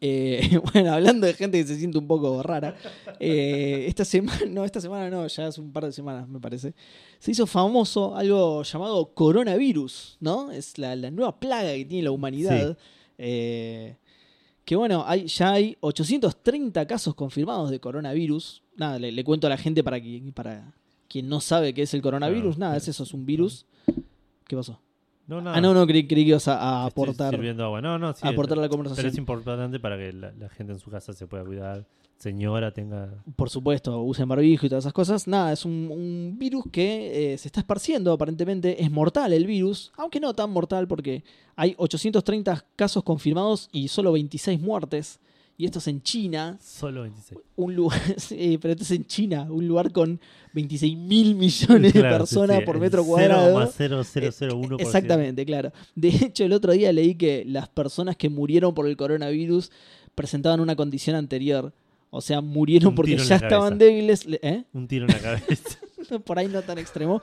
Eh, [LAUGHS] bueno, hablando de gente que se siente un poco rara, eh, esta semana, no, esta semana no, ya hace un par de semanas me parece, se hizo famoso algo llamado coronavirus, ¿no? Es la, la nueva plaga que tiene la humanidad. Eh, que bueno, hay, ya hay 830 casos confirmados de coronavirus. Nada, le, le cuento a la gente para, que, para quien no sabe qué es el coronavirus. Nada, es eso, es un virus. ¿Qué pasó? No, nada. Ah, no, no, creí, creí que ibas a, a Te estoy aportar, sirviendo agua. No, no, sí, a aportar la Pero conversación. es importante para que la, la gente en su casa se pueda cuidar. Señora, tenga. por supuesto, usen barbijo y todas esas cosas. Nada, es un, un virus que eh, se está esparciendo, aparentemente es mortal el virus, aunque no tan mortal porque hay 830 casos confirmados y solo 26 muertes. Y esto es en China, Solo 26. un lugar, [LAUGHS] sí, pero esto es en China, un lugar con 26 mil millones de Claro, sí, personas sí, por metro cuadrado. 0,0001%. Exactamente, claro. De hecho, el otro día leí que las personas que murieron por el coronavirus presentaban una condición anterior. O sea, murieron Un porque ya estaban cabeza. débiles. le- ¿eh? Un tiro en la cabeza. [LAUGHS] Por ahí no tan extremo.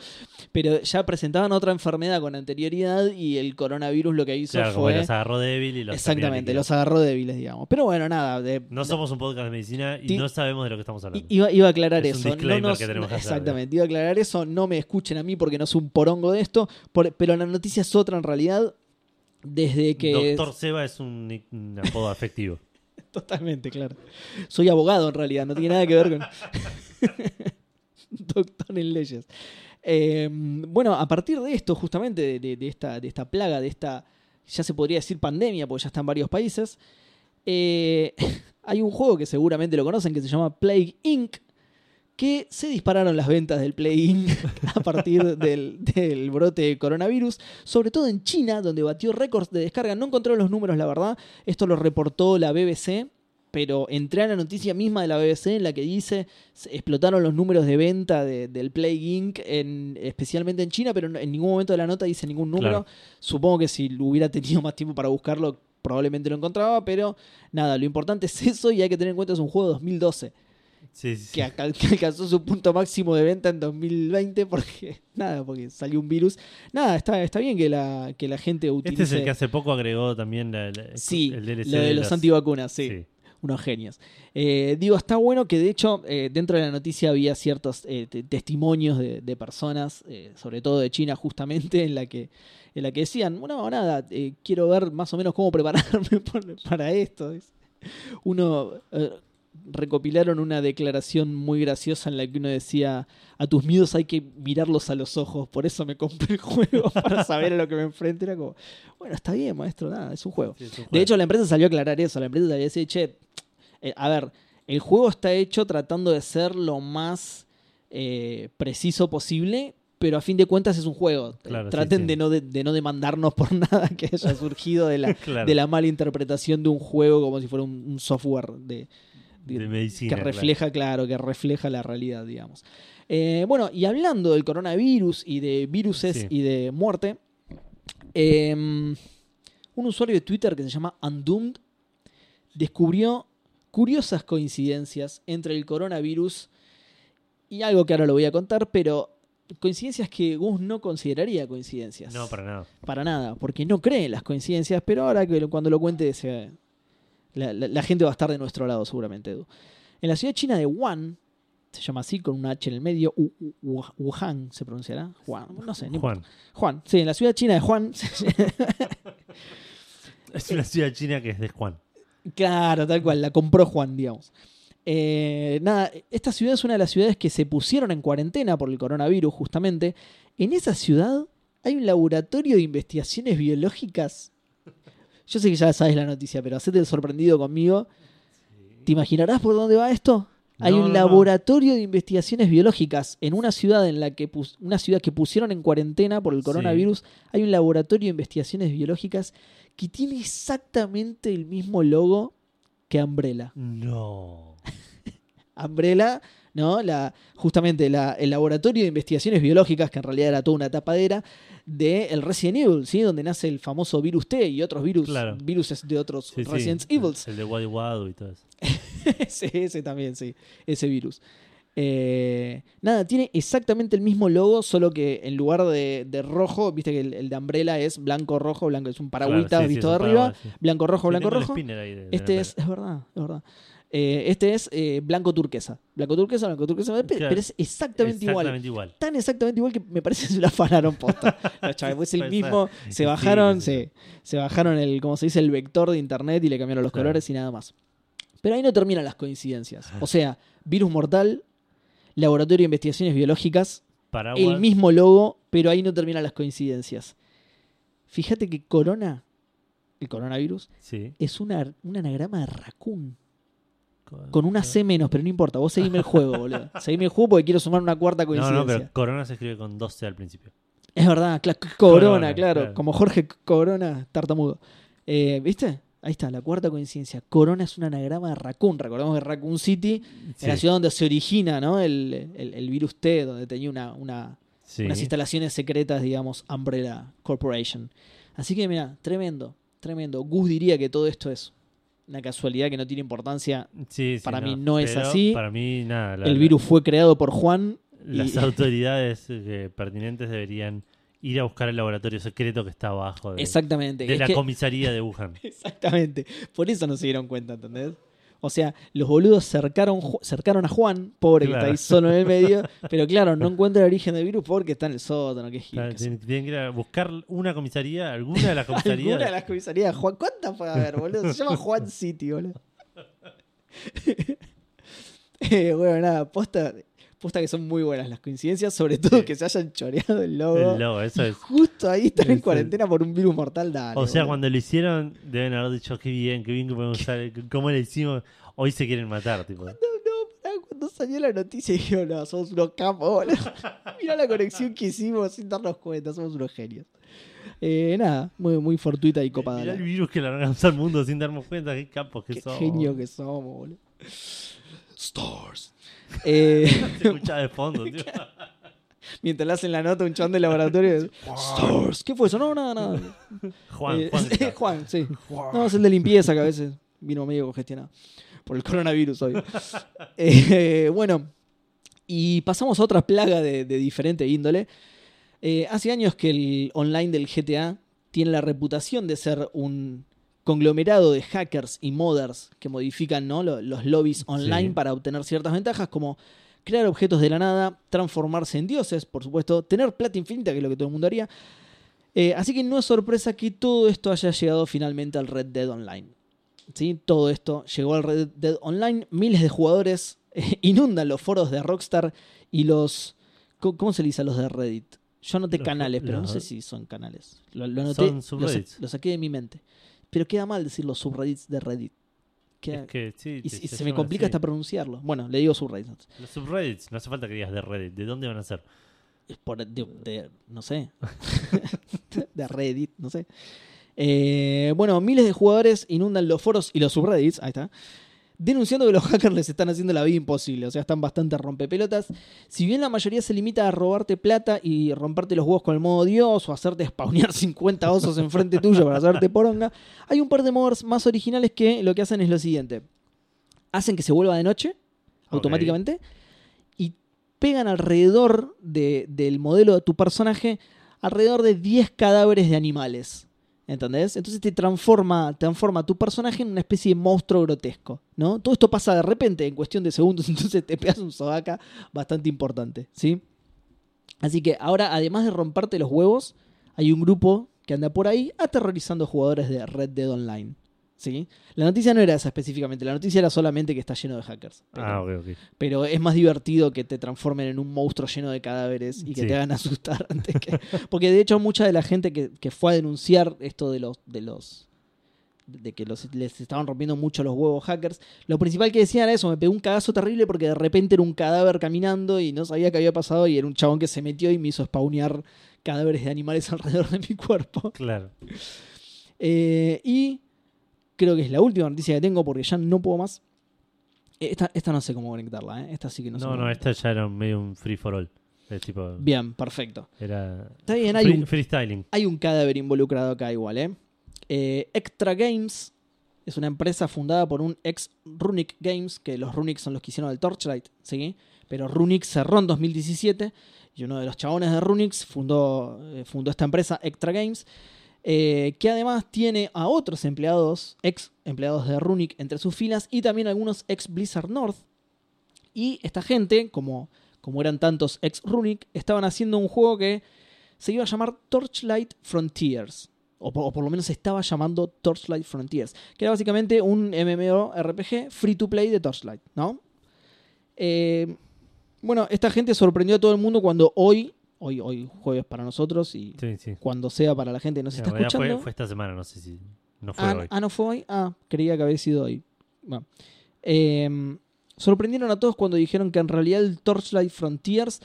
Pero ya presentaban otra enfermedad con anterioridad y el coronavirus lo que hizo claro, fue. los agarró débil y los Exactamente, los agarró débiles, digamos. Pero bueno, nada. de- No somos un podcast de medicina y no sabemos de lo que estamos hablando. Iba, iba a aclarar Es un eso. disclaimer no nos- que tenemos que hacer, exactamente, iba a aclarar eso. No me escuchen a mí porque no soy un porongo de esto. por- pero la noticia es otra en realidad. Desde que. Doctor Seba es un, un apodo afectivo. [LAUGHS] Totalmente, claro. Soy abogado en realidad, no tiene nada que ver con. [LAUGHS] [LAUGHS] Doctor en leyes. Eh, bueno, a partir de esto, justamente, de, esta, de esta plaga, de esta, ya se podría decir pandemia, porque ya está en varios países, eh, [LAUGHS] hay un juego que seguramente lo conocen que se llama Plague Inc., que se dispararon las ventas del Plague Inc. [LAUGHS] a partir del, del brote de coronavirus, sobre todo en China, donde batió récords de descarga. No encontré los números, la verdad. Esto lo reportó la BBC, pero entré a la noticia misma de la BBC en la que dice explotaron los números de venta de- del Plague Inc. En, especialmente en China, pero en ningún momento de la nota dice ningún número. Claro. Supongo que si hubiera tenido más tiempo para buscarlo, probablemente lo encontraba, pero nada, lo importante es eso y hay que tener en cuenta es un juego de 2012. Sí, sí, que, que alcanzó su punto máximo de venta en 2020 porque [LAUGHS] nada, porque salió un virus. Nada, está, está bien que la, que la gente utilice Este es el que hace poco agregó también la- la- sí, el DLC lo de los antivacunas, sí, Sí. Unos genios. Eh, digo, está bueno que de hecho eh, dentro de la noticia había ciertos eh, te- testimonios de, de personas, sobre todo de China justamente, en la que en la que decían, no, nada, quiero ver más o menos cómo prepararme [LAUGHS] para esto. Es- Uno recopilaron una declaración muy graciosa en la que uno decía, a tus miedos hay que mirarlos a los ojos, por eso me compré el juego [LAUGHS] para saber a lo que me enfrento. Era como, bueno, está bien, maestro, nada, es un juego. Sí, es un De hecho, la empresa salió a aclarar eso. La empresa salió a decir, che, eh, a ver, el juego está hecho tratando de ser lo más eh, preciso posible, pero a fin de cuentas es un juego. Sí, Traten sí. De, no de, de no demandarnos por [LAUGHS] nada que haya surgido de la, Claro. de la mala interpretación de un juego como si fuera un, un software de, de- medicina. que refleja, claro. que refleja la realidad, digamos. Eh, bueno, y hablando del coronavirus y de viruses Sí. y de muerte, eh, un usuario de Twitter que se llama Undoomed descubrió curiosas coincidencias entre el coronavirus y algo que ahora lo voy a contar, pero coincidencias que Gus no consideraría coincidencias. No, para nada. Para nada, porque no cree en las coincidencias, pero ahora que cuando lo cuente se- la, la- la gente va a estar de nuestro lado seguramente, Edu. En la ciudad china de Wuhan, se llama así con un H en el medio, U- U- Wu- Wuhan se pronunciará, Juan, no sé, importa. Juan. Juan, sí, en la ciudad china de Juan, [LAUGHS] Es una ciudad china que es de Juan. claro, tal cual, la compró Juan, digamos. Eh, nada, esta ciudad es una de las ciudades que se pusieron en cuarentena por el coronavirus, justamente. En esa ciudad hay un laboratorio de investigaciones biológicas. Yo sé que ya sabes la noticia, pero hacete el sorprendido conmigo. ¿Te imaginarás por dónde va esto? Hay No, un no, no. laboratorio de investigaciones biológicas en una ciudad en la que pus- una ciudad que pusieron en cuarentena por el Sí. coronavirus. Hay un laboratorio de investigaciones biológicas que tiene exactamente el mismo logo que Umbrella. No. [LAUGHS] Umbrella, ¿no? La, justamente la- el laboratorio de investigaciones biológicas, que en realidad era toda una tapadera, de el Resident Evil, ¿sí? Donde nace el famoso virus T y otros virus, Claro. viruses de otros Sí, sí. Resident Evils. El de Wadi Wadu y todo eso. [LAUGHS] ese, ese también, sí, ese virus. Eh, nada, tiene exactamente el mismo logo, solo que en lugar de, de rojo, viste que el, el de Umbrella es blanco, rojo, blanco, es un paragüita Claro, sí, sí, visto de arriba, paraguas, sí. blanco, rojo, Sí, blanco, tengo el rojo. spinner ahí de- de Este es, es verdad, es verdad. Eh, este es eh, blanco turquesa. Blanco turquesa, blanco turquesa, Claro. pero es exactamente, igual. Exactamente igual. Tan exactamente igual que me parece que se lo afanaron posta. [LAUGHS] No, chaval, pues el mismo. Se bajaron, sí, sí. se, se bajaron el, como se dice, el vector de internet y le cambiaron los Claro. colores y nada más. Pero ahí no terminan las coincidencias. O sea, virus mortal, laboratorio de investigaciones biológicas, Paraguas. el mismo logo, pero ahí no terminan las coincidencias. Fíjate que corona, el coronavirus, Sí. es una, un anagrama de raccoon. Con una C menos, pero no importa. Vos seguime el juego, [LAUGHS] boludo. Seguime el juego porque quiero sumar una cuarta No, coincidencia. no, pero Corona se escribe con 12 al principio. Es verdad, cla- Corona, Corona, claro. claro. Como Jorge Corona, tartamudo. Eh, ¿Viste? Ahí está, la cuarta coincidencia. Corona es un anagrama de Raccoon. Recordemos que Raccoon City Sí. es la ciudad donde se origina ¿no? el, el- el virus T, donde tenía una, una- Sí. unas instalaciones secretas, digamos, Umbrella Corporation. Así que, mira, tremendo, tremendo. Gus diría que todo esto es una casualidad que no tiene importancia. Sí, sí, para mí no es así. Para mí, nada. la- el virus fue creado por Juan. Las y- autoridades eh, pertinentes deberían ir a buscar el laboratorio secreto que está abajo de, Exactamente. de es la que- comisaría de Wuhan. [LAUGHS] Exactamente. Por eso no se dieron cuenta, ¿entendés? O sea, los boludos cercaron, cercaron a Juan, pobre que está ahí solo en el medio, [LAUGHS] pero claro, no encuentra el origen del virus porque está en el sótano, que es gil, Claro. Tienen, tienen que ir a buscar una comisaría, alguna de las [LAUGHS] comisarías. Alguna de las comisarías de Juan. ¿Cuántas puede haber, boludo? Se llama Juan [LAUGHS] City, boludo. eh, bueno, nada, posta, posta que son muy buenas las coincidencias, sobre todo Sí. que se hayan choreado el logo. El logo, eso es. Justo ahí están en cuarentena por un virus mortal, dale. O sea, boludo. cuando lo hicieron, deben haber dicho qué bien, qué bien que podemos usar. ¿Cómo le hicimos? Hoy se quieren matar, tipo. No, pará, cuando salió la noticia [LAUGHS] dije, no, somos unos capos, boludo. [LAUGHS] Mirá la conexión que hicimos sin darnos cuenta, somos unos genios. Eh, nada, muy, muy fortuita y copada. Mirá el virus que largamos al mundo sin darnos cuenta. Qué capos que Qué somos. genio que somos, boludo. Stars. [LAUGHS] Eh, Se escucha de fondo, tío. [LAUGHS] mientras le hacen la nota un chabón de laboratorio. Stars. ¿Qué fue eso? No, nada, nada. Juan, Eh, Juan. [LAUGHS] Juan, sí. No, es el de limpieza que a veces vino medio congestionado. por el coronavirus hoy. Eh, bueno, y pasamos a otra plaga de, de diferente índole. Eh, hace años que el online del GTA tiene la reputación de ser un conglomerado de hackers y modders que modifican ¿no? Lo- los lobbies online Sí. para obtener ciertas ventajas como crear objetos de la nada, transformarse en dioses, por supuesto, tener plata infinita, que es lo que todo el mundo haría. Eh, así que no es sorpresa que todo esto haya llegado finalmente al Red Dead Online. ¿Sí? Todo esto llegó al Red Dead Online. Miles de jugadores eh, [LAUGHS] inundan los foros de Rockstar y los... ¿Cómo se le dice a los de Reddit? Yo anoté Los- canales, pero no sé si son canales. Lo, lo anoté, Son lo, sa- subreddits. lo saqué de mi mente. Pero queda mal decir los subreddits de Reddit. Queda- Es que, sí, y, te- y se se me complica así. hasta pronunciarlo. Bueno, le digo subreddits. Los subreddits, no hace falta que digas de Reddit. ¿De dónde van a ser? Es por, de, de- no sé, [LAUGHS] de Reddit, no sé. Eh, bueno, miles de jugadores inundan los foros y los subreddits, ahí está, denunciando que los [LAUGHS] hackers les están haciendo la vida imposible, o sea, están bastante rompepelotas. Si bien la mayoría se limita a robarte plata y romperte los huevos con el modo Dios o hacerte spawnear [LAUGHS] 50 osos enfrente tuyo para hacerte poronga, hay un par de mods más originales que lo que hacen es lo siguiente. Hacen que se vuelva de noche, automáticamente, y pegan alrededor de- del modelo de tu personaje alrededor de 10 cadáveres de animales. ¿Entendés? Entonces te transforma, transforma tu personaje en una especie de monstruo grotesco, ¿no? Todo esto pasa de repente, en cuestión de segundos, [LAUGHS] entonces te pegas un sobaca bastante importante, ¿sí? Así que ahora, además de romperte los huevos, hay un grupo que anda por ahí aterrorizando jugadores de Red Dead Online, ¿sí? La noticia no era esa específicamente, la noticia era solamente que está lleno de hackers. Pero- Ah, ok, ok. pero es más divertido que te transformen en un monstruo lleno de cadáveres y que Sí. te hagan asustar [LAUGHS] antes que. [LAUGHS] Porque de hecho, mucha de la gente que, que fue a denunciar esto de los. de los. de que los, les estaban rompiendo mucho los huevos hackers. Lo principal que decían era eso, me pegó un cagazo terrible porque de repente era un cadáver caminando y no sabía qué había pasado y era un chabón que se metió y me hizo spawnear cadáveres de animales [LAUGHS] alrededor de mi cuerpo. Claro. Eh, y creo que es la última noticia que tengo porque ya no puedo más. Eh, Esta, esta no sé cómo conectarla, ¿eh? Esta sí que no, sé No, no, esta ya era medio un free for all. Es tipo. Bien, perfecto. Era. Está bien, hay free- un, freestyling. hay un cadáver involucrado acá igual, ¿eh? Eh, Extra Games es una empresa fundada por un ex Runic Games, que los Runic son los que hicieron el Torchlight, ¿sí? Pero Runic cerró en 2017 y uno de los chabones de Runix fundó, eh, fundó esta empresa, Extra Games, eh, que además tiene a otros empleados, ex empleados de Runic entre sus filas y también algunos ex Blizzard North. Y esta gente, como, como eran tantos ex Runic, estaban haciendo un juego que se iba a llamar Torchlight Frontiers. O por, lo menos estaba llamando Torchlight Frontiers. Que era básicamente un MMORPG free to play de Torchlight, ¿no? Eh, bueno, esta gente sorprendió a todo el mundo cuando hoy, hoy, hoy jueves para nosotros y Sí, sí. cuando sea para la gente que nos está escuchando. fue, fue esta semana, no sé si. No fue Ah, hoy. ah, no fue hoy. Ah, creía que había sido hoy. Bueno. Eh, sorprendieron a todos cuando dijeron que en realidad el Torchlight Frontiers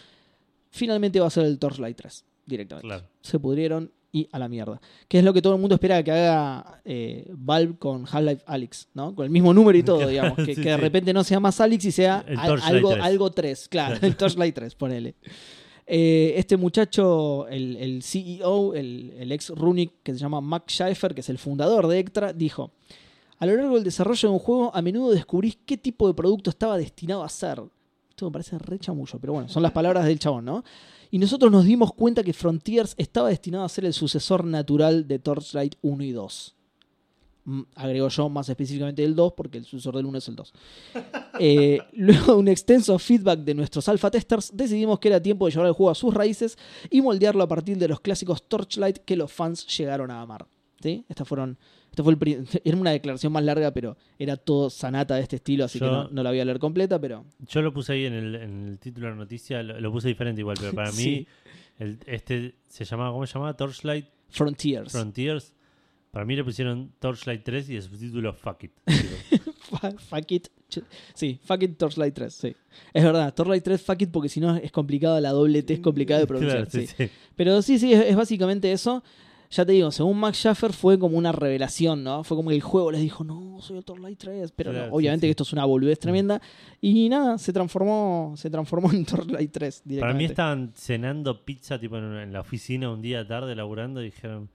finalmente va a ser el Torchlight 3 directamente. Claro. Se pudrieron y a la mierda. Que es lo que todo el mundo espera que haga eh, Valve con Half-Life Alyx, ¿no? Con el mismo número y todo, [LAUGHS] digamos. Que, Sí, que de repente no sea más Alyx y sea El al- Torchlight algo, 3. algo 3. Claro, el Torchlight 3, ponele. Eh, este muchacho, el, el CEO, el, el ex Runic, que se llama Max Schaefer, que es el fundador de Extra, dijo: A lo largo del desarrollo de un juego, a menudo descubrís qué tipo de producto estaba destinado a ser. Esto me parece re chamullo, pero bueno, son las palabras del chabón, ¿no? Y nosotros nos dimos cuenta que Frontiers estaba destinado a ser el sucesor natural de Torchlight 1 y 2. Mm, Agrego yo más específicamente del 2 porque el sucesor del 1 es el 2. [LAUGHS] Eh, luego de un extenso feedback de nuestros alpha testers, decidimos que era tiempo de llevar el juego a sus raíces y moldearlo a partir de los clásicos Torchlight que los fans llegaron a amar. ¿Sí? Estas fueron, este fue el, [LAUGHS] era una declaración más larga, pero era todo sanata de este estilo, así que no, no la voy a leer completa, pero Yo lo puse ahí en el, en el título de la noticia, lo, lo puse diferente igual, pero para [LAUGHS] mí el, este se llamaba, ¿cómo se llamaba? Torchlight Frontiers. Frontiers. Para mí le pusieron Torchlight 3 y el subtítulo Fuck It. [LAUGHS] Fuck it. Sí, fuck it Torchlight 3, sí. Es verdad, Torchlight 3 fuck it porque si no es complicado, la doble T es complicada de [LAUGHS] pronunciar. claro, sí, sí. sí. Pero sí, sí, es, es básicamente eso. Ya te digo, según Max Schaffer fue como una revelación, ¿no? Fue como que el juego les dijo, no, soy el Torchlight 3. Pero no, Claro, obviamente sí. que esto es una boludez tremenda. Y nada, se transformó, se transformó en Torchlight 3 directamente. Para mí estaban cenando pizza tipo en, la oficina un día tarde laburando y dijeron,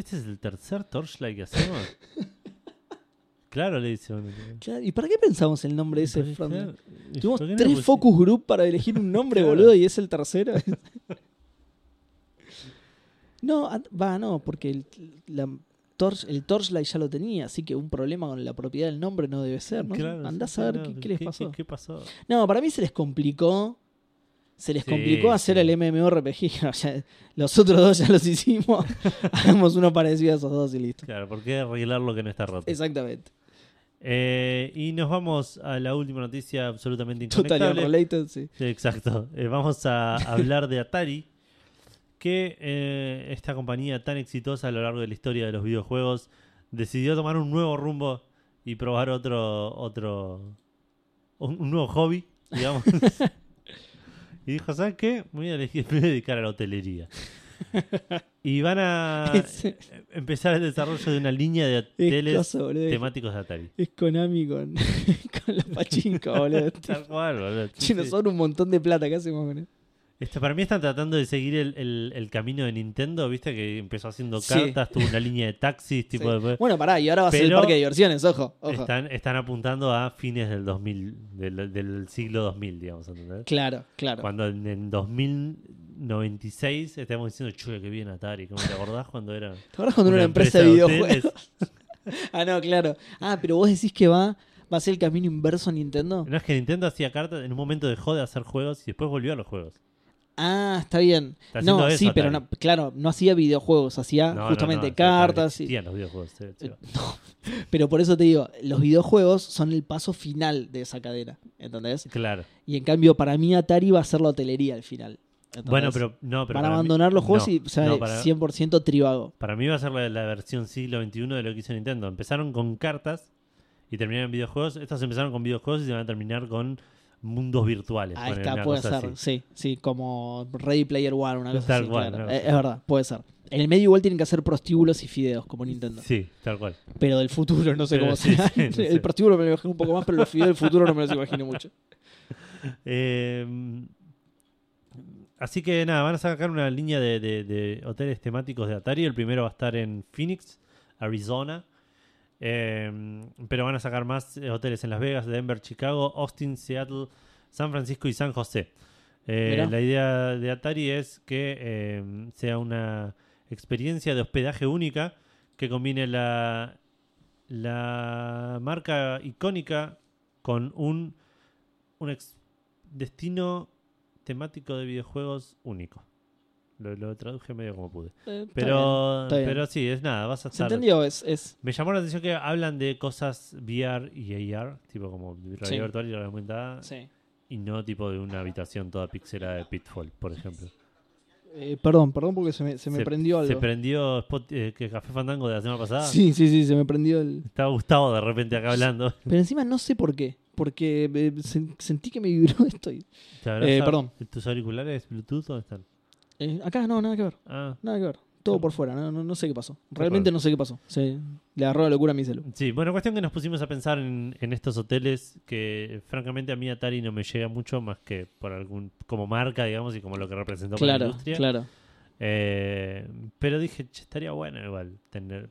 este es el tercer Torchlight que hacemos. [LAUGHS] Claro, le dice. Claro, ¿Y para qué pensamos el nombre de ese Tuvimos no tres focus group para elegir un nombre, Claro. boludo, y es el tercero. [LAUGHS] no, va, no, porque el, la Torch, el Torchlight ya lo tenía, así que un problema con la propiedad del nombre no debe ser, ¿no? Claro, Andás sí, a ver qué les pasó. ¿Qué, pasó? No, para mí se les complicó. Se les Sí, complicó hacer sí. el MMORPG. [LAUGHS] O sea, los otros dos ya los hicimos. [LAUGHS] Hagamos uno parecido a esos dos y listo. Claro, ¿por qué arreglar lo que no está roto? Exactamente. Eh, y nos vamos a la última noticia absolutamente Total related, sí. Sí, exacto. Eh, vamos a hablar de Atari, que eh, esta compañía tan exitosa a lo largo de la historia de los videojuegos decidió tomar un nuevo rumbo y probar otro otro un, un nuevo hobby, digamos. [LAUGHS] y dijo, ¿sabes qué? Me voy a, elegir- [LAUGHS] me voy a dedicar a la hotelería. [LAUGHS] Y van a Es- empezar el desarrollo de una línea de Es hoteles temáticos de Atari. Es Konami con, [LAUGHS] con la pachinka, boludo. Tal cual, boludo. Sí, nos sobra un montón de plata. ¿Qué hacemos con eso? Este, para mí están tratando de seguir el, el- el camino de Nintendo, viste que empezó haciendo Sí. cartas, tuvo una línea de taxis, [LAUGHS] tipo Sí. después- Bueno, pará, y ahora va a ser el parque de diversiones, ojo. ojo. están, están apuntando a fines del 2000, del, del siglo 2000, digamos, ¿entendés? Claro, claro. Cuando en, en 2096 estamos diciendo, chuy, que bien Atari, ¿cómo te acordás cuando era? [LAUGHS] ¿Te acuerdas cuando era una empresa, de videojuegos? [LAUGHS] ah, no, claro. Ah, pero vos decís que va, va a ser el camino inverso a Nintendo. No es que Nintendo hacía cartas, en un momento dejó de hacer juegos y después volvió a los juegos. Ah, está bien. Está No, eso, sí, pero no, claro, no hacía videojuegos, hacía No, justamente no, cartas. y- los videojuegos. sí, [LAUGHS] sí. pero por eso te digo, los videojuegos son el paso final de esa cadena, ¿entendés? Claro. Y en cambio, para mí Atari va a ser la hotelería al final. ¿entendés? Bueno, pero no, pero Van a para mí- abandonar los juegos y o sea, para- 100% tribago. Para mí va a ser la, la versión siglo XXI de lo que hizo Nintendo. Empezaron con cartas y terminaron en videojuegos. Estos empezaron con videojuegos y se van a terminar con mundos virtuales. Ahí está, puede ser, así. sí, sí, como Ready Player One, una cosa Tal así. cual, claro. Es, verdad, puede ser. En el medio igual tienen que hacer prostíbulos y fideos, como Nintendo. Sí, tal cual. Pero del futuro no sé Pero cómo sí, será. sí, [LAUGHS] no sé. El prostíbulo me lo imagino un poco más, pero los fideos del futuro no me los imagino mucho. [LAUGHS] Eh, así que nada, van a sacar una línea de, de- de hoteles temáticos de Atari. El primero va a estar en Phoenix, Arizona. Eh, pero van a sacar más eh, hoteles en Las Vegas, Denver, Chicago, Austin, Seattle, San Francisco y San José. Eh, la idea de Atari es que eh, sea una experiencia de hospedaje única que combine la, la marca icónica con un, un destino temático de videojuegos único. Lo, lo traduje medio como pude. Eh, está Pero, está bien. pero sí, es nada, vas a bien. ¿Se estar... entendió? Es, es Me llamó la atención que hablan de cosas VR y AR, tipo como realidad Sí. virtual y realidad aumentada, sí. y no tipo de una habitación toda pixelada de Pitfall, por ejemplo. Eh, perdón, perdón porque se me, se me prendió algo. Se prendió Spot- eh, que Café Fandango de la semana pasada. Sí, sí, sí, se me prendió el... Estaba Gustavo de repente acá hablando. [LAUGHS] Pero encima no sé por qué. Porque eh, sen- sentí que me vibró [LAUGHS] esto. y- ¿Te habrás Eh, perdón. ¿Tus auriculares Bluetooth dónde están? Eh, acá no, nada que ver. Ah, Nada que ver. Todo por fuera. No, no, no sé qué pasó. Realmente no sé qué pasó. Se, le agarró la locura a mi celu. sí. Bueno, cuestión que nos pusimos a pensar en, en estos hoteles que francamente a mí Atari no me llega mucho más que por algún como marca, digamos, y como lo que representó para la industria. claro. Eh, pero dije, "Che, estaría bueno igual tener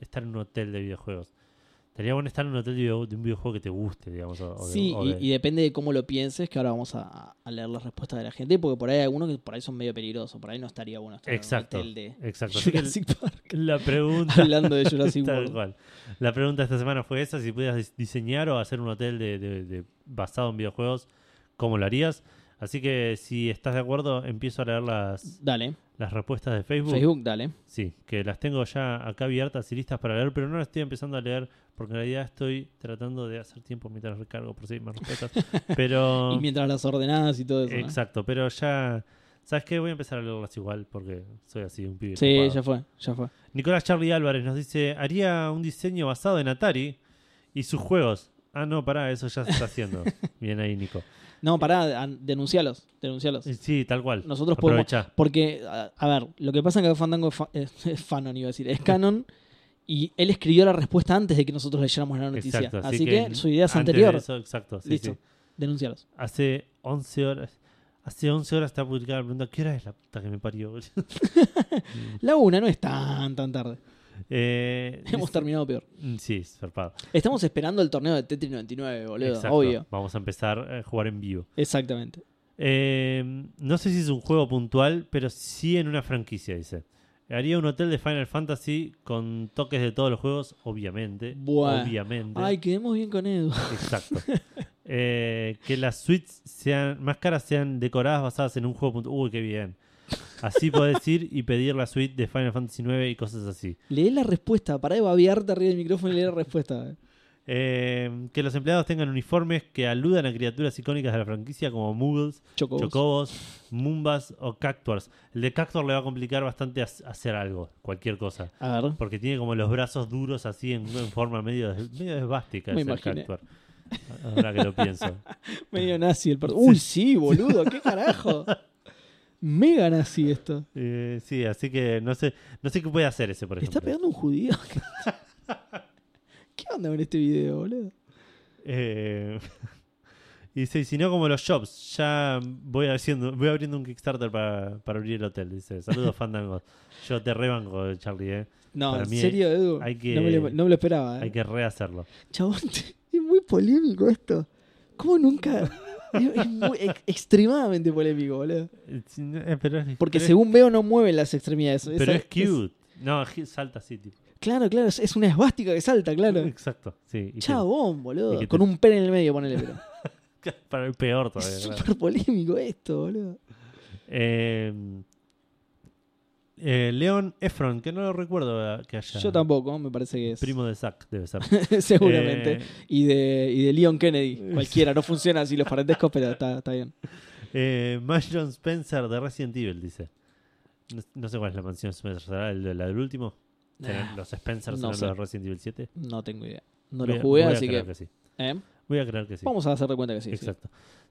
estar en un hotel de videojuegos. Estaría bueno estar en un hotel de, un videojuego que te guste, digamos. o- o de- Sí, o y, de- y depende de cómo lo pienses, que ahora vamos a, a leer las respuestas de la gente, porque por ahí hay algunos que por ahí son medio peligrosos, por ahí no estaría bueno estar Exacto, en un hotel de exacto. Así [LAUGHS] Jurassic Park. la pregunta, [LAUGHS] Hablando de Jurassic [LAUGHS] cual. La pregunta esta semana fue esa: si pudieras dis- diseñar o hacer un hotel de- basado en videojuegos, ¿cómo lo harías? Así que si estás de acuerdo, empiezo a leer las, Dale, las respuestas de Facebook. Facebook, dale. Sí, que las tengo ya acá abiertas y listas para leer, pero no las estoy empezando a leer porque en realidad estoy tratando de hacer tiempo mientras recargo por si más respuestas. [LAUGHS] Pero. Y mientras las ordenadas y todo eso. ¿no? Exacto, pero ya. ¿Sabes qué? Voy a empezar a leerlas igual porque soy así, un pibe. Sí, ya fue, ya fue. Nicolás Charlie Álvarez nos dice: Haría un diseño basado en Atari y sus juegos. Ah, no, pará, eso ya se está haciendo. [LAUGHS] Bien ahí, Nico. No, pará, denuncialos, denuncialos. Sí, tal cual. Nosotros podemos- Aprovecha. Porque, a, a ver, lo que pasa es que Fandango es, fa- es- es fanon, iba a decir, es canon. Y él escribió la respuesta antes de que nosotros leyéramos la noticia. Exacto, así, que, su idea es antes anterior. eso, exacto, sí, Listo. sí. Denuncialos. Hace 11 horas. Hace 11 horas está publicada la pregunta: ¿Qué hora es la puta que me parió? [LAUGHS] La una no es tan, tan tarde. Eh, Hemos terminado peor. Mm, Sí, zarpado. Estamos esperando el torneo de Tetris 99, boludo. Exacto. Obvio. Vamos a empezar a jugar en vivo. Exactamente. Eh, no sé si es un juego puntual, pero sí en una franquicia, dice. Haría un hotel de Final Fantasy con toques de todos los juegos, obviamente. Buah. Obviamente. Ay, quedemos bien con Edu. Exacto. [LAUGHS] Eh, que las suites sean más caras sean decoradas basadas en un juego puntual. Uy, qué bien. Así podés ir y pedir la suite de Final Fantasy 9 y cosas así. Lee la respuesta. Pará de babearte arriba del micrófono y lee la respuesta. Eh, que los empleados tengan uniformes que aludan a criaturas icónicas de la franquicia como Muggles, Chocobos. Chocobos, Mumbas o Cactuars. El de Cactuar le va a complicar bastante hac- hacer algo, cualquier cosa. A ver. Porque tiene como los brazos duros así en, en forma medio, medio esvástica. Me. Cactuar. Ahora que lo pienso. [LAUGHS] Medio nazi el Uy, sí, boludo. ¿Qué carajo? [LAUGHS] Mega nazi esto. Eh, sí, así que no sé, no sé qué puede hacer ese, por ¿Le ejemplo. está pegando un judío? [LAUGHS] ¿Qué onda con este video, boludo? Eh, [LAUGHS] y dice, y si no como los shops, ya voy haciendo, voy abriendo un Kickstarter para, para abrir el hotel. Dice, saludos [LAUGHS] Fandango. Yo te rebanco, Charlie, eh. No, Para en mí serio, Edu. hay que- no, me lo, no me lo esperaba. ¿eh? Hay que rehacerlo. Chabón, es muy polémico esto. ¿Cómo nunca? Es es muy ex- extremadamente polémico, boludo. Eh, eh, pero Porque pero según veo no mueven las extremidades. es, pero es cute. No, salta así, tipo. claro, claro, es, una esvástica que salta, claro. Exacto, sí. Chabón, boludo. te- Con un pene en el medio, ponele, pero. [LAUGHS] para el peor todavía. es claro. súper polémico esto, boludo. Eh, eh, Leon Efron, que no lo recuerdo eh, que haya. Yo tampoco, me parece que es. Primo de Zack, debe ser. [LAUGHS] Seguramente. Eh, Y, de, y de Leon Kennedy. Cualquiera, no [LAUGHS] funciona así los parentescos, pero está, está bien. Eh, Mansion Spencer de Resident Evil, dice. No, no sé cuál es la mansión Spencer, ¿será el la del último? ¿Serán los Spencer no serán sé. los de Resident Evil 7? No tengo idea. No Voy lo a- jugué, a así creer que. sí. ¿eh? Voy a creer que sí. Vamos a hacer de cuenta que sí. sí.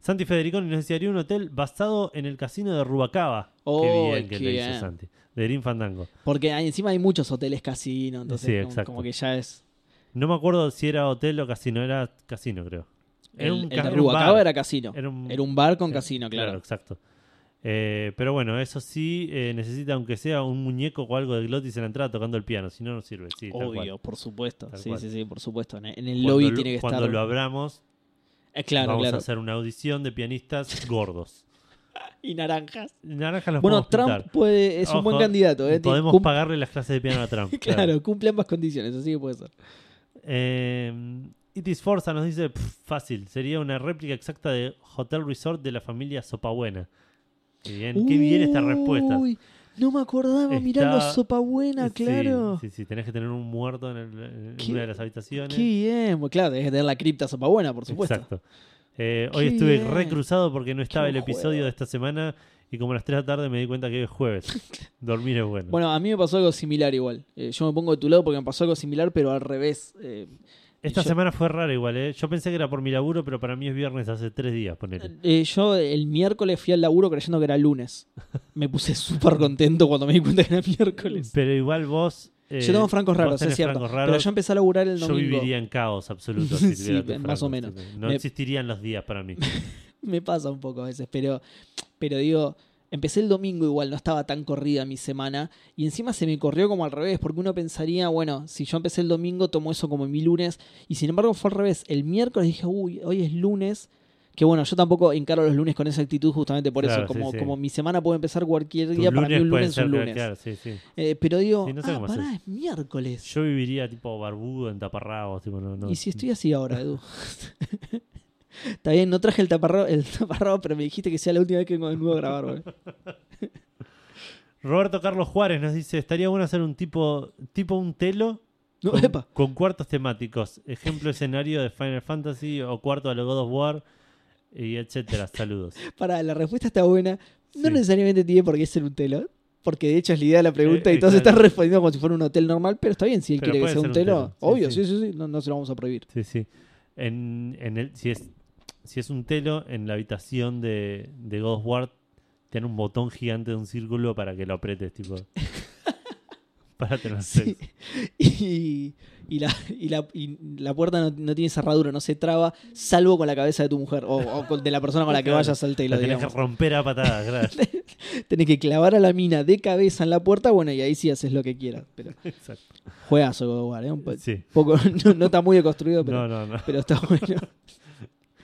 Santi Federiconi nos decía, haría un hotel basado en el casino de Rubacaba. Oh, qué bien que qué le hizo bien. Santi. De Green Fandango. Porque ahí encima hay muchos hoteles casino, entonces Sí, como- exacto. como, que ya es. No me acuerdo si era hotel o casino, era casino creo. Era El, un el ca- de era un Rubalcaba bar. era casino. Era un, Era un bar con casino, claro. exacto. Eh, pero bueno, eso sí, eh, necesita aunque sea un muñeco o algo de Glotis en la entrada tocando el piano, si no, no sirve. Sí. Obvio, por supuesto. Tal sí, cual. sí, sí, por supuesto. En, el Cuando lobby lo- tiene que Cuando estar. lo abramos, Eh, claro, vamos claro. a hacer una audición de pianistas gordos. [LAUGHS] Y naranjas. Naranjas los Bueno, podemos Trump pintar. puede, es un buen candidato. ¿eh? Podemos Cum- pagarle las clases de piano a Trump. [LAUGHS] Claro, claro. cumple ambas condiciones, así que puede ser. Eh, Itis Forza nos dice, "Pff, fácil, sería una réplica exacta de Hotel Resort de la familia Sopabuena. Qué bien, qué bien esta respuesta. Uy, no me acordaba, mirá los sopa buena, Sí, claro. Sí, sí, tenés que tener un muerto en, el- en Qué- una de las habitaciones. Qué bien, bueno, claro, tenés que tener la cripta sopa buena, por supuesto. Exacto. Eh, hoy estuve bien. recruzado porque no estaba Qué el episodio juego. de esta semana y como a las 3 de la tarde me di cuenta que hoy es jueves. [LAUGHS] Dormir es bueno. Bueno, a mí me pasó algo similar igual. Eh, yo me pongo de tu lado porque me pasó algo similar, pero al revés. Eh, Esta yo- semana fue rara igual, ¿eh? Yo pensé que era por mi laburo, pero para mí es viernes hace 3 días, ponele. eh, yo el miércoles fui al laburo creyendo que era lunes. Me puse súper contento cuando me di cuenta que era miércoles. Pero igual vos... eh, yo tengo francos raros, es cierto. francos Pero raros. yo empecé a laburar el Yo domingo. viviría en caos absoluto. [LAUGHS] si Sí, más o menos. No Me- existirían los días para mí. [LAUGHS] Me pasa un poco a veces, pero, pero digo, empecé el domingo igual, no estaba tan corrida mi semana, y encima se me corrió como al revés, porque uno pensaría, bueno, si yo empecé el domingo, tomo eso como mi lunes, y sin embargo fue al revés. El miércoles dije, uy, hoy es lunes, que bueno, yo tampoco encaro los lunes con esa actitud justamente por Claro, eso, como, sí, sí. como mi semana puede empezar cualquier Tus día, para mí un lunes es un lunes. claro, sí, sí. Eh, pero digo, no sé ah, pará, es miércoles. Yo viviría tipo barbudo en taparrabos, tipo, no, no. ¿Y si estoy así ahora, Edu? [LAUGHS] Está bien, no traje el taparrabo, el [LAUGHS] taparrabo, pero me dijiste que sea la última vez que vengo desnudo a grabar, güey. [LAUGHS] Roberto Carlos Juárez nos dice, estaría bueno hacer un tipo, tipo un telo No, con, epa. con cuartos temáticos. Ejemplo escenario de Final Fantasy o cuarto de los God of War y etcétera. Saludos. [LAUGHS] Para, la respuesta está buena. No Sí. necesariamente tiene por qué ser un telo. Porque de hecho es la idea de la pregunta Eh, y todos están respondiendo como si fuera un hotel normal, pero está bien si él Pero quiere que sea un un telo. sí, Obvio, sí. sí, sí, sí, no, no se lo vamos a prohibir. Sí, sí. En, en el, si, es, si es un telo, en la habitación de, de War tiene un botón gigante de un círculo para que lo apretes, tipo. [LAUGHS] para tener Sí. sexo. [LAUGHS] Y, y la, y, la, y la puerta no, no tiene cerradura, no se traba, salvo con la cabeza de tu mujer o, de la persona con la que vayas al La telo, tenés que romper a patadas, claro. [LAUGHS] Tenés que clavar a la mina de cabeza en la puerta, bueno, y ahí sí haces lo que quieras. Pero Exacto. juegazo, God ¿eh? Un po- Sí. poco, no, no está muy deconstruido, pero, no. pero está bueno.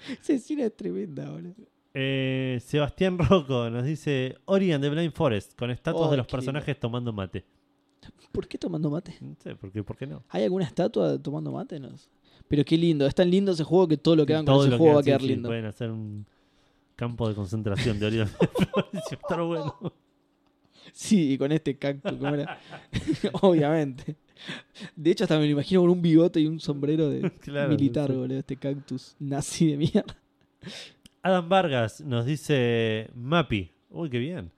[LAUGHS] Escena es tremenda, boludo. Eh, Sebastián Rocco nos dice Ori and the Blind Forest con estatuas Oh, de los qué personajes tomando mate. ¿Por qué tomando mate? No sé, ¿por qué, ¿por qué no? ¿Hay alguna estatua tomando mate? No sé. Pero qué lindo, es tan lindo ese juego que todo lo que hagan Todo con ese lo juego va a que quedar sí, sí, lindo. Pueden hacer un campo de concentración de Ori and the Blind Forest. y va a estar bueno. Sí, y con este cactus, ¿cómo era? [LAUGHS] Obviamente. De hecho, hasta me lo imagino con un bigote y un sombrero de [LAUGHS] Claro, militar, sí. boludo. Este cactus nazi de mierda. Adam Vargas nos dice Mappy. Uy, qué bien.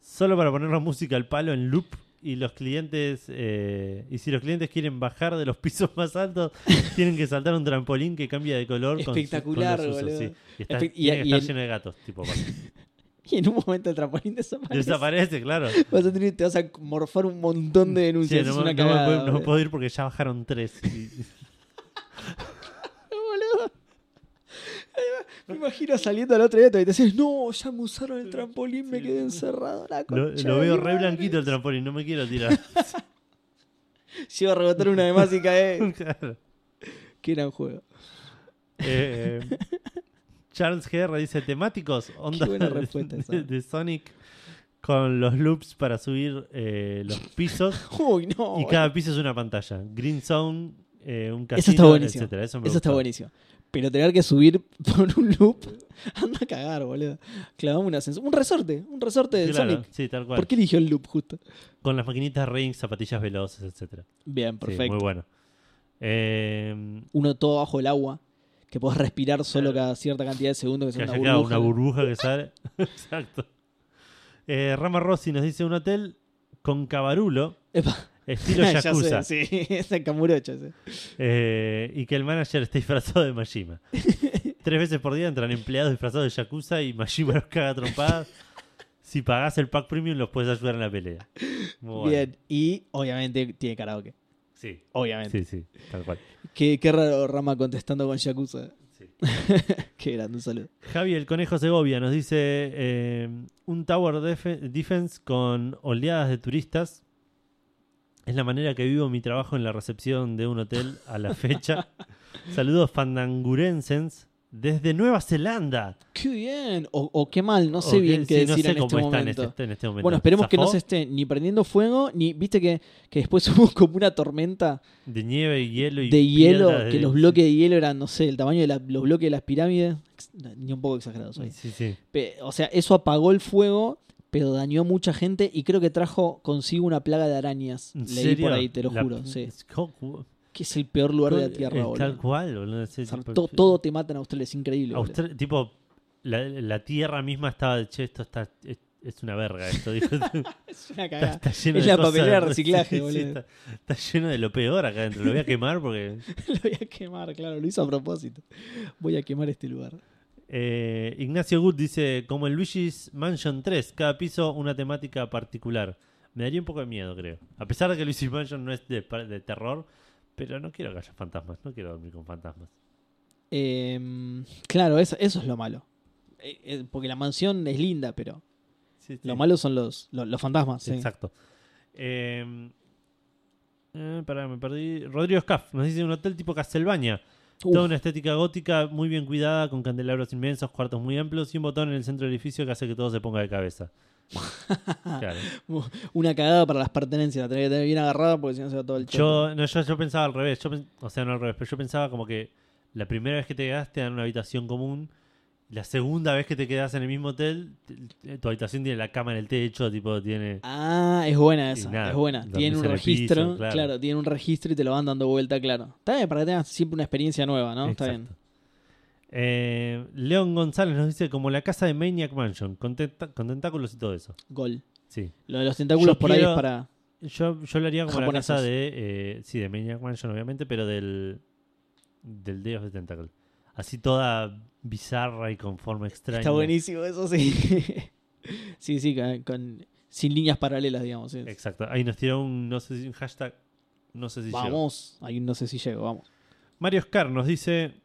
Solo para poner la música al palo en loop y los clientes eh, y si los clientes quieren bajar de los pisos más altos [LAUGHS] tienen que saltar un trampolín que cambia de color con su- con Espectacular, los usos, boludo. sí. y, está, y- tiene que y estar en- lleno de gatos tipo. [LAUGHS] [LAUGHS] Y en un momento el trampolín desaparece. desaparece claro [LAUGHS] Vas a tener, te vas a morfar un montón de Sí, denuncias. no, una no me cagada, puedo, no puedo ir porque ya bajaron tres y- [LAUGHS] boludo. Me imagino saliendo al otro día y te decís, no, ya me usaron el trampolín, me quedé encerrado. La lo, concha lo de veo re madre". blanquito el trampolín no me quiero tirar Llego a rebotar una de más y cae. Claro. Qué gran juego. Eh, Charles GR dice temáticos, onda buena de- de, de Sonic con los loops para subir eh, los pisos [LAUGHS] Uy, no. y cada piso es una pantalla. Green Zone, eh, un casino, Eso está buenísimo. etcétera. Eso, me Eso está buenísimo. Pero tener que subir [LAUGHS] por un loop, anda a cagar, boludo. Clavamos un ascensor. Un resorte, un resorte Claro, Sonic. sí, tal cual. ¿Por qué eligió el loop justo? Con las maquinitas rings, zapatillas veloces, etcétera. Bien, Sí, perfecto. muy bueno. Eh, Uno todo bajo el agua, que podés respirar solo cada cierta cantidad de segundos, que que sea una burbuja. una burbuja que sale. [LAUGHS] Exacto. Eh, Rama Rossi nos dice un hotel con cabarulo, Epa, estilo [LAUGHS] ya Yakuza. sé, sí, [LAUGHS] es el Kamurocho ese. Eh, y que el manager esté disfrazado de Majima. Tres veces por día entran empleados disfrazados de Yakuza y Majima los caga trompadas. Si pagás el pack premium, los puedes ayudar en la pelea. Muy bueno. Bien, y obviamente tiene karaoke. Sí, Obviamente. sí, sí, tal cual. Qué, qué raro Rama contestando con Yakuza. Sí. [LAUGHS] qué grande, un saludo. Javi el Conejo Segovia nos dice eh, un Tower Def- Defense con oleadas de turistas. Es la manera que vivo mi trabajo en la recepción de un hotel a la fecha. [LAUGHS] Saludos fandangurensens desde Nueva Zelanda. Qué bien, o, o qué mal, no sé bien qué sí, no decir sé en cómo este está en momento. este, en este momento. Bueno, esperemos que no se esté ni prendiendo fuego, ni viste que, que después [LAUGHS] hubo como una tormenta De nieve y hielo y de hielo, de- que los bloques de hielo eran, no sé, el tamaño de la- los bloques de las pirámides, ni un poco exagerados Sí, sí, O sea, eso apagó el fuego, pero dañó mucha gente y creo que trajo consigo una plaga de arañas. ¿En Leí serio? por ahí, te lo La- juro. Sí. Que es el peor lugar de la Tierra, Tal boludo. cual, boludo. todo te mata en Australia, es increíble. Austra- tipo, la, la tierra misma estaba, che, esto está, es, es una verga esto. dijo. [LAUGHS] Es una está, cagada. está lleno Es de la cosas- papelera de reciclaje, [LAUGHS] sí, sí, boludo. está, está lleno de lo peor acá adentro. Lo voy a quemar porque... [LAUGHS] Lo voy a quemar, claro, lo hizo a propósito. Voy a quemar este lugar. Eh, Ignacio Good dice, como el Luigi's Mansion 3, cada piso una temática particular. Me daría un poco de miedo, creo. A pesar de que Luigi's Mansion no es de, de terror, pero no quiero que haya fantasmas, no quiero dormir con fantasmas. Em, claro, eso, eso es lo malo. Eh, eh, porque la mansión es linda, pero Sí, sí. lo malo son los, los, los fantasmas. sí. Exacto. Eh, eh, pará, me perdí. Rodrigo Scaff nos dice un hotel tipo. Uf, Toda una estética gótica muy bien cuidada, con candelabros inmensos, cuartos muy amplios y un botón en el centro del edificio que hace que todo se ponga de cabeza. [LAUGHS] Claro. una cagada para las pertenencias. La tenés que tener bien agarrada porque si no se va todo el. Yo, no, yo, yo pensaba al revés. Yo o sea, no al revés, pero yo pensaba como que la primera vez que te quedas te dan una habitación común. La segunda vez que te quedas en el mismo hotel, te- tu habitación tiene la cama en el techo, tipo tiene... Ah, es buena esa, nada, es buena. Tiene un registro, piso, claro. claro. tiene un registro y te lo van dando vuelta, claro. Está bien, para que tengas siempre una experiencia nueva, ¿no? Está bien. Eh, León González nos dice como la casa de Maniac Mansion, con, tentáculos y todo eso. Gol. Sí. Lo de los tentáculos Yo por ahí es para. Yo, yo lo haría como la casa de. eh, sí, de Maniac Mansion, obviamente, pero del. Del Day of the Tentacle. Así toda bizarra y con forma extraña. Está buenísimo, eso sí. [LAUGHS] sí, sí, con, con- sin líneas paralelas, digamos. es- Exacto. Ahí nos tiró un, no sé si, un hashtag, no sé si llegó. vamos, ahí no sé si llego, vamos. Mario Oscar nos dice,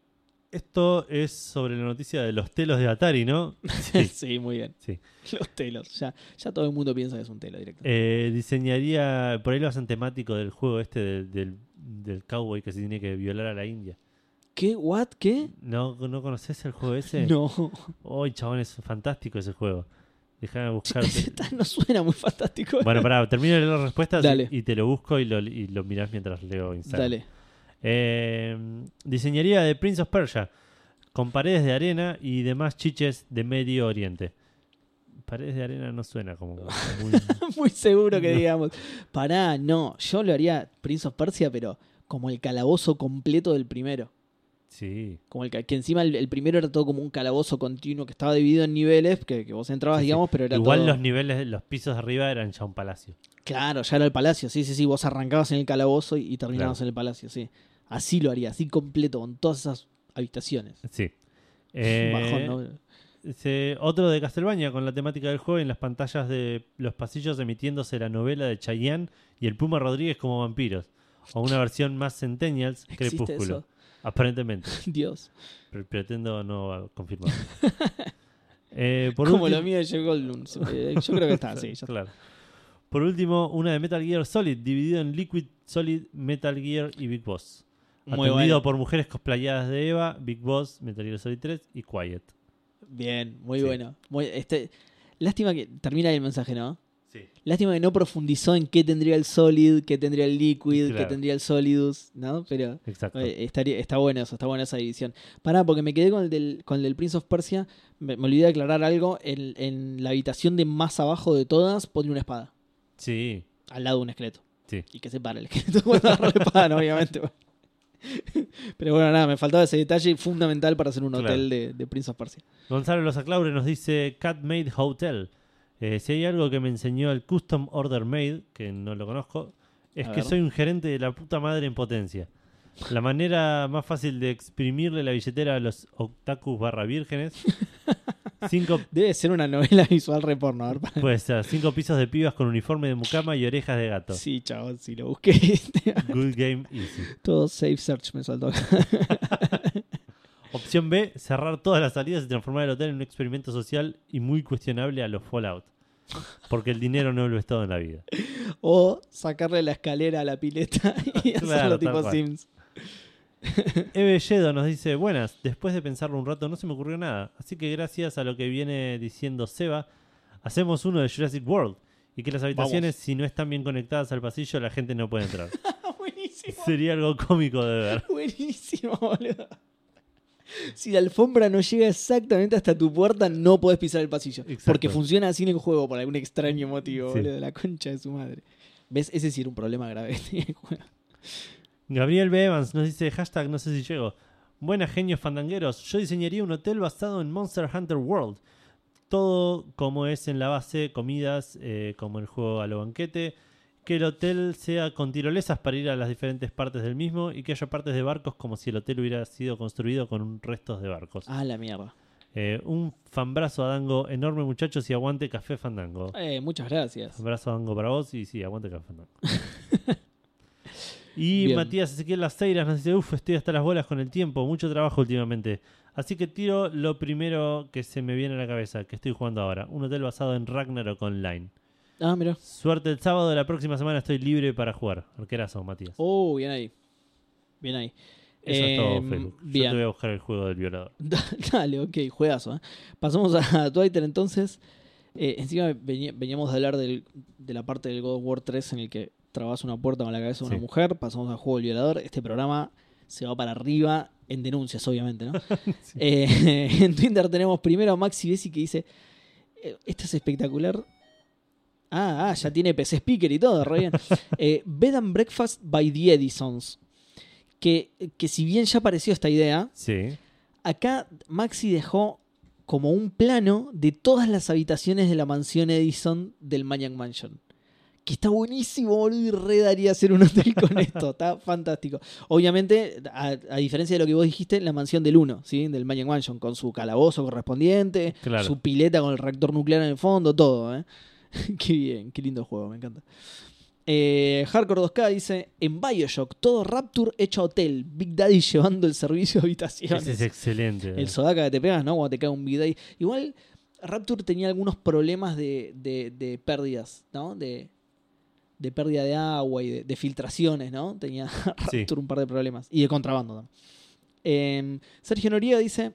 esto es sobre la noticia de los telos de Atari, ¿no? [LAUGHS] Sí. Sí, muy bien. Sí. Los telos. Ya, ya todo el mundo piensa que es un telo directo. Eh, diseñaría, por ahí lo hacen temático del juego este del, del, del cowboy que se tiene que violar a la India. ¿Qué? ¿What? ¿Qué? ¿No, ¿no conoces el juego ese? [LAUGHS] No. Hoy, chabón, es fantástico ese juego. Déjame buscar. [LAUGHS] no suena muy fantástico. bueno, pará, termino de leer las respuestas Dale. Y, te lo busco y lo, y lo mirás mientras leo Instagram. Dale. Eh, diseñaría de Prince of Persia con paredes de arena y demás chiches de Medio Oriente. Paredes de arena no suena como [LAUGHS] muy... Muy seguro que No. digamos. Pará, no. Yo lo haría Prince of Persia, pero como el calabozo completo del primero. Sí, Como el ca- que encima el, el primero era todo como un calabozo continuo que estaba dividido en niveles, que, que vos entrabas, sí. digamos, pero era igual todo- los niveles, los pisos de arriba eran ya un palacio. Claro, ya era el palacio, sí, sí, sí. Vos arrancabas en el calabozo y, y terminabas Claro. en el palacio, sí. Así lo haría, así completo, con todas esas habitaciones. Sí. [LAUGHS] Eh, Bajón, ¿no? Otro de Castlevania con la temática del juego y en las pantallas de los pasillos emitiéndose la novela de Chayanne y el Puma Rodríguez como vampiros. O una versión más Centennials, ¿Existe Crepúsculo. eso? Aparentemente. [LAUGHS] Dios. Pero pretendo no confirmar. [LAUGHS] Eh, por como último- lo mío de Jeff Goldblum. Eh, Yo creo que está, sí. ya está. Claro. Por último, una de Metal Gear Solid, dividido en Liquid, Solid, Metal Gear y Big Boss. Muy Atendido bueno. por mujeres cosplayadas de Eva, Big Boss, Metal Gear Solid 3 y Quiet. Bien, muy Sí. bueno. Muy, este, lástima que termina ahí el mensaje, ¿no? Sí. Lástima que no profundizó en qué tendría el Solid, qué tendría el Liquid, qué tendría el Solidus, ¿no? Pero Exacto. eh, estaría, está bueno eso, está buena esa división. Pará, porque me quedé con el del, con el del Prince of Persia. Me, me olvidé de aclarar algo. En, en la habitación de más abajo de todas pone una espada. Sí, Al lado de un esqueleto. sí. Y que se para el esqueleto cuando agarra la espada, obviamente. [LAUGHS] Pero bueno, nada, me faltaba ese detalle fundamental para hacer un Claro. hotel de, de Prince of Persia. Gonzalo Los Aclaure nos dice Cat Made Hotel. Eh, si hay algo que me enseñó el Custom Order Made, que no lo conozco, es A que ver. soy un gerente de la puta madre en potencia. La manera más fácil de exprimirle la billetera a los otakus barra vírgenes. [LAUGHS] Cinco, Debe ser una novela visual reporno. A ver, para- puede ser, cinco pisos de pibas con uniforme de mucama y orejas de gato. Sí, chavos, si lo busqué. [LAUGHS] Good game easy. Todo safe search me saltó. [LAUGHS] Opción B, cerrar todas las salidas y transformar el hotel en un experimento social y muy cuestionable a los Fallout. Porque el dinero no lo es todo en la vida. O sacarle la escalera a la pileta y Claro, hacerlo tipo cual. Sims. [LAUGHS] Eve Yedo nos dice, buenas, después de pensarlo un rato no se me ocurrió nada, así que gracias a lo que viene diciendo Seba, hacemos uno de Jurassic World y que las habitaciones si no están bien conectadas al pasillo la gente no puede entrar. [LAUGHS] Buenísimo. Sería algo cómico de ver. Buenísimo, boludo. Si la alfombra no llega exactamente hasta tu puerta, no podés pisar el pasillo. Exacto. Porque funciona así en el juego por algún extraño motivo, Sí. boludo. La concha de su madre. ¿Ves? Ese sí era un problema grave. en el juego. Gabriel B. Evans nos dice, hashtag no sé si llego. Buenas genios fandangueros, yo diseñaría un hotel basado en Monster Hunter World. Todo como es en la base, comidas, eh, como el juego a lo banquete. Que el hotel sea con tirolesas para ir a las diferentes partes del mismo y que haya partes de barcos como si el hotel hubiera sido construido con restos de barcos. Ah, la mierda. Eh, un fanbrazo a Dango enorme muchachos y aguante café fandango. Eh, muchas gracias. Abrazo Dango para vos y sí, aguante café fandango. [LAUGHS] y Bien. Matías Ezequiel Laceiras nos dice, uff, estoy hasta las bolas con el tiempo, mucho trabajo últimamente. Así que tiro lo primero que se me viene a la cabeza, que estoy jugando ahora. Un hotel basado en Ragnarok Online. Ah, mira. Suerte el sábado de la próxima semana estoy libre para jugar. Arquerazo, Matías. Oh, bien ahí. Bien ahí. Eso es todo, Em, Facebook. Yo bien. te voy a buscar el juego del violador. [LAUGHS] Dale, ok, juegazo. ¿eh? Pasamos a Twitter entonces. Eh, encima veníamos de hablar del- de la parte del God of War 3 en el que trabas una puerta con la cabeza de una Sí. mujer. Pasamos al juego del violador. Este programa se va para arriba en denuncias, obviamente, ¿no? [LAUGHS] Eh, [LAUGHS] en Twitter tenemos primero a Maxi Bessi que dice: eh, Esto es espectacular. Ah, ah, ya tiene PC Speaker y todo, re bien. [LAUGHS] Eh, Bed and Breakfast by the Edisons. Que, que si bien ya apareció esta idea, Sí. acá Maxi dejó como un plano de todas las habitaciones de la mansión Edison del Maniac Mansion. Que está buenísimo, boludo, y re daría hacer un hotel con [LAUGHS] esto. Está fantástico. Obviamente, a, a diferencia de lo que vos dijiste, la mansión del 1, ¿sí? Del Maniac Mansion, con su calabozo correspondiente, Claro. su pileta con el reactor nuclear en el fondo, todo, ¿eh? [LAUGHS] qué bien, qué lindo juego, me encanta. Eh, Hardcore 2K dice: En Bioshock, todo Rapture hecho hotel. Big Daddy llevando el servicio de habitaciones. Ese es excelente. El sodaca que te pegas, ¿no? Cuando te cae un Big Daddy. Igual, Rapture tenía algunos problemas de, de- de pérdidas, ¿no? De, de pérdida de agua y de, de filtraciones, ¿no? [LAUGHS] Tenía Sí. Un par de problemas. Y de contrabando también. Eh, Sergio Noriega dice: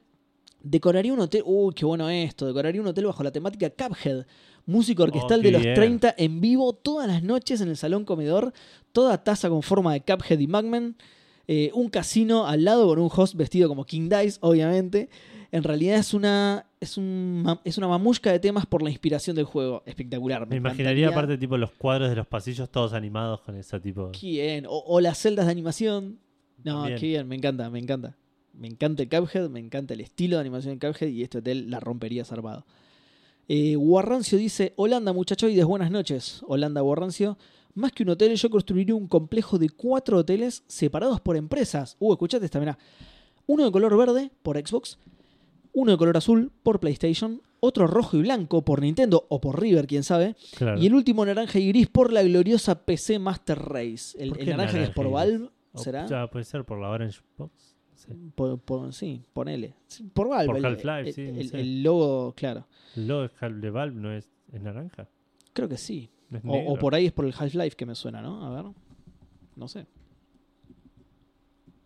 Decoraría un hotel. Uy, qué bueno esto. Decoraría un hotel bajo la temática Cuphead. Música orquestal Oh, de los bien. 30 en vivo todas las noches en el salón comedor. Toda taza con forma de Cuphead y Magman. Eh, un casino al lado con un host vestido como King Dice, obviamente. En realidad es una, es un, es una mamushka de temas por la inspiración del juego. Espectacular. Me imaginaría aparte tipo los cuadros de los pasillos todos animados con ese tipo. Bien. O, o las celdas de animación. No, qué bien, me encanta, me encanta. Me encanta el Cuphead, me encanta el estilo de animación de Cuphead y este hotel la rompería zarpado. Eh, Warrancio dice, Holanda muchachoides, buenas noches. Holanda Warrancio. Más que un hotel, yo construiría un complejo de cuatro hoteles separados por empresas. Uh, escuchate esta, mirá. Uno de color verde por Xbox, uno de color azul por PlayStation, otro rojo y blanco por Nintendo o por River, quién sabe, Claro. y el último naranja y gris por la gloriosa PC Master Race. El, ¿Por el naranja que es por? Valve, O- ¿será? ya, puede ser por la Orange Box. Sí. Por- por- sí, ponele. Por Valve. Por Half-Life, sí, el- logo, claro. El logo de Valve no es, es naranja. Creo que sí. O, o por ahí es por el Half-Life que me suena, ¿no? A ver. No sé.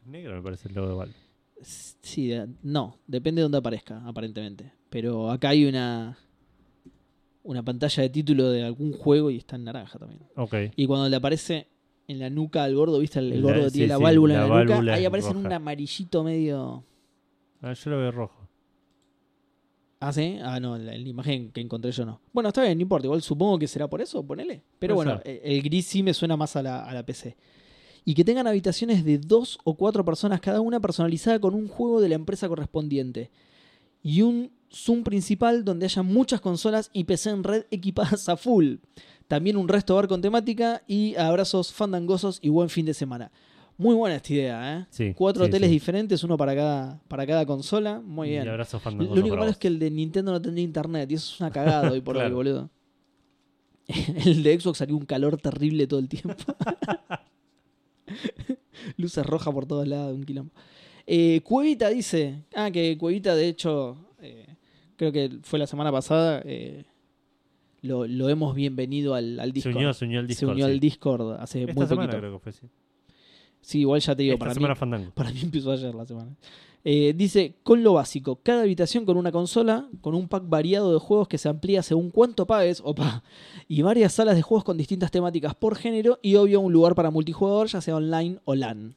Negro me parece el logo de Valve. Sí, de- no. Depende de dónde aparezca, aparentemente. Pero acá hay una. Una pantalla de título de algún juego y está en naranja también. Ok. Y cuando le aparece en la nuca al gordo, ¿viste? El, el La- gordo sí, tiene la válvula la en la nuca. Ahí aparece en un amarillito medio. Ah, yo lo veo rojo. Ah, sí. Ah, no, la, la imagen que encontré yo no. Bueno, está bien, no importa. Igual supongo que será por eso, ponele. Pero bueno, el, el gris sí me suena más a la, a la PC. Y que tengan habitaciones de dos o cuatro personas cada una personalizada con un juego de la empresa correspondiente. Y un Zoom principal donde haya muchas consolas y PC en red equipadas a full. También un resto bar con temática y abrazos fandangosos y buen fin de semana. Muy buena esta idea, ¿eh? Sí. Cuatro sí, hoteles sí. diferentes, uno para cada, para cada consola. Muy bien. Y abrazo Lo único malo es que el de Nintendo no tendría internet y eso es una cagada hoy por hoy, [LAUGHS] Claro. boludo. [LAUGHS] El de Xbox salió un calor terrible todo el tiempo. [LAUGHS] [LAUGHS] Luces rojas por todos lados, un quilombo. Eh, Cuevita dice. Ah, que Cuevita, de hecho, eh, creo que fue la semana pasada. eh, lo, lo hemos bienvenido al, al Se Discord. unió, se unió al Se Discord. unió sí. al Discord hace Esta muy semana poquito. creo que fue, sí. Sí, igual ya te digo, Esta para mí, semana Fandango. para mí empezó ayer la semana. Eh, dice, con lo básico, cada habitación con una consola, con un pack variado de juegos que se amplía según cuánto pagues, opa, y varias salas de juegos con distintas temáticas por género, y obvio un lugar para multijugador, ya sea online o LAN.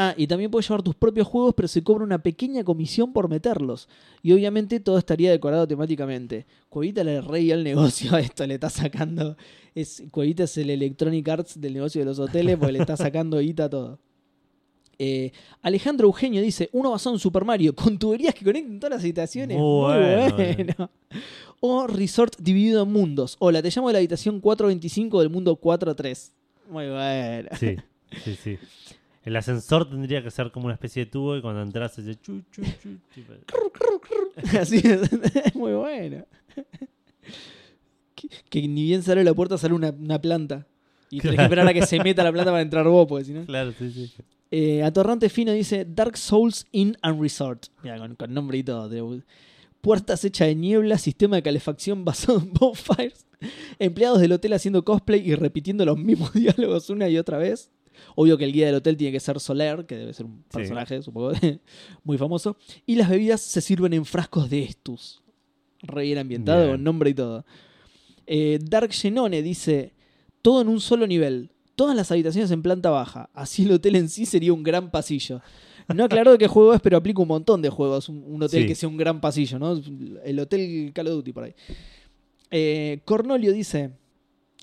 Ah, y también puedes llevar tus propios juegos, pero se cobra una pequeña comisión por meterlos. Y obviamente todo estaría decorado temáticamente. Cuevita le rey el negocio a esto, le está sacando. Es, Cuevita es el Electronic Arts del negocio de los hoteles, porque le está sacando guita a todo. Eh, Alejandro Eugenio dice: Uno basado en Super Mario, [LAUGHS] con tuberías que conecten todas las habitaciones. Muy Muy bueno, bueno. O resort dividido en mundos. Hola, te llamo de la habitación 425 del mundo 43. Muy bueno. Sí, sí, sí. El ascensor tendría que ser como una especie de tubo y cuando entras hace chu, chu, chu, tipo- [LAUGHS] Así es, [LAUGHS] muy bueno. Que, que ni bien sale la puerta, sale una, una planta. Y tenés que Claro. esperar a que se meta la planta para entrar vos, porque si no. Claro, sí, sí. Eh, Atorrante Fino dice Dark Souls Inn and Resort. Mira, con, con nombre y todo. de- Puertas hechas de niebla, sistema de calefacción basado en [LAUGHS] bonfires, empleados del hotel haciendo cosplay y repitiendo los mismos [LAUGHS] diálogos una y otra vez. Obvio que el guía del hotel tiene que ser Soler, que debe ser un Sí. personaje, supongo, [LAUGHS] muy famoso. Y las bebidas se sirven en frascos de estus. Re bien ambientado, Bien. con nombre y todo. Eh, Dark Genone dice: Todo en un solo nivel. Todas las habitaciones en planta baja. Así el hotel en sí sería un gran pasillo. No aclaró de qué juego es, pero aplica un montón de juegos. Un, un hotel Sí. que sea un gran pasillo, ¿no? El hotel Call of Duty por ahí. Eh, Cornolio dice: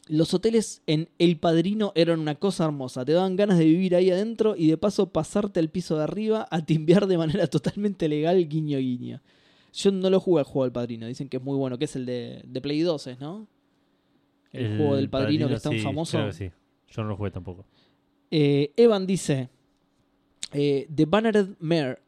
Los hoteles en El Padrino eran una cosa hermosa. Te daban ganas de vivir ahí adentro y de paso pasarte al piso de arriba a timbiar de manera [LAUGHS] totalmente legal, guiño guiño. Yo no lo jugué al juego del Padrino. Dicen que es muy bueno, que es el de, de Play 2, ¿es, ¿no? El, juego del Padrino, que es tan sí, famoso. que sí. Yo no lo jugué tampoco. Eh, Evan dice: eh, The Bannered Mare.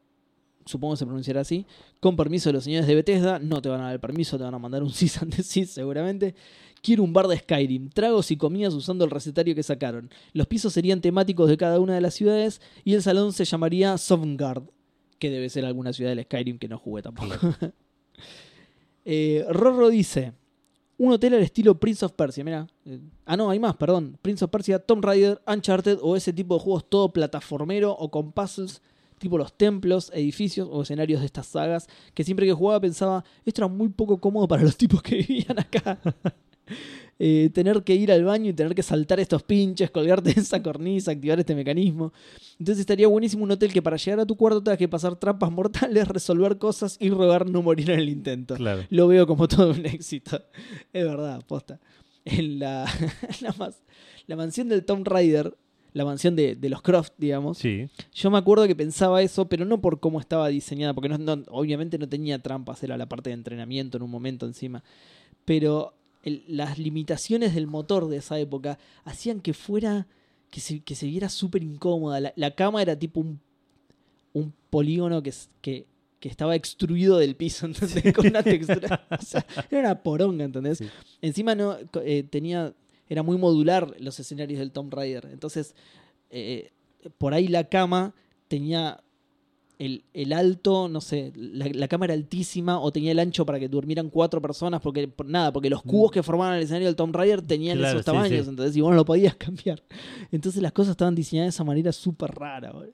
supongo que se pronunciará así, con permiso de los señores de Bethesda, no te van a dar el permiso, te van a mandar un [LAUGHS] cease and desist seguramente. Quiero un bar de Skyrim, tragos y comidas usando el recetario que sacaron. Los pisos serían temáticos de cada una de las ciudades y el salón se llamaría Sovngarde, que debe ser alguna ciudad del Skyrim que no jugué tampoco. [LAUGHS] eh, Rorro dice, un hotel al estilo Prince of Persia, mira. Eh, ah, no, hay más, perdón. Prince of Persia, Tomb Raider, Uncharted o ese tipo de juegos todo plataformero o con puzzles, tipo los templos, edificios o escenarios de estas sagas, que siempre que jugaba pensaba, esto era muy poco cómodo para los tipos que [LAUGHS] vivían acá. [LAUGHS] Eh, tener que ir al baño y tener que saltar estos pinches, colgarte de esa cornisa, activar este mecanismo. Entonces estaría buenísimo un hotel que para llegar a tu cuarto tengas que pasar trampas mortales, [LAUGHS] resolver cosas y rogar no morir en el intento. Claro. Lo veo como todo un éxito. [LAUGHS] Es verdad, posta. En la, la, mansión del Tomb Raider, la mansión de, de los Croft, digamos, Sí. yo me acuerdo que pensaba eso, pero no por cómo estaba diseñada, porque no, no- obviamente no tenía trampas, era la parte de entrenamiento en un momento encima. Pero el- las limitaciones del motor de esa época hacían que fuera, que se, que se viera súper incómoda. La, la cama era tipo un, un polígono que, que, que estaba extruido del piso, [LAUGHS] ¿entendés? Con una textura. o sea, era una poronga, ¿entendés? Sí. Encima no eh, tenía. Era muy modular los escenarios del Tomb Raider. Entonces, eh, por ahí la cama tenía el, el alto, no sé, la, la cama era altísima o tenía el ancho para que durmieran cuatro personas, porque por nada, porque los cubos que formaban el escenario del Tomb Raider tenían Mm. Claro, esos tamaños, sí. entonces y vos no lo podías cambiar. Entonces las cosas estaban diseñadas de esa manera súper rara, boludo.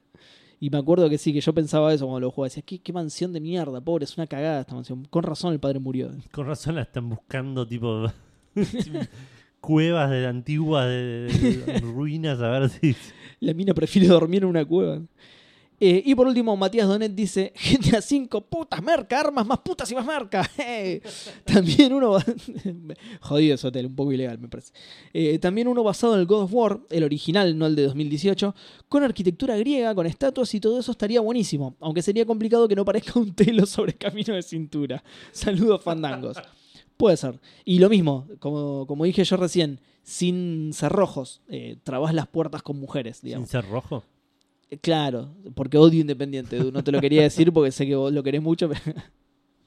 Y me acuerdo que sí, que yo pensaba eso cuando lo jugaba. Decía, ¿qué, qué mansión de mierda, pobre, es una cagada esta mansión. Con razón el padre murió. Con razón la están buscando, tipo. [LAUGHS] cuevas de antiguas, de, de ruinas, a ver si. La mina prefiere dormir en una cueva. Eh, y por último, Matías Donet dice: GTA 5, putas merca, armas más putas y más merca. [LAUGHS] También uno. [LAUGHS] Jodido hotel, un poco ilegal, me parece. Eh, también uno basado en el God of War, el original, no el de 2018, con arquitectura griega, con estatuas y todo eso estaría buenísimo. Aunque sería complicado que no parezca un telo sobre camino de cintura. [LAUGHS] Saludos, fandangos. Puede ser. Y lo mismo, como, como dije yo recién, sin cerrojos, eh, trabas las puertas con mujeres, digamos. Sin ser rojo. Eh, Claro, porque odio Independiente, Edu. no te lo quería decir porque sé que vos lo querés mucho, pero [LAUGHS]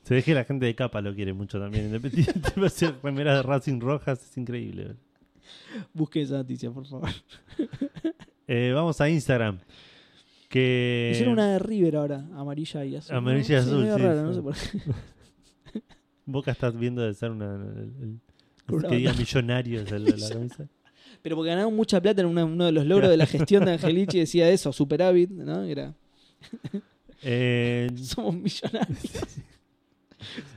Se ve que la gente de capa lo quiere mucho también. Independiente va a ser remeras de Racing rojas, es increíble. busque esa noticia, por favor. [LAUGHS] Eh, vamos a Instagram. Que. Hicieron una de River ahora, amarilla y azul. Amarilla y ¿no? azul, medio sí, raro, no sí. sé por qué. [LAUGHS] Boca estás viendo de ser una. el- el- Una que diga millonarios la camisa. Pero porque ganaron mucha plata en uno de los logros de la gestión de Angelici decía eso, superávit, ¿no? Era, Eh, [LAUGHS] somos millonarios.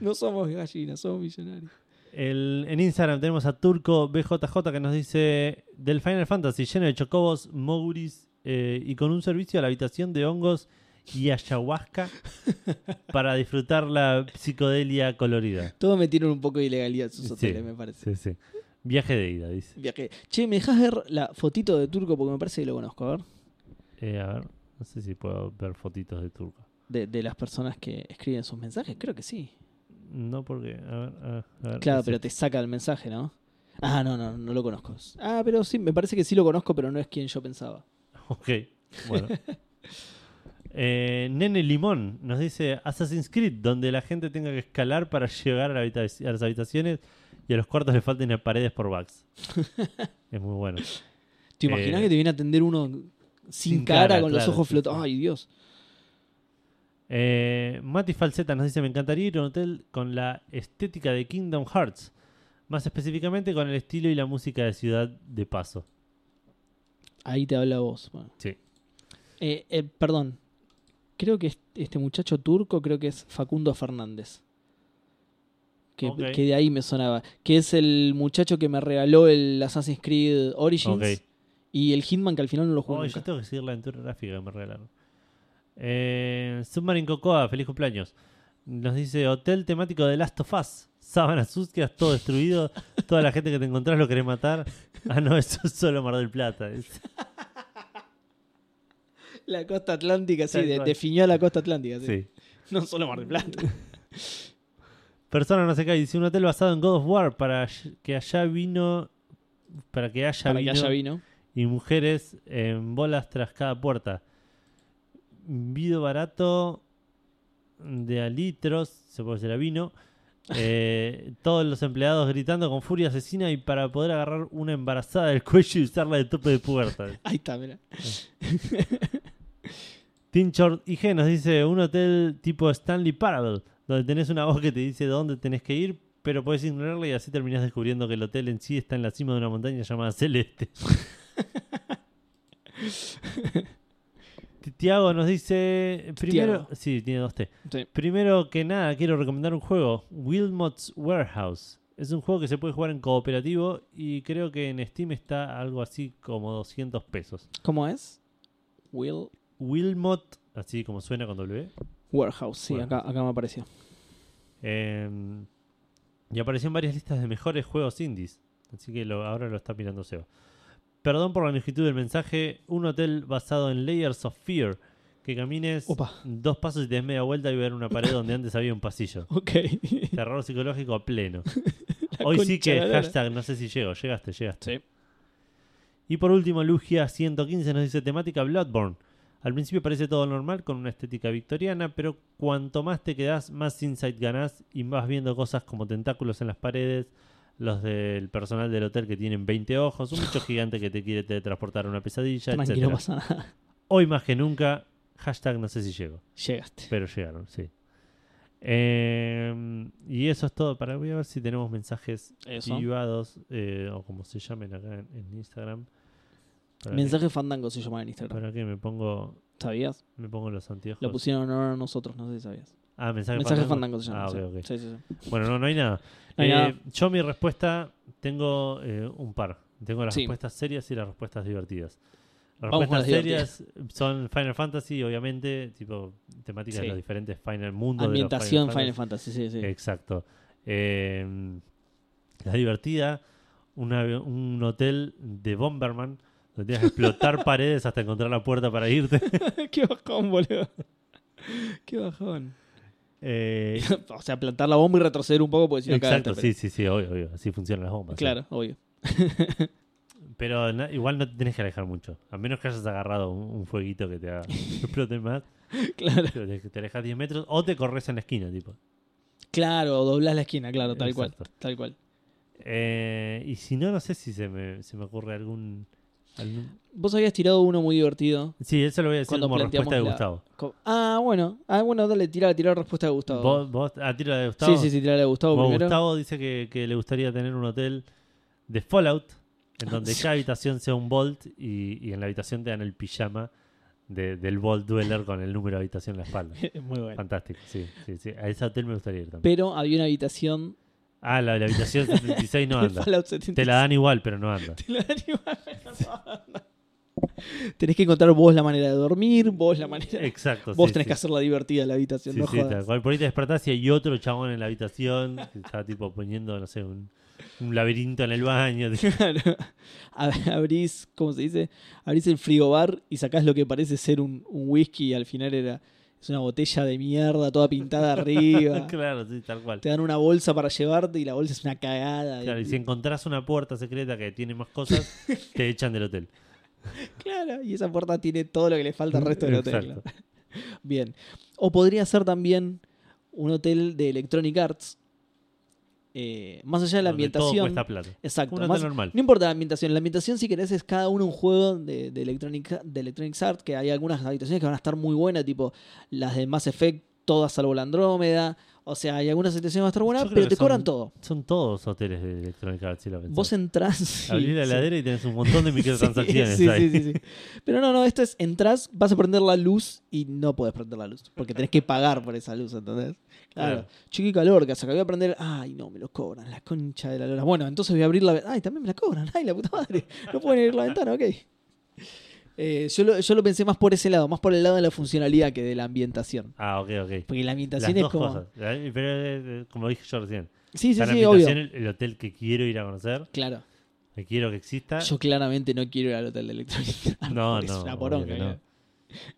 No somos gallinas, somos millonarios. el- en Instagram tenemos a Turco BJJ que nos dice: Del Final Fantasy lleno de chocobos, Mouris eh, y con un servicio a la habitación de hongos y ayahuasca para disfrutar la psicodelia colorida. Todos metieron un poco de ilegalidad en sus Sí, hoteles, me parece. Sí, sí. Viaje de ida, dice. Viaje. Che, ¿me dejas ver la fotito de Turco? Porque me parece que lo conozco, a ver. Eh, a ver, no sé si puedo ver fotitos de Turco. De, de las personas que escriben sus mensajes, creo que sí. No, porque. A ver, a ver, a ver, Claro, pero te saca el mensaje, ¿no? Ah, no, no, no lo conozco. Ah, pero sí, me parece que sí lo conozco, pero no es quien yo pensaba. [LAUGHS] Ok, bueno. [LAUGHS] Eh, Nene Limón nos dice Assassin's Creed, donde la gente tenga que escalar para [LAUGHS] llegar a, la habitac- a las habitaciones y a los cuartos le falten paredes por bugs. [LAUGHS] es muy bueno. ¿Te imaginas Eh, que te viene a atender uno sin, sin cara, cara, con los ojos sí, flotando? Ay, Dios. Eh, Mati Falseta nos dice: Me encantaría ir a un hotel con la estética de Kingdom Hearts, más específicamente con el estilo y la música de Ciudad de Paso. Ahí te habla vos. Bueno. Sí. Eh, perdón. Creo que est- este muchacho turco, creo que es Facundo Fernández. Que, de ahí me sonaba. Que es el muchacho que me regaló el Assassin's Creed Origins. Y el Hitman que al final no lo jugué Oh, yo tengo que seguir la aventura gráfica que me regalaron. Eh, Submarine Cocoa, feliz cumpleaños. Nos dice hotel temático de Last of Us. Sábanas sucias, todo destruido. Toda la gente que te encontrás lo querés matar. Ah, no, eso es solo Mar del Plata. La costa atlántica, sí, de- definió la costa atlántica. sí. Sí. No solo Mar del Plata. [LAUGHS] Persona no sé qué, dice un hotel basado en God of War para que allá vino. Para que haya, Para que vino, haya vino. y mujeres en bolas tras cada puerta. Vido barato de alitros, se puede decir a vino. [LAUGHS] eh, todos los empleados gritando con furia asesina y para poder agarrar una embarazada del cuello y usarla de tope de puerta. [LAUGHS] Ahí está, mira. Tinchord IG nos dice un hotel tipo Stanley Parable, donde tenés una voz que te dice dónde tenés que ir, pero podés ignorarla y así terminás descubriendo que el hotel en sí está en la cima de una montaña llamada Celeste. [LAUGHS] Tiago nos dice primero, Tiago. sí, tiene dos T. Sí. Primero que nada, quiero recomendar un juego, Wilmot's Warehouse. Es un juego que se puede jugar en cooperativo y creo que en Steam está algo así como 200 pesos. ¿Cómo es? Will Wilmot, así como suena con W. Warehouse. Sí, Warehouse. acá, acá me apareció. Eh, y apareció en varias listas de mejores juegos indies. Así que lo- ahora lo está mirando Seba. Perdón por la longitud del mensaje. Un hotel basado en Layers of Fear. Que camines Opa. dos pasos y te des media vuelta y ver una pared donde antes había un pasillo. [LAUGHS] Ok. Terror psicológico a pleno. [LAUGHS] Hoy sí que hashtag, no sé si llego, llegaste, llegaste. Sí. Y por último, Lugia115 nos dice temática Bloodborne. Al principio parece todo normal con una estética victoriana, pero cuanto más te quedas, más insight ganás y vas viendo cosas como tentáculos en las paredes, los del personal del hotel que tienen 20 ojos, un bicho [LAUGHS] gigante que te quiere teletransportar a una pesadilla, Tranquilo, no etc. pasa nada. Hoy más que nunca, hashtag no sé si llego, Llegaste. pero llegaron, sí. Eh, y eso es todo. Para voy a ver si tenemos mensajes Eso. privados eh, o como se llamen acá en, en Instagram. Mensaje fandango se llama en Instagram. para que me pongo ¿Sabías? me pongo los anteojos. Lo pusieron en honor a nosotros, no sé si sabías. ah, mensaje, Mensaje fandango. fandango se llama. Ah, sí. ok, ok. Sí, sí, sí. Bueno, no, no hay nada. No hay Eh, nada. Yo mi respuesta tengo eh, un par. Tengo las respuestas serias y las respuestas divertidas. Las Vamos respuestas las serias son Final Fantasy, obviamente, tipo temáticas de los diferentes Final Mundo. Ambientación de los Final Fantasy, sí, sí. Exacto. Eh, la divertida, una- un hotel de Bomberman, tienes que explotar [LAUGHS] paredes hasta encontrar la puerta para irte. [LAUGHS] Qué bajón, boludo. Qué bajón. Eh, [LAUGHS] o sea, plantar la bomba y retroceder un poco porque si no exacto, cagaste, sí, sí, sí, obvio, obvio. Así funcionan las bombas. pero- sí. Claro, obvio. Pero na- igual no te tenés que alejar mucho. A menos que hayas agarrado un, un fueguito que te haga explote más. Claro. Te, te alejas 10 metros o te corres en la esquina, tipo. Claro, doblás la esquina, claro, tal cual. Tal cual. Eh, y si no, no sé si se me, se me ocurre algún, Vos habías tirado uno muy divertido. Sí, eso lo voy a decir Cuando como respuesta de la- Gustavo. Ah, bueno. Ah, bueno, dale, tira, tira la respuesta de Gustavo. ¿Vos, vos ah, la de Gustavo? Sí, sí, sí, tira la de Gustavo primero. Gustavo dice que, que le gustaría tener un hotel de Fallout, en donde cada habitación sea un Vault y, y en la habitación te dan el pijama de- del Vault Dweller con el número de habitación en la espalda. [LAUGHS] muy bueno. Fantástico, sí, sí, sí. A ese hotel me gustaría ir también. Pero había una habitación Ah, la, la habitación 76 no de [LAUGHS] anda. Fallout 76. Te la dan igual, pero no anda. Te la dan igual, [LAUGHS] pero no anda. Tenés que encontrar vos la manera de dormir, vos la manera. Exacto. vos sí, tenés sí. que hacerla divertida la habitación, Sí, no sí, jodas. tal cual. Por ahí te despertás y hay otro chabón en la habitación que está tipo poniendo, no sé, un, un laberinto en el baño. [LAUGHS] Claro. Ab- Abrís, ¿cómo se dice? Abrís el frigobar y sacás lo que parece ser un, un whisky y al final era es una botella de mierda toda pintada [LAUGHS] arriba. claro, sí, tal cual. Te dan una bolsa para llevarte y la bolsa es una cagada. Claro, y si encontrás una puerta secreta que tiene más cosas, [LAUGHS] te echan del hotel. Claro, y esa puerta tiene todo lo que le falta al resto del hotel. Exacto. Bien. O podría ser también un hotel de Electronic Arts. Eh, más allá de la donde Todo ambientación. cuesta plata. Exacto. Más- normal. No importa la ambientación. La ambientación, si querés, es cada uno un juego de, de, Electronic, de Electronic Arts, que hay algunas habitaciones que van a estar muy buenas, tipo las de Mass Effect, todas salvo la Andrómeda. O sea, hay algunas que van a estar pero te son- cobran todo. Son todos hoteles de Electronic Arts, si lo pensás. Vos entrás. Abrís la heladera y tenés un montón de [LAUGHS] microtransacciones Sí, sí, ahí. sí, sí, sí. Pero no, no, esto es entras, vas a prender la luz y no podés prender la luz. Porque tenés que pagar por esa luz, ¿entendés? Claro. Claro. Che, qué calor que hace. Acá voy a prender. Ay, no, me lo cobran. La concha de la lora. Bueno, entonces voy a abrir la ventana. Ay, también me la cobran. Ay, la puta madre. No pueden abrir la ventana, ok. Eh, yo, lo, yo lo pensé más por ese lado, más por el lado de la funcionalidad que de la ambientación. Ah, ok, ok. Porque la Las ambientación es como. cosas. Eh, Pero, eh, como dije yo recién. Sí, sí, la sí, obvio. ambientación, el, el hotel que quiero ir a conocer, Claro. que quiero que exista. Yo claramente no quiero ir al hotel de Electronic Arts, [LAUGHS] No, no, Es una poronga. no.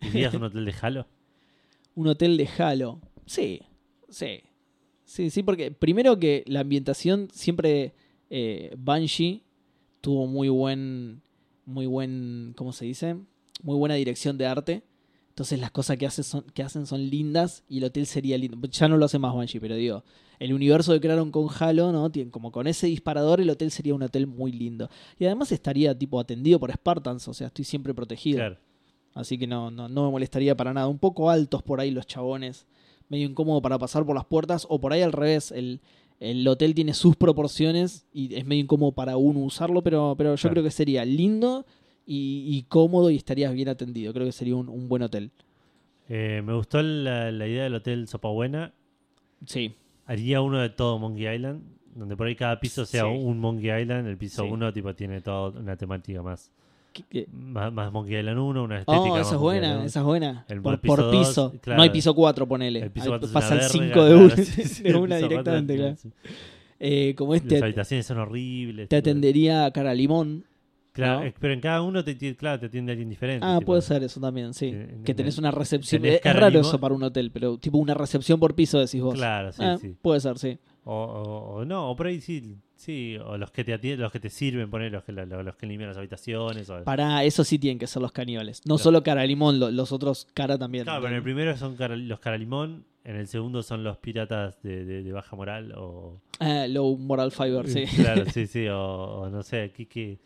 ¿Irías a un hotel de Halo? [LAUGHS] Un hotel de Halo. Sí, sí. Sí, sí, porque primero que la ambientación siempre eh, Banshee tuvo muy buen, muy buen, ¿cómo se dice? Muy buena dirección de arte. Entonces las cosas que, hace son, que hacen son lindas y el hotel sería lindo. Ya no lo hace más Banshee, pero digo, el universo que crearon con Halo, ¿no? Tienen como con ese disparador el hotel sería un hotel muy lindo. Y además estaría tipo atendido por Spartans, o sea, estoy siempre protegido. Claro. Así que no, no, no me molestaría para nada. Un poco altos por ahí los chabones. Medio incómodo para pasar por las puertas. O por ahí al revés. El, el hotel tiene sus proporciones y es medio incómodo para uno usarlo. Pero, pero yo Claro. creo que sería lindo y, y cómodo y estarías bien atendido. Creo que sería un, un buen hotel. Eh, me gustó la, la idea del hotel Sopa Buena. Sí. Haría uno de todo Monkey Island, donde por ahí cada piso sea Sí. un Monkey Island. El piso Sí. 1 tipo tiene toda una temática más. Más, más Monkey Island 1, una estética Oh, esa es buena, esa es buena. El por piso por claro. No hay piso 4, ponele. El piso pasa el una 5 verga, de, una- [LAUGHS] sí, sí, de una directamente. es- claro. sí. Eh, como Las este, habitaciones son horribles. te atendería cara limón. Claro, ¿no? eh, pero en cada uno te, claro, te atiende alguien diferente. Ah, tipo. puede ser eso también, sí. Eh, que en- tenés una recepción. tenés Es, raro limón. eso para un hotel, pero tipo una recepción por piso decís vos. Claro, sí, Ah, sí. Puede ser, sí. O, o- o no, o por ahí sí, sí, o los que te atienden, los que te sirven, poner los que, los, los que limpian las habitaciones. O... Para eso sí tienen que ser los caníbales. No solo cara limón, lo- los otros cara también. Claro, pero en el primero son cara- los caralimón, en el segundo son los piratas de, de- de baja moral, o... Ah, low moral fiber, sí. [LAUGHS] Claro, sí, sí, [LAUGHS] o, o no sé, ¿qué, qué,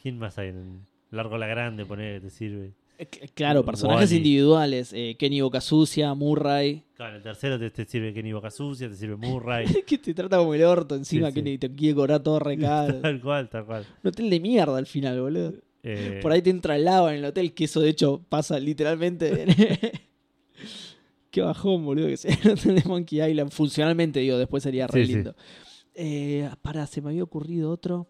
quién más hay? En Largo la Grande, poner, te sirve. Eh, Claro, personajes individuales. Eh, Kenny Boca Sucia, Murray. Claro, el tercero te, te sirve Kenny Boca Sucia, te sirve Murray. [LAUGHS] que te trata como el orto encima, Sí, que sí. te quiere cobrar todo re caro. [LAUGHS] tal cual, tal cual. Un hotel de mierda al final, boludo. Eh, Por ahí te entra lava en el hotel, que eso de hecho pasa literalmente. [LAUGHS] Qué bajón, boludo, que sea el hotel de Monkey Island. Funcionalmente, digo, después sería re sí. lindo. Eh, pará, se me había ocurrido otro.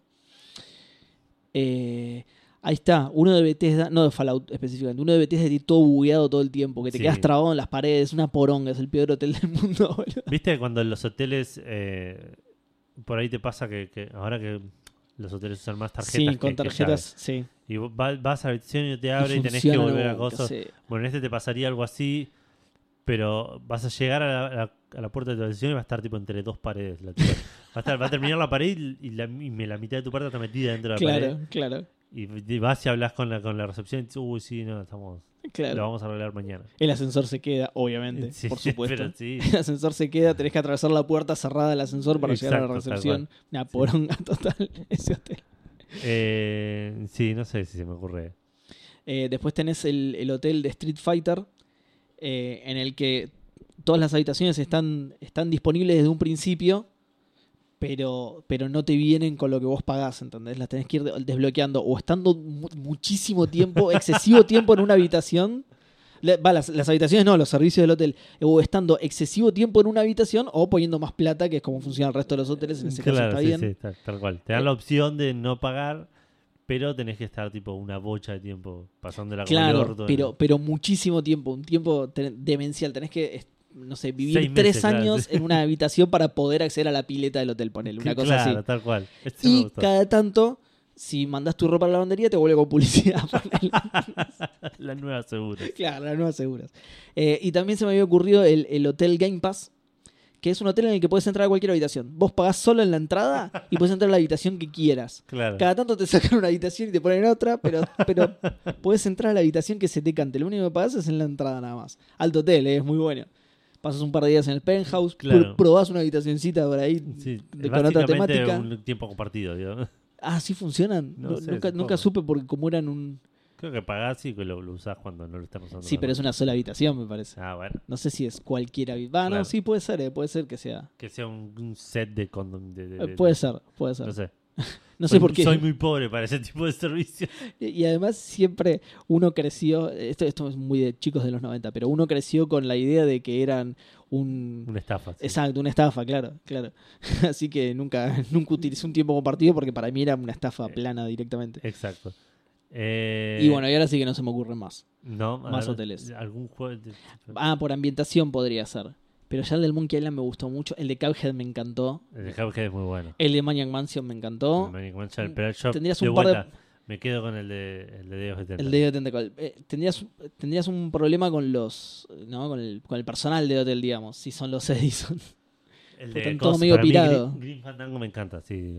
Eh, ahí está, uno de Bethesda, no de Fallout específicamente, uno de Bethesda de todo bugueado todo el tiempo, que te Sí. quedas trabado en las paredes, una poronga, es el peor hotel del [LAUGHS] mundo, boludo. ¿Viste cuando en los hoteles, eh, por ahí te pasa que, que ahora que los hoteles usan más tarjetas Sí, que- con tarjetas, sí. Y vas a la habitación y te abre y, tenés que volver a cosas. sí. Bueno, en este te pasaría algo así, pero vas a llegar a la, a puerta de tu habitación y va a estar tipo entre dos paredes. la va, a estar, va a terminar la pared y, la, y la mitad de tu puerta está metida dentro de la Claro, pared. claro, Y, y vas y hablas con la, con la recepción y dices, uy, sí, no, estamos, claro. lo vamos a arreglar mañana. El ascenor se queda, obviamente, Sí, por [LAUGHS] supuesto. sí. [LAUGHS] El ascensor se queda, tenés que atravesar la puerta cerrada del ascensor para llegar a la recepción. Una poronga [LAUGHS] total ese hotel. Eh, sí, no sé si se me ocurre. Eh, después tenés el, el hotel de Street Fighter, eh, en el que todas las habitaciones están, están disponibles desde un principio, pero, pero no te vienen con lo que vos pagás, ¿entendés? Las tenés que ir de- desbloqueando o estando mu- muchísimo tiempo, [LAUGHS] excesivo tiempo en una habitación. Le- Va, las, las habitaciones no, los servicios del hotel. O estando excesivo tiempo en una habitación o poniendo más plata, que es como funciona el resto de los hoteles. En ese caso Claro, está sí, bien. sí, tal, tal cual. Te dan la opción de no pagar, pero tenés que estar tipo una bocha de tiempo pasándola como el Claro, orto. pero, pero muchísimo tiempo, un tiempo demencial. Tenés que, no sé, vivir tres claro, años en una habitación para poder acceder a la pileta del hotel, ponele, una cosa claro, así. tal cual. Este Y cada tanto, si mandás tu ropa a la lavandería, te vuelve con publicidad. [LAUGHS] ponele. [LAUGHS] La nueva segura. claro, las nuevas seguras. Eh, y también se me había ocurrido el, el Hotel Game Pass, que es un hotel en el que puedes entrar a cualquier habitación. Vos pagás solo en la entrada y puedes entrar a la habitación que quieras. Claro. Cada tanto te sacan una habitación y te ponen otra, pero, pero puedes entrar a la habitación que se te cante. Lo único que pagas es en la entrada nada más. Alto hotel, eh, es muy bueno. Pasas un par de días en el penthouse, Claro. pr- probás una habitacioncta por ahí Sí, con otra temática. un tiempo compartido. Ah, sí funcionan. No No- sé, nunca, supe porque como eran un... Creo que pagás y que lo, lo usás cuando no lo estás usando. Sí, pero es una sola habitación, me parece. Ah, bueno. No sé si es cualquier habitación. Ah, Claro. no, sí, puede ser, eh, puede ser que sea. Que sea un, un set de condom. De, de- Eh, de- puede ser, puede ser. No sé. [LAUGHS] No sé por qué. Soy muy pobre para ese tipo de servicio. [LAUGHS] Y además siempre uno creció, esto, esto es muy de chicos de los 90, pero uno creció con la idea de que eran un... Una estafa. sí. Exacto, una estafa, claro, claro. [LAUGHS] Así que nunca, nunca utilicé un tiempo compartido porque para mí era una estafa Eh, plana directamente. Exacto. Eh, Y bueno, y ahora sí que no se me ocurren más. no, más ver, hoteles. Algún juego. de- Ah, por ambientación podría ser. Pero ya el del Monkey Island me gustó mucho. El de Cuphead me encantó. El de Cuphead es muy bueno. El de Maniac Mansion me encantó. El Maniac Mansion, pero yo Tendrías de un par de- me quedo con el de, el de Deus Eterno. El de Tentacle. Eh, tendrías, tendrías un problema con los. ¿no? Con, el, con el personal de hotel, digamos. Si son los [LAUGHS] Edison. El Están de todo Cos- medio pirado. Green, Green Fandango me encanta, sí.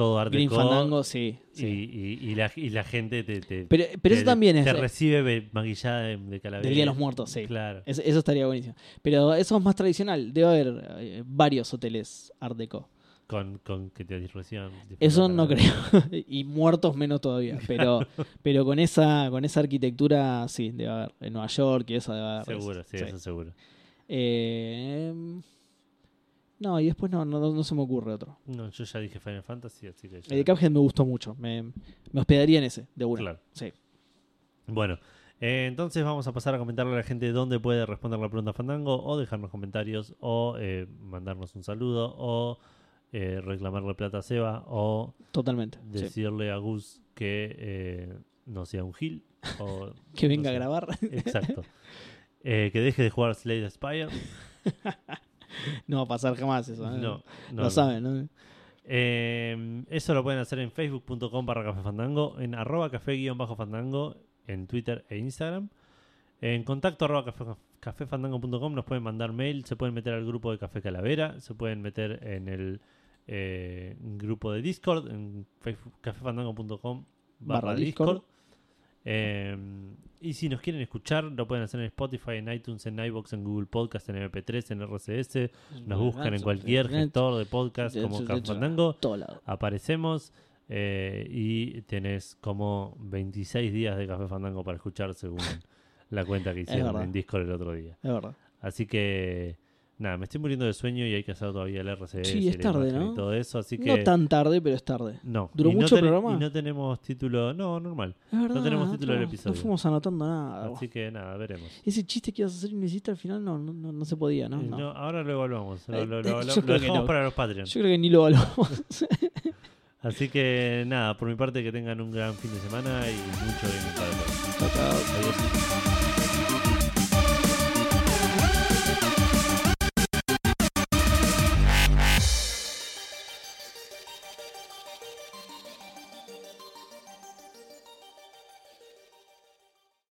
Todo art Green Fandango, sí. y, sí. y- y la, y la gente te, te- Pero, pero te- eso también es te recibe be- maquillada de, de calavera. del Día de los Muertos, sí. Claro. Es- eso estaría buenísimo. Pero eso es más tradicional. Debe haber eh, varios hoteles Art Deco. Con, con que te reciban. Eso no creo. [LAUGHS] y muertos menos todavía. Pero, [LAUGHS] pero con esa con esa arquitectura, sí, debe haber. En Nueva York y eso debe haber. Seguro, sí, eso seguro. Eh, no, y después no, no, no se me ocurre otro. No, yo ya dije Final Fantasy, así que. ya- El de Cuphead me gustó mucho. Me, me hospedaría en ese, de una. Claro. Sí. Bueno, eh, entonces vamos a pasar a comentarle a la gente dónde puede responder la pregunta Fandango o dejarnos comentarios o eh, mandarnos un saludo o eh, reclamarle plata a Seba o Totalmente. sí. decirle a Gus que eh, no sea un gil o [LAUGHS] Que venga no a grabar. exacto Eh, que deje de jugar Slade Spire [LAUGHS] [LAUGHS] no va a pasar jamás eso. ¿eh? no, no, Lo saben, ¿no? Eh, eso lo pueden hacer en facebook.com barra café fandango, en arroba café guion bajo fandango, en Twitter e Instagram. En contacto arroba café, cafefandango.com nos pueden mandar mail, se pueden meter al grupo de Café Calavera, se pueden meter en el eh, grupo de Discord, en facebook- cafefandango.com barra Barra Discord. Discord. Eh, y si nos quieren escuchar, lo pueden hacer en Spotify, en iTunes, en iBox, en Google Podcast, en MP3, en RCS. Nos buscan en cualquier gestor de podcast como Café Fandango aparecemos eh, y tenés como 26 días de Café Fandango para escuchar según [LAUGHS] la cuenta que hicieron en Discord el otro día. Es verdad. Así que nada, me estoy muriendo de sueño y hay que hacer todavía el RCS Sí, es tarde, ¿no? y todo eso, así que No tan tarde, pero es tarde. no. ¿Duró Y no mucho el ten- programa? Y no tenemos título, no, normal. Es verdad. tenemos título del no- episodio. No fuimos anotando nada. Así que nada, veremos. Ese chiste que ibas a hacer y no hiciste al final no, no, no, no se podía, ¿no? Eh, No. no, ahora lo evaluamos. Lo, Eh, lo- eh, lo- lo que dejamos no. para los Patreons. Yo creo que ni lo evaluamos. [LAUGHS] Así que nada, por mi parte que tengan un gran fin de semana y mucho bien. Chao, chao. Adiós.